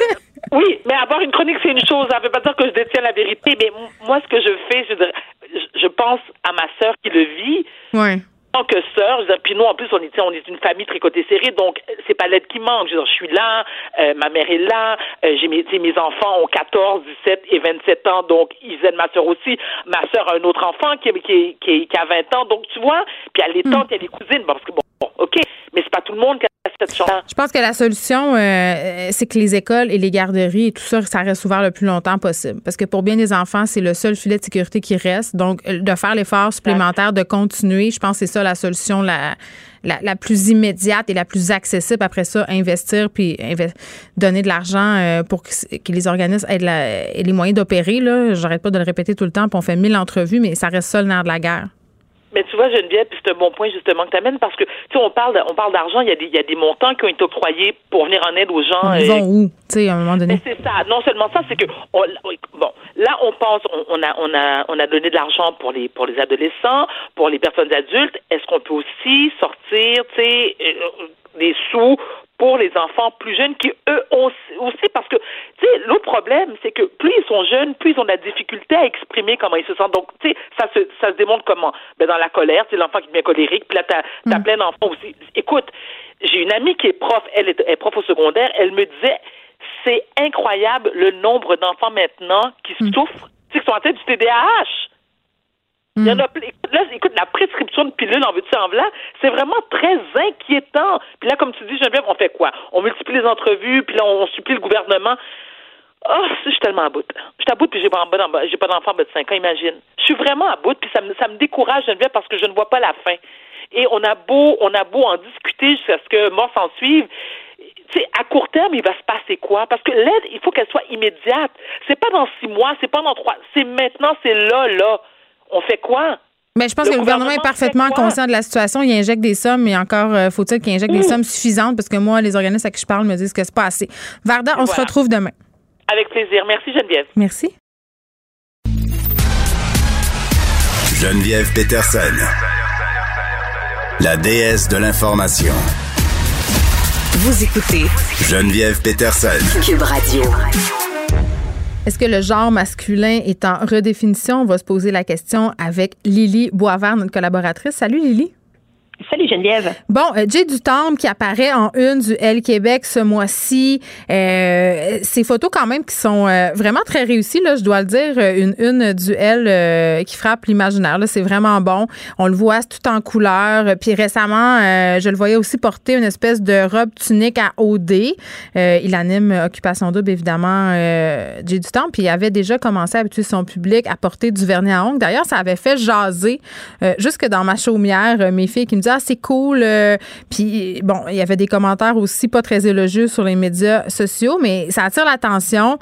oui, mais avoir une chronique, c'est une chose. Ça ne veut pas dire que je détiens la vérité. Mais moi, ce que je fais, je, je pense à ma sœur qui le vit. Oui tant que sœur, puis nous en plus on est, on est une famille très côté serré, donc c'est pas l'aide qui manque. Je, je suis là, euh, ma mère est là, euh, j'ai mes, mes enfants ont 14, 17 et 27 ans, donc ils aident ma sœur aussi. Ma sœur a un autre enfant qui, qui, qui, qui a 20 ans, donc tu vois, puis elle est tante, elle est cousine, parce que bon, ok, mais c'est pas tout le monde qui a cette chance. Je pense que la solution, euh, c'est que les écoles et les garderies et tout ça, ça reste ouvert le plus longtemps possible, parce que pour bien des enfants, c'est le seul filet de sécurité qui reste. Donc de faire l'effort supplémentaire, de continuer, je pense que c'est ça la solution la, la, plus immédiate et la plus accessible. Après ça, investir puis donner de l'argent euh, pour que, les organismes aient, les moyens d'opérer. J'arrête pas de le répéter tout le temps, puis on fait mille entrevues, mais ça reste ça le nerf de la guerre. Mais tu vois, Geneviève, puis c'est un bon point justement que tu amènes parce que tu sais, on parle, on parle d'argent, il y a des, il y a des montants qui ont été octroyés pour venir en aide aux gens. Ils vont où, tu sais, à un moment donné? c'est ça. Non seulement ça, c'est que bon, là, on pense, on, a, on a, on a donné de l'argent pour les, pour les adolescents, pour les personnes adultes. Est-ce qu'on peut aussi sortir, tu sais, euh, des sous pour les enfants plus jeunes qui, eux, aussi, parce que, tu sais, l'autre problème, c'est que plus ils sont jeunes, plus ils ont de la difficulté à exprimer comment ils se sentent. Donc, tu sais, ça se, ça se démontre comment? Ben, dans la colère, c'est l'enfant qui devient colérique, puis là, t'as, as mm. plein d'enfants aussi. Écoute, j'ai une amie qui est prof, elle est, prof au secondaire, elle me disait, c'est incroyable le nombre d'enfants maintenant qui mm. souffrent, tu sais, qui sont en tête du TDAH. Il y en a, écoute, là, écoute, la prescription de pilules en veux-tu en c'est vraiment très inquiétant. Puis là, comme tu dis, Geneviève, on fait quoi? On multiplie les entrevues, puis là, on, supplie le gouvernement. Oh, je suis tellement à bout. Je suis à bout, puis j'ai pas, pas d'enfant de 5 ans, imagine. Je suis vraiment à bout, puis ça me, ça me décourage, Geneviève, parce que je ne vois pas la fin. Et on a beau, on a beau en discuter jusqu'à ce que mort s'en suive. sais, à court terme, il va se passer quoi? Parce que l'aide, il faut qu'elle soit immédiate. C'est pas dans six mois, c'est pas dans trois, c'est maintenant, c'est là, là on fait quoi? Mais je pense que le gouvernement, est parfaitement conscient de la situation. Il injecte des sommes, mais encore euh, faut-il qu'il injecte des sommes suffisantes? Parce que moi, les organismes à qui je parle me disent que c'est pas assez. Varda, on se retrouve demain. Avec plaisir. Merci, Geneviève. Merci. Geneviève Peterson, la déesse de l'information. Vous écoutez Geneviève Peterson, Cube Radio. Est-ce que le genre masculin est en redéfinition? On va se poser la question avec Lily Boisvert, notre collaboratrice. Salut Lily. Salut Geneviève. Bon, euh, Jay Dutombe qui apparaît en une du L Québec ce mois-ci. Euh, ces photos quand même qui sont euh, vraiment très réussies, là, je dois le dire. Une une du L qui frappe l'imaginaire. Là, c'est vraiment bon. On le voit tout en couleur. Puis récemment, je le voyais aussi porter une espèce de robe tunique à OD. il anime Occupation Double, évidemment, Jay Dutombe. Puis il avait déjà commencé à habituer son public à porter du vernis à ongles. D'ailleurs, ça avait fait jaser jusque dans ma chaumière mes filles qui me disaient c'est cool. Euh, puis bon, il y avait des commentaires aussi pas très élogieux sur les médias sociaux, mais ça attire l'attention.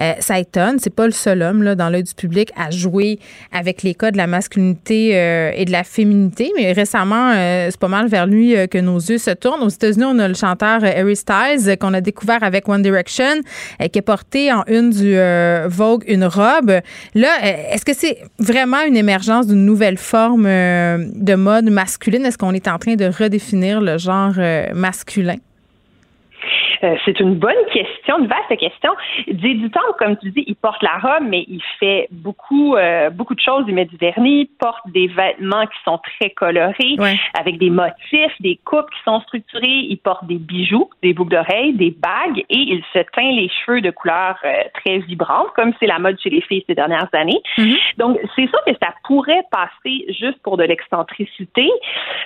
Euh, ça étonne. C'est pas le seul homme là, dans l'œil du public à jouer avec les cas de la masculinité euh, et de la féminité. Mais récemment, c'est pas mal vers lui que nos yeux se tournent. Aux États-Unis, on a le chanteur Harry Styles qu'on a découvert avec One Direction, qui a porté en une du Vogue une robe. Là, est-ce que c'est vraiment une émergence d'une nouvelle forme de mode masculine? Est-ce qu'on est en train de redéfinir le genre euh, masculin? Euh, c'est une bonne question, une vaste question. Jay du temps, comme tu dis, il porte la robe, mais il fait beaucoup, euh, beaucoup de choses. Il met du vernis, porte des vêtements qui sont très colorés, avec des motifs, des coupes qui sont structurées. Il porte des bijoux, des boucles d'oreilles, des bagues, et il se teint les cheveux de couleurs euh, très vibrantes, comme c'est la mode chez les filles ces dernières années. Mm-hmm. Donc, c'est sûr que ça pourrait passer juste pour de l'excentricité,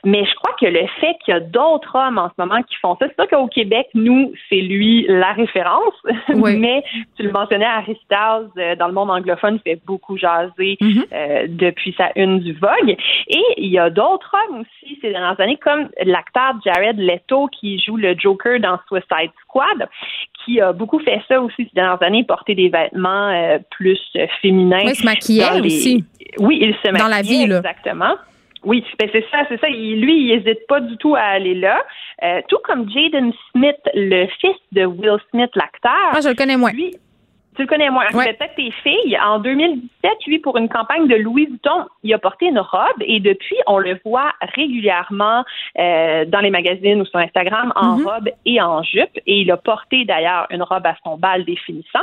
mais je crois que le fait qu'il y a d'autres hommes en ce moment qui font ça, c'est sûr qu'au Québec, nous, c'est lui la référence, mais tu le mentionnais, Harry Styles, euh, dans le monde anglophone, fait beaucoup jaser Mm-hmm. euh, depuis sa une du Vogue. Et il y a d'autres hommes aussi ces dernières années, comme l'acteur Jared Leto qui joue le Joker dans Suicide Squad, qui a beaucoup fait ça aussi ces dernières années, porter des vêtements euh, plus féminins. Oui, se maquiller les- aussi. Oui, il se Dans la maquillait, vie, là. exactement. Oui, ben c'est ça, c'est ça. Il- lui, il hésite pas du tout à aller là. Euh, tout comme Jaden Smith, le fils de Will Smith, l'acteur. Moi, je le connais moins. Lui, tu le connais moins. Ouais. Peut-être tes filles. En 2017, lui, pour une campagne de Louis Vuitton, il a porté une robe et depuis, on le voit régulièrement euh, dans les magazines ou sur Instagram en Mm-hmm. robe et en jupe. Et il a porté d'ailleurs une robe à son bal définissant.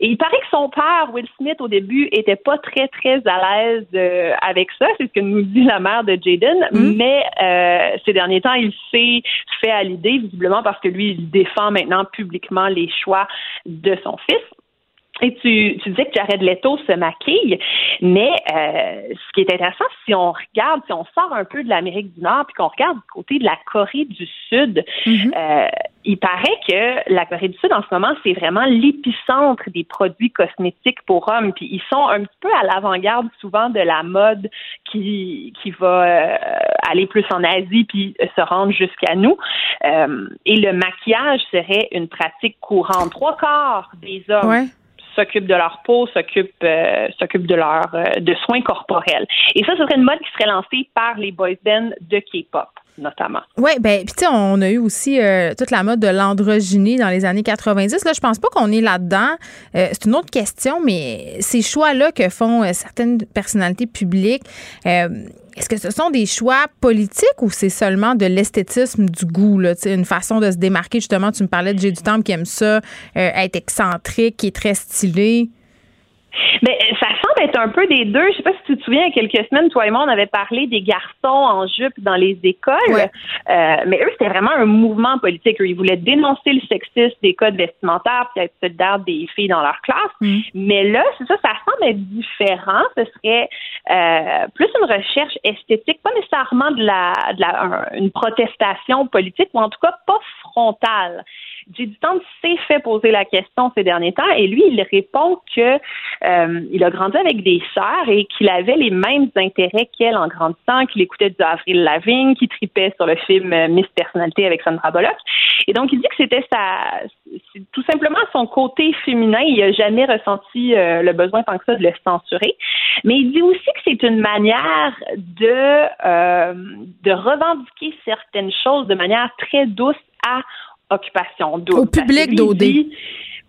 Et il paraît que son père, Will Smith, au début, était pas très, très à l'aise euh, avec ça. C'est ce que nous dit la mère de Jaden. Mais euh, ces derniers temps, il s'est fait à l'idée, visiblement, parce que lui, il défend maintenant publiquement les choix de son fils. Et tu, tu disais que Jared Leto se maquille, mais euh, ce qui est intéressant, si on regarde, si on sort un peu de l'Amérique du Nord, puis qu'on regarde du côté de la Corée du Sud, euh, il paraît que la Corée du Sud, en ce moment, c'est vraiment l'épicentre des produits cosmétiques pour hommes. Puis ils sont un petit peu à l'avant-garde souvent de la mode qui, qui va euh, aller plus en Asie puis se rendre jusqu'à nous. Euh, et le maquillage serait une pratique courante. Trois quarts des hommes Ouais. S'occupent de leur peau, s'occupent euh, de leur euh, de soins corporels. Et ça, ce serait une mode qui serait lancée par les boys bands de K-pop, notamment. Oui, ben, puis tu sais, on a eu aussi euh, toute la mode de l'androgynie dans les années 90. Là, je pense pas qu'on est là-dedans. Euh, c'est une autre question, mais ces choix-là que font euh, certaines personnalités publiques, est-ce que ce sont des choix politiques ou c'est seulement de l'esthétisme du goût, là, une façon de se démarquer? Justement, tu me parlais de J'ai du Temple qui aime ça, être excentrique, qui est très stylé. Mais euh, ça semble être un peu des deux. Je sais pas si tu te souviens, il y a quelques semaines, toi et moi, on avait parlé des garçons en jupe dans les écoles. Euh, mais eux, c'était vraiment un mouvement politique. Ils voulaient dénoncer le sexisme des codes vestimentaires puis être solidaires des filles dans leur classe. Mais là, c'est ça, ça semble être différent. Ce serait euh, plus une recherche esthétique, pas nécessairement de la, de la un- une protestation politique, ou en tout cas pas frontale. Temps s'est fait poser la question ces derniers temps et lui, il répond que euh, il a grandi avec des sœurs et qu'il avait les mêmes intérêts qu'elle en grandissant, qu'il écoutait du Avril Lavigne, qu'il tripait sur le film euh, Miss Personnalité avec Sandra Bullock. Et donc, il dit que c'était sa, tout simplement son côté féminin. Il n'a jamais ressenti euh, le besoin tant que ça de le censurer. Mais il dit aussi que c'est une manière de, euh, de revendiquer certaines choses de manière très douce à occupation. Au public d'OD.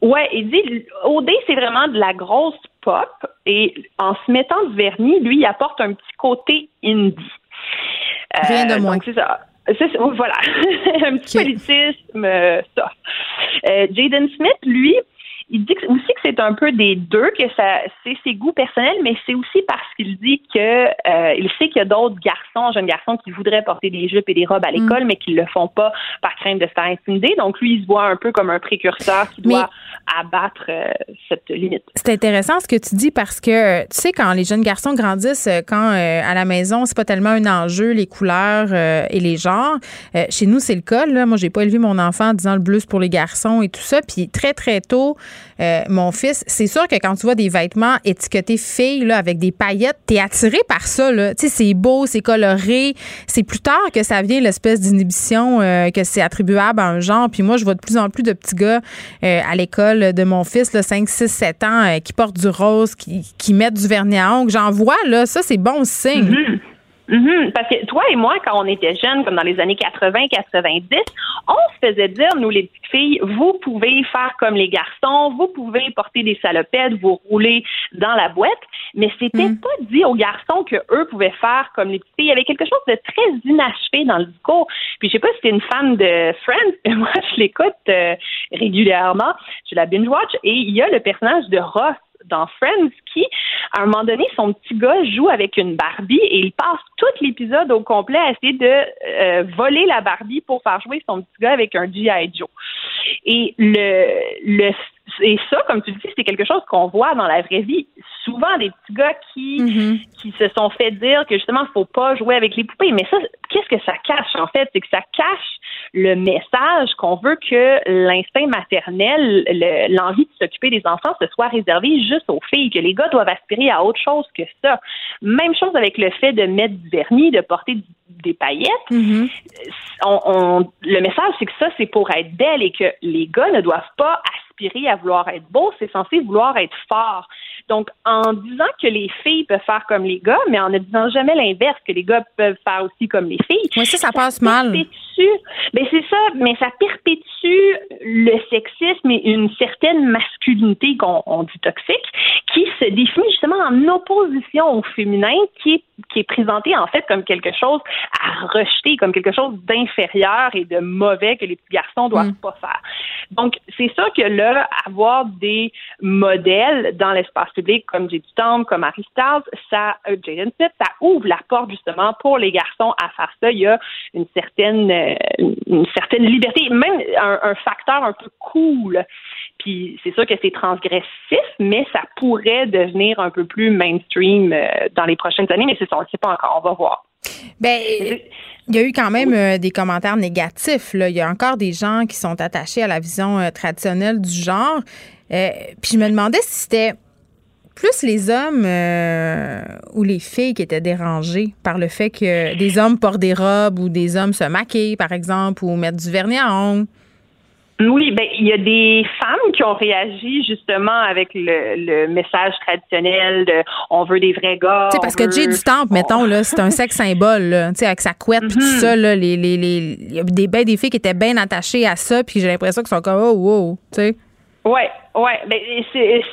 Ouais, il dit OD c'est vraiment de la grosse pop et en se mettant du vernis, lui il apporte un petit côté indie. Euh, Rien de moins. donc, c'est ça. Voilà. un petit politisme, euh, ça. Euh, Jaden Smith, lui, il dit aussi que c'est un peu des deux, que ça, c'est ses goûts personnels, mais c'est aussi parce qu'il dit que euh, il sait qu'il y a d'autres garçons, jeunes garçons, qui voudraient porter des jupes et des robes à l'école, mais qui le font pas par crainte de se faire intimider. Donc lui, il se voit un peu comme un précurseur qui doit abattre euh, cette limite. C'est intéressant ce que tu dis parce que tu sais quand les jeunes garçons grandissent euh, quand euh, à la maison c'est pas tellement un enjeu les couleurs et les genres chez nous c'est le cas là moi j'ai pas élevé mon enfant en disant le bleu c'est pour les garçons et tout ça puis très très tôt euh, mon fils c'est sûr que quand tu vois des vêtements étiquetés filles là avec des paillettes t'es attiré par ça tu sais c'est beau c'est coloré. C'est plus tard que ça vient l'espèce d'inhibition euh, que c'est attribuable à un genre. Puis moi je vois de plus en plus de petits gars euh, à l'école de mon fils, là, 5, 6, 7 ans, qui portent du rose, qui, qui mettent du vernis à ongles. J'en vois, là, ça, c'est bon signe. Mhm, parce que toi et moi, quand on était jeunes, comme dans les années 80-90, on se faisait dire, nous les petites filles, vous pouvez faire comme les garçons, vous pouvez porter des salopettes, vous rouler dans la boîte, mais c'était pas dit aux garçons que eux pouvaient faire comme les petites filles. Il y avait quelque chose de très inachevé dans le discours. Puis je sais pas si t'es une fan de Friends, mais moi je l'écoute euh, régulièrement, je la binge watch et il y a le personnage de Ross dans Friends qui, à un moment donné, son petit gars joue avec une Barbie et il passe tout l'épisode au complet à essayer de euh, voler la Barbie pour faire jouer son petit gars avec un G.I. Joe. Et le, le et ça, comme tu le dis, c'est quelque chose qu'on voit dans la vraie vie. Souvent, des petits gars qui, qui se sont fait dire que justement, il faut pas jouer avec les poupées. Mais ça, qu'est-ce que ça cache, en fait? C'est que ça cache le message qu'on veut que l'instinct maternel, l'envie de s'occuper des enfants, se soit réservé juste aux filles, que les gars doivent aspirer à autre chose que ça. Même chose avec le fait de mettre du vernis, de porter des paillettes. on, on, le message, c'est que ça, c'est pour être belle et que les gars ne doivent pas aspirer à vouloir être beau, c'est censé vouloir être fort. Donc, en disant que les filles peuvent faire comme les gars, mais en ne disant jamais l'inverse, que les gars peuvent faire aussi comme les filles. Oui, ça, ça passe mal. Mais c'est ça, mais ça perpétue le sexisme et une certaine masculinité qu'on dit toxique, qui se définit justement en opposition au féminin, qui est, qui est présenté en fait comme quelque chose à rejeter, comme quelque chose d'inférieur et de mauvais que les petits garçons doivent pas faire. Donc, c'est ça que là, avoir des modèles dans l'espace comme J.D. Tom, comme Harry Styles, ça, euh, Jaden ça ouvre la porte justement pour les garçons à faire ça. Il y a une certaine, euh, une certaine liberté, même un, un facteur un peu cool. Puis c'est sûr que c'est transgressif, mais ça pourrait devenir un peu plus mainstream euh, dans les prochaines années, mais c'est ça, on ne sait pas encore, on va voir. Ben, il y a eu quand même euh, des commentaires négatifs. Là. Il y a encore des gens qui sont attachés à la vision traditionnelle du genre. puis je me demandais si c'était plus les hommes ou les filles qui étaient dérangés par le fait que des hommes portent des robes ou des hommes se maquillent, par exemple, ou mettent du vernis à ongles. Oui, ben il y a des femmes qui ont réagi justement avec le, le message traditionnel de on veut des vrais gars. Tu sais parce que Jay du Temple, mettons là, c'est un sexe symbole, tu sais avec sa couette puis tout Mhm. ça là, les les les il y a des ben, des filles qui étaient bien attachées à ça puis j'ai l'impression qu'ils sont comme oh wow, tu sais. Ouais, ouais, ben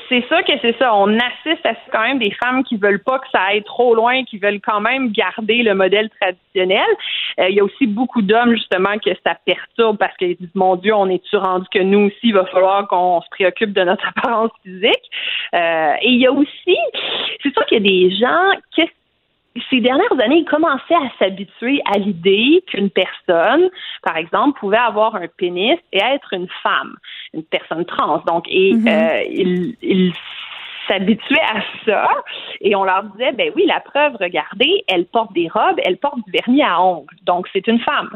c'est sûr que c'est ça. On assiste à quand même des femmes qui veulent pas que ça aille trop loin, qui veulent quand même garder le modèle traditionnel. Euh, Il y a aussi beaucoup d'hommes justement que ça perturbe parce qu'ils disent mon Dieu, on est-tu rendu que nous aussi il va falloir qu'on se préoccupe de notre apparence physique? Euh, et il y a aussi, c'est sûr qu'il y a des gens qui ces dernières années, ils commençaient à s'habituer à l'idée qu'une personne, par exemple, pouvait avoir un pénis et être une femme, une personne trans. Donc, et ils, ils s'habituaient à ça et on leur disait, ben oui, la preuve, regardez, elle porte des robes, elle porte du vernis à ongles, donc c'est une femme.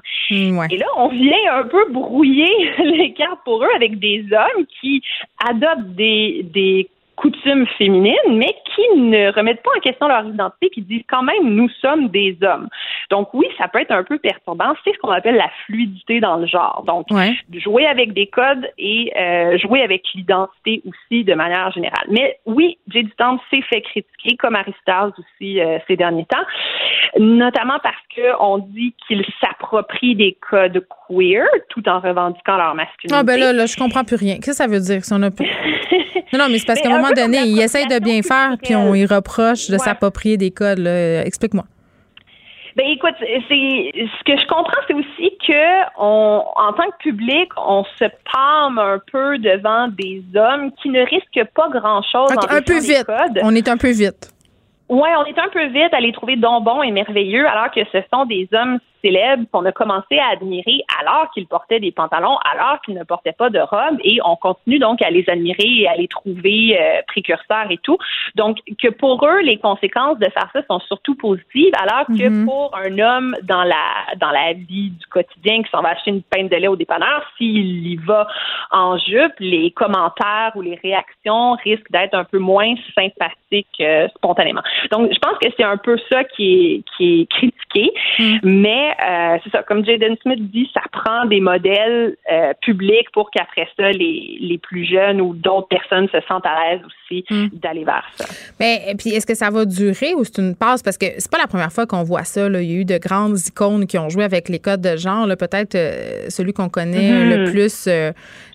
Et là, on vient un peu brouiller les cartes pour eux avec des hommes qui adoptent des, des coutumes féminines, mais qui ne remettent pas en question leur identité, qui disent quand même nous sommes des hommes. Donc oui, ça peut être un peu perturbant. C'est ce qu'on appelle la fluidité dans le genre. Donc jouer avec des codes et euh, jouer avec l'identité aussi de manière générale. Mais oui, Jay du Temple s'est fait critiquer, comme Harry Styles aussi euh, ces derniers temps, notamment parce qu'on dit qu'il s'approprie des codes queer tout en revendiquant leur masculinité. Ah ben là là, je comprends plus rien. Qu'est-ce que ça veut dire si on a Non non, mais c'est parce qu'à un un moment donné, comme ils essayent de bien faire puis on y reproche de s'approprier des codes. Explique-moi. Ben écoute, c'est ce que je comprends, c'est aussi que on, en tant que public, on se palme un peu devant des hommes qui ne risquent pas grand-chose. Ok, en un peu vite. codes. On est un peu vite. Ouais, on est un peu vite à les trouver donc bons et merveilleux, alors que ce sont des hommes célèbres qu'on a commencé à admirer alors qu'ils portaient des pantalons, alors qu'ils ne portaient pas de robe, et on continue donc à les admirer et à les trouver euh, précurseurs et tout. Donc, que pour eux, les conséquences de faire ça sont surtout positives, alors que Mhm. pour un homme dans la dans la vie du quotidien qui s'en va acheter une pinte de lait au dépanneur, s'il y va en jupe, les commentaires ou les réactions risquent d'être un peu moins sympathiques euh, spontanément. Donc, je pense que c'est un peu ça qui est, qui est critiqué, mm. mais euh, c'est ça, comme Jaden Smith dit, ça prend des modèles euh, publics pour qu'après ça, les, les plus jeunes ou d'autres personnes se sentent à l'aise aussi mm. d'aller vers ça. Mais puis est-ce que ça va durer ou c'est une passe? Parce que c'est pas la première fois qu'on voit ça. Là. Il y a eu de grandes icônes qui ont joué avec les codes de genre. Peut-être celui qu'on connaît mm-hmm. le plus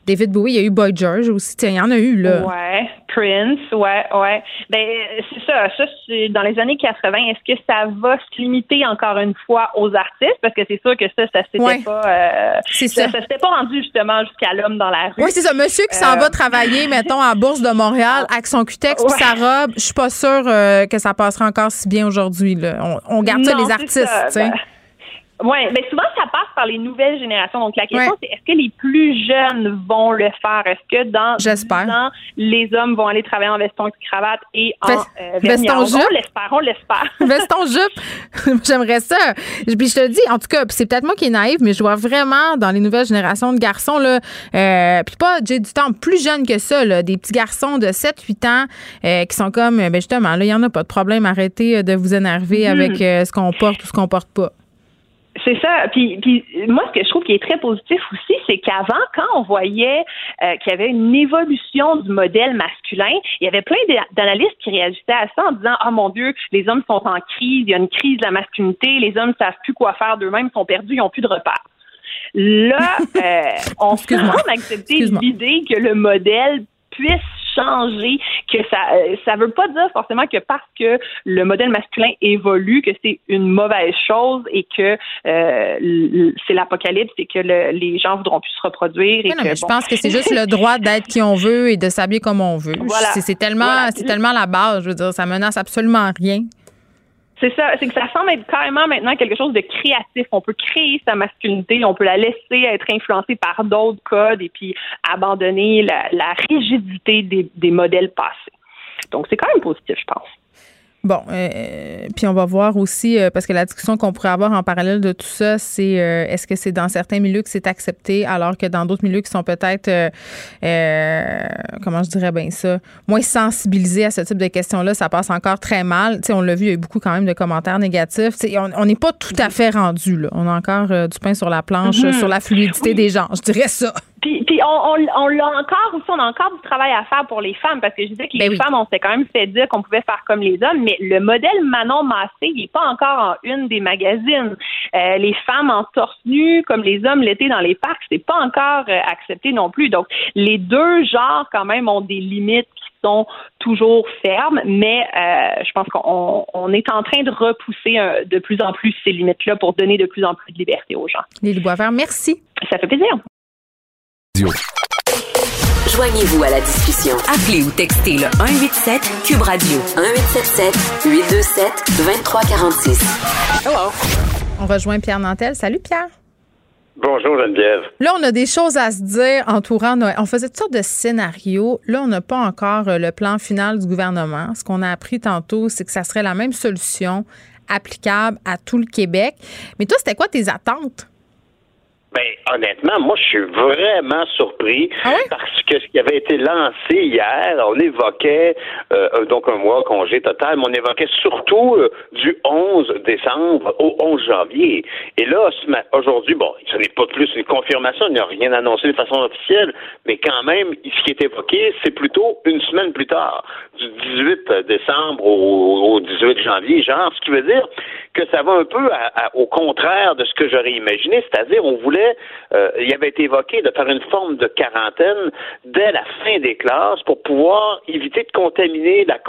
David Bowie, il y a eu Boy George aussi. Il y en a eu, là. Ouais. Prince, ouais, ouais. Ben, c'est ça. Ça, c'est dans les années 80. Est-ce que ça va se limiter encore une fois aux artistes? Parce que c'est sûr que ça, ça s'était pas. Euh, c'est ça. Ça, s'était pas rendu justement jusqu'à l'homme dans la rue. Oui, c'est ça. Monsieur qui s'en va euh, travailler, mettons, à Bourse de Montréal avec son cutex et sa robe, je suis pas sûre euh, que ça passera encore si bien aujourd'hui. On, on, garde ça les artistes, tu sais. Oui, mais souvent, ça passe par les nouvelles générations. Donc, la question, c'est est-ce que les plus jeunes vont le faire? Est-ce que dans ans, les hommes vont aller travailler en veston cravate et en euh, veston jupe? On l'espère, on l'espère. veston jupe, j'aimerais ça. Puis je te dis, en tout cas, c'est peut-être moi qui est naïve, mais je vois vraiment dans les nouvelles générations de garçons, là, euh, puis pas j'ai du temps plus jeune que ça, là, des petits garçons de 7-8 ans euh, qui sont comme, ben justement, là, il n'y en a pas de problème, arrêtez de vous énerver mm-hmm. avec ce qu'on porte ou ce qu'on porte pas. C'est ça. Puis, puis moi, ce que je trouve qui est très positif aussi, c'est qu'avant, quand on voyait euh, qu'il y avait une évolution du modèle masculin, il y avait plein d'analystes qui réagissaient à ça en disant Ah mon Dieu, les hommes sont en crise, il y a une crise de la masculinité, les hommes ne savent plus quoi faire d'eux-mêmes, sont perdus, ils n'ont plus de repères. Là, euh, on se rend accepter l'idée que le modèle puisse changer, que ça euh, ça veut pas dire forcément que parce que le modèle masculin évolue que c'est une mauvaise chose et que euh, c'est l'apocalypse et que les gens voudront plus se reproduire. Et non, mais je pense que c'est juste le droit d'être qui on veut et de s'habiller comme on veut. Voilà. C'est tellement c'est tellement la base. Je veux dire, ça menace absolument rien. C'est ça, c'est que ça semble être carrément maintenant quelque chose de créatif. On peut créer sa masculinité, on peut la laisser être influencée par d'autres codes et puis abandonner la, rigidité des, des modèles passés. Donc c'est quand même positif, je pense. Bon, euh, puis on va voir aussi, euh, parce que la discussion qu'on pourrait avoir en parallèle de tout ça, c'est euh, est-ce que c'est dans certains milieux que c'est accepté, alors que dans d'autres milieux qui sont peut-être, comment je dirais bien ça, moins sensibilisés à ce type de questions-là, ça passe encore très mal. Tu sais, on l'a vu, il y a eu beaucoup quand même de commentaires négatifs. on n'est pas tout à fait rendu, là. On a encore du pain sur la planche, mm-hmm. sur la fluidité des gens, je dirais ça. Puis, on, on, l'a encore aussi, on a encore du travail à faire pour les femmes parce que je disais que les ben femmes, on s'est quand même fait dire qu'on pouvait faire comme les hommes, mais le modèle Manon Massé, il n'est pas encore en une des magazines. Euh, les femmes en torse nu, comme les hommes l'été dans les parcs, c'est pas encore euh, accepté non plus. Donc, les deux genres, quand même, ont des limites qui sont toujours fermes, mais euh, je pense qu'on est en train de repousser de plus en plus ces limites-là pour donner de plus en plus de liberté aux gens. Lily Boisvert, merci. Ça fait plaisir. Joignez-vous à la discussion. Appelez ou textez le 187 Cube Radio 1877 827 2346. Hello. On rejoint Pierre Nantel. Salut Pierre. Bonjour Geneviève. Là, on a des choses à se dire entourant Noël. On faisait toutes sortes de scénarios. Là, on n'a pas encore euh, le plan final du gouvernement. Ce qu'on a appris tantôt, c'est que ça serait la même solution applicable à tout le Québec. Mais toi, c'était quoi tes attentes? Ben, honnêtement, moi, je suis vraiment surpris ah parce que ce qui avait été lancé hier, on évoquait euh, donc un mois congé total, mais on évoquait surtout euh, du 11 décembre au 11 janvier. Et là, aujourd'hui, bon, ce n'est pas plus une confirmation, il n'y a rien annoncé de façon officielle, mais quand même, ce qui est évoqué, c'est plutôt une semaine plus tard, du 18 décembre au, 18 janvier, genre, ce qui veut dire que ça va un peu au contraire de ce que j'aurais imaginé, c'est-à-dire on voulait euh, il avait été évoqué de faire une forme de quarantaine dès la fin des classes pour pouvoir éviter de contaminer la,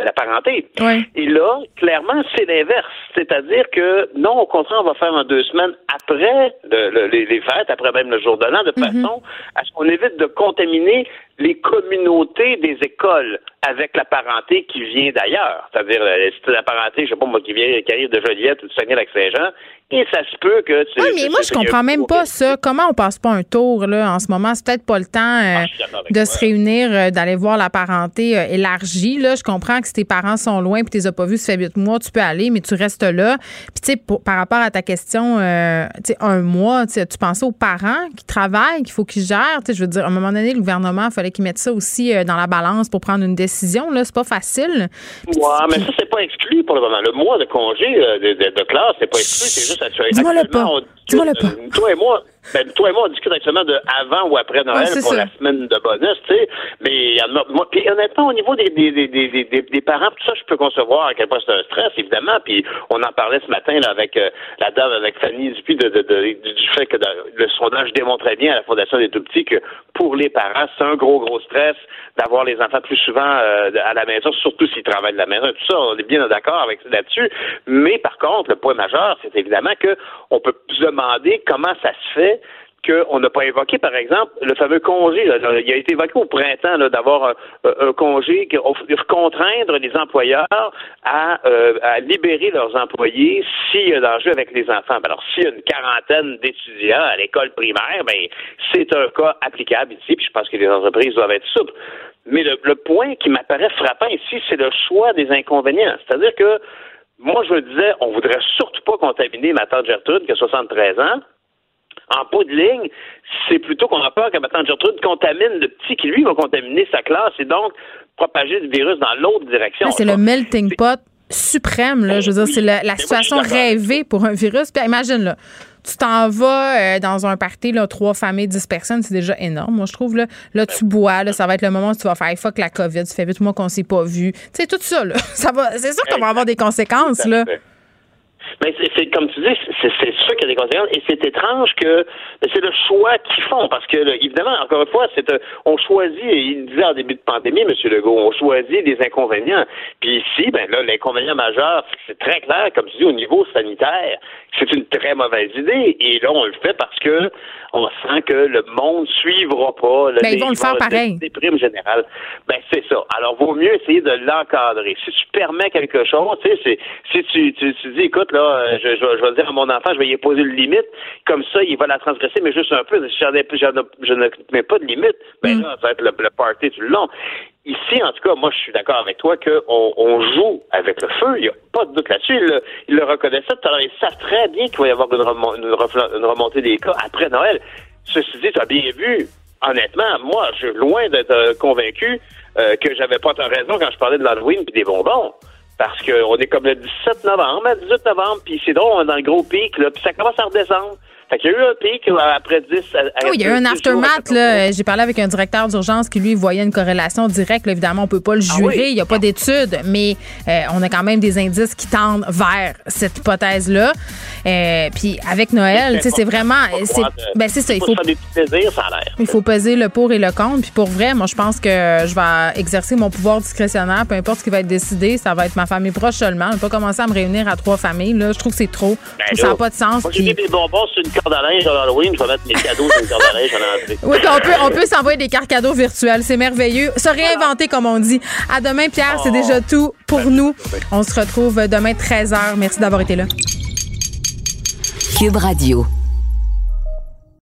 la, parenté. Et là, clairement, c'est l'inverse. C'est-à-dire que non, au contraire, on va faire en deux semaines après les, fêtes, après même le jour de l'an, de mhm. façon à ce qu'on évite de contaminer les communautés des écoles avec la parenté qui vient d'ailleurs. C'est-à-dire, euh, c'est la parenté, je sais pas moi, qui vient, qui arrive de Joliette ou de Saguenay-Lac-Saint-Jean, et ça se peut que... Oui, mais moi, je comprends même pas ça. Comment on passe pas un tour, là, en ce moment? C'est peut-être pas le temps euh, Ah, de se réunir, euh, d'aller voir la parenté euh, élargie, là. Je comprends que si tes parents sont loin et tu les as pas vus, ça fait huit mois, tu peux aller, mais tu restes là. Puis, tu sais, par rapport à ta question, tu sais, un mois, tu sais, tu pensais aux parents qui travaillent, qu'il faut qu'ils gèrent? Tu sais, je veux dire, à un moment donné, le gouvernement, il fallait qu'ils mettent ça aussi euh, dans la balance pour prendre une décision, là. C'est pas facile. Ouais, mais ça, c'est pas exclu pour le moment. Le mois de congé euh, de, de- de classe, c'est pas exclu, c'est juste actuellement. Dis-moi-le actuellement, pas. discute, Dis-moi-le pas. euh, Toi et moi, ben, toi et moi, on discute actuellement de avant ou après Noël Ouais, pour ça. la semaine de bonus, tu sais. Mais il y en a- moi, puis honnêtement, au niveau des, des, des, des, des, parents, tout ça, je peux concevoir à quel point c'est un stress, évidemment. Puis on en parlait ce matin là, avec euh, la dame, avec Fanny Dupuis, de, de, de- du fait que dans- le sondage démontrait bien à la Fondation des Tout-Petits que pour les parents, c'est un gros, gros stress d'avoir les enfants plus souvent euh, à la maison, surtout s'ils travaillent de la maison. Tout ça, on est bien d'accord avec là-dessus. Mais par contre, le point majeur, c'est évidemment que on peut se demander comment ça se fait qu'on n'a pas évoqué, par exemple, le fameux congé. là. il a été évoqué au printemps d'avoir un, un congé, de contraindre les employeurs à, euh, à libérer leurs employés s'il y a danger avec les enfants. Ben alors, s'il y a une quarantaine d'étudiants à l'école primaire, ben c'est un cas applicable ici, puis je pense que les entreprises doivent être souples. Mais le, le point qui m'apparaît frappant ici, c'est le choix des inconvénients. C'est-à-dire que moi, je me disais, on voudrait surtout pas contaminer ma tante Gertrude qui a 73 ans. En bout de ligne, c'est plutôt qu'on a peur que ma tante Gertrude contamine le petit qui, lui, va contaminer sa classe et donc propager le virus dans l'autre direction. C'est le melting pot suprême. Là. Je veux dire, c'est la, la situation rêvée pour un virus. Puis imagine, là, tu t'en vas euh, dans un party, là, trois familles, dix personnes, c'est déjà énorme, moi, je trouve. Là, là tu bois, là, ça va être le moment où tu vas faire Hey, fuck la COVID, ça fait huit mois qu'on s'est pas vu. Tu sais, tout ça, là, ça va, c'est sûr qu'on va avoir des conséquences. Là. Mais c'est, c'est- comme tu dis, c'est, sûr qu'il y a des conséquences. Et c'est étrange que mais c'est le choix qu'ils font. Parce que, là, évidemment, encore une fois, c'est on choisit, et il disait en début de pandémie, M. Legault, on choisit des inconvénients. Puis ici, ben là, l'inconvénient majeur, c'est très clair, comme tu dis, au niveau sanitaire, c'est une très mauvaise idée. Et là, on le fait parce que on sent que le monde suivra pas. là, Ben, ils les- vont le il va y avoir faire pareil. une déprime générale. Ben, c'est ça. Alors, vaut mieux essayer de l'encadrer. Si tu permets quelque chose, tu sais, c'est, si tu, tu, tu dis, écoute, là, je, je, vais- je vais dire à mon enfant, je vais y poser une limite, comme ça, il va la transgresser, mais juste un peu. Si j'en ai, j'en ai- je ne mets pas de limite, ben là, ça va être le, le party tout le long. Ici, en tout cas, moi, je suis d'accord avec toi qu'on on joue avec le feu. Il n'y a pas de doute là-dessus. Il, le- il le reconnaissait tout à l'heure. Ils savent très bien qu'il va y avoir une, remontée des cas après Noël. Ceci dit, tu as bien vu, honnêtement, moi, je suis loin d'être euh, convaincu euh, que j'avais pas tant raison quand je parlais de l'Halloween puis des bonbons. Parce qu'on est comme le 17 novembre, le 18 novembre, puis c'est drôle, on est dans le gros pic, puis ça commence à redescendre. Fait qu'il y a eu un pic après 10... à- à- Oui, il y a eu un 10 jours aftermath. Là. J'ai parlé avec un directeur d'urgence qui, lui, voyait une corrélation directe. Là, évidemment, on peut pas le jurer. Il n'y a pas d'études, mais euh, on a quand même des indices qui tendent vers cette hypothèse-là. Euh, puis avec Noël, c'est vraiment... c'est- Ben, c'est ça. Il faut faut se faire des petits plaisirs, ça a l'air. il faut peser le pour et le contre. Puis pour vrai, moi, je pense que je vais exercer mon pouvoir discrétionnaire. Peu importe ce qui va être décidé, ça va être ma famille proche seulement. Je vais pas commencer à me réunir à trois familles. Là. Je trouve que c'est trop. Que ça n'a pas de sens. Ben Moi, Puis- des bonbons sur une corde à linge à Halloween. Je vais mettre mes cadeaux sur une corde à linge à l'entrée. Oui, on peut, on peut s'envoyer des cartes cadeaux virtuelles. C'est merveilleux. Se réinventer, comme on dit. À demain, Pierre. C'est déjà tout pour nous. On se retrouve demain, 13h. Merci d'avoir été là. Cube Radio.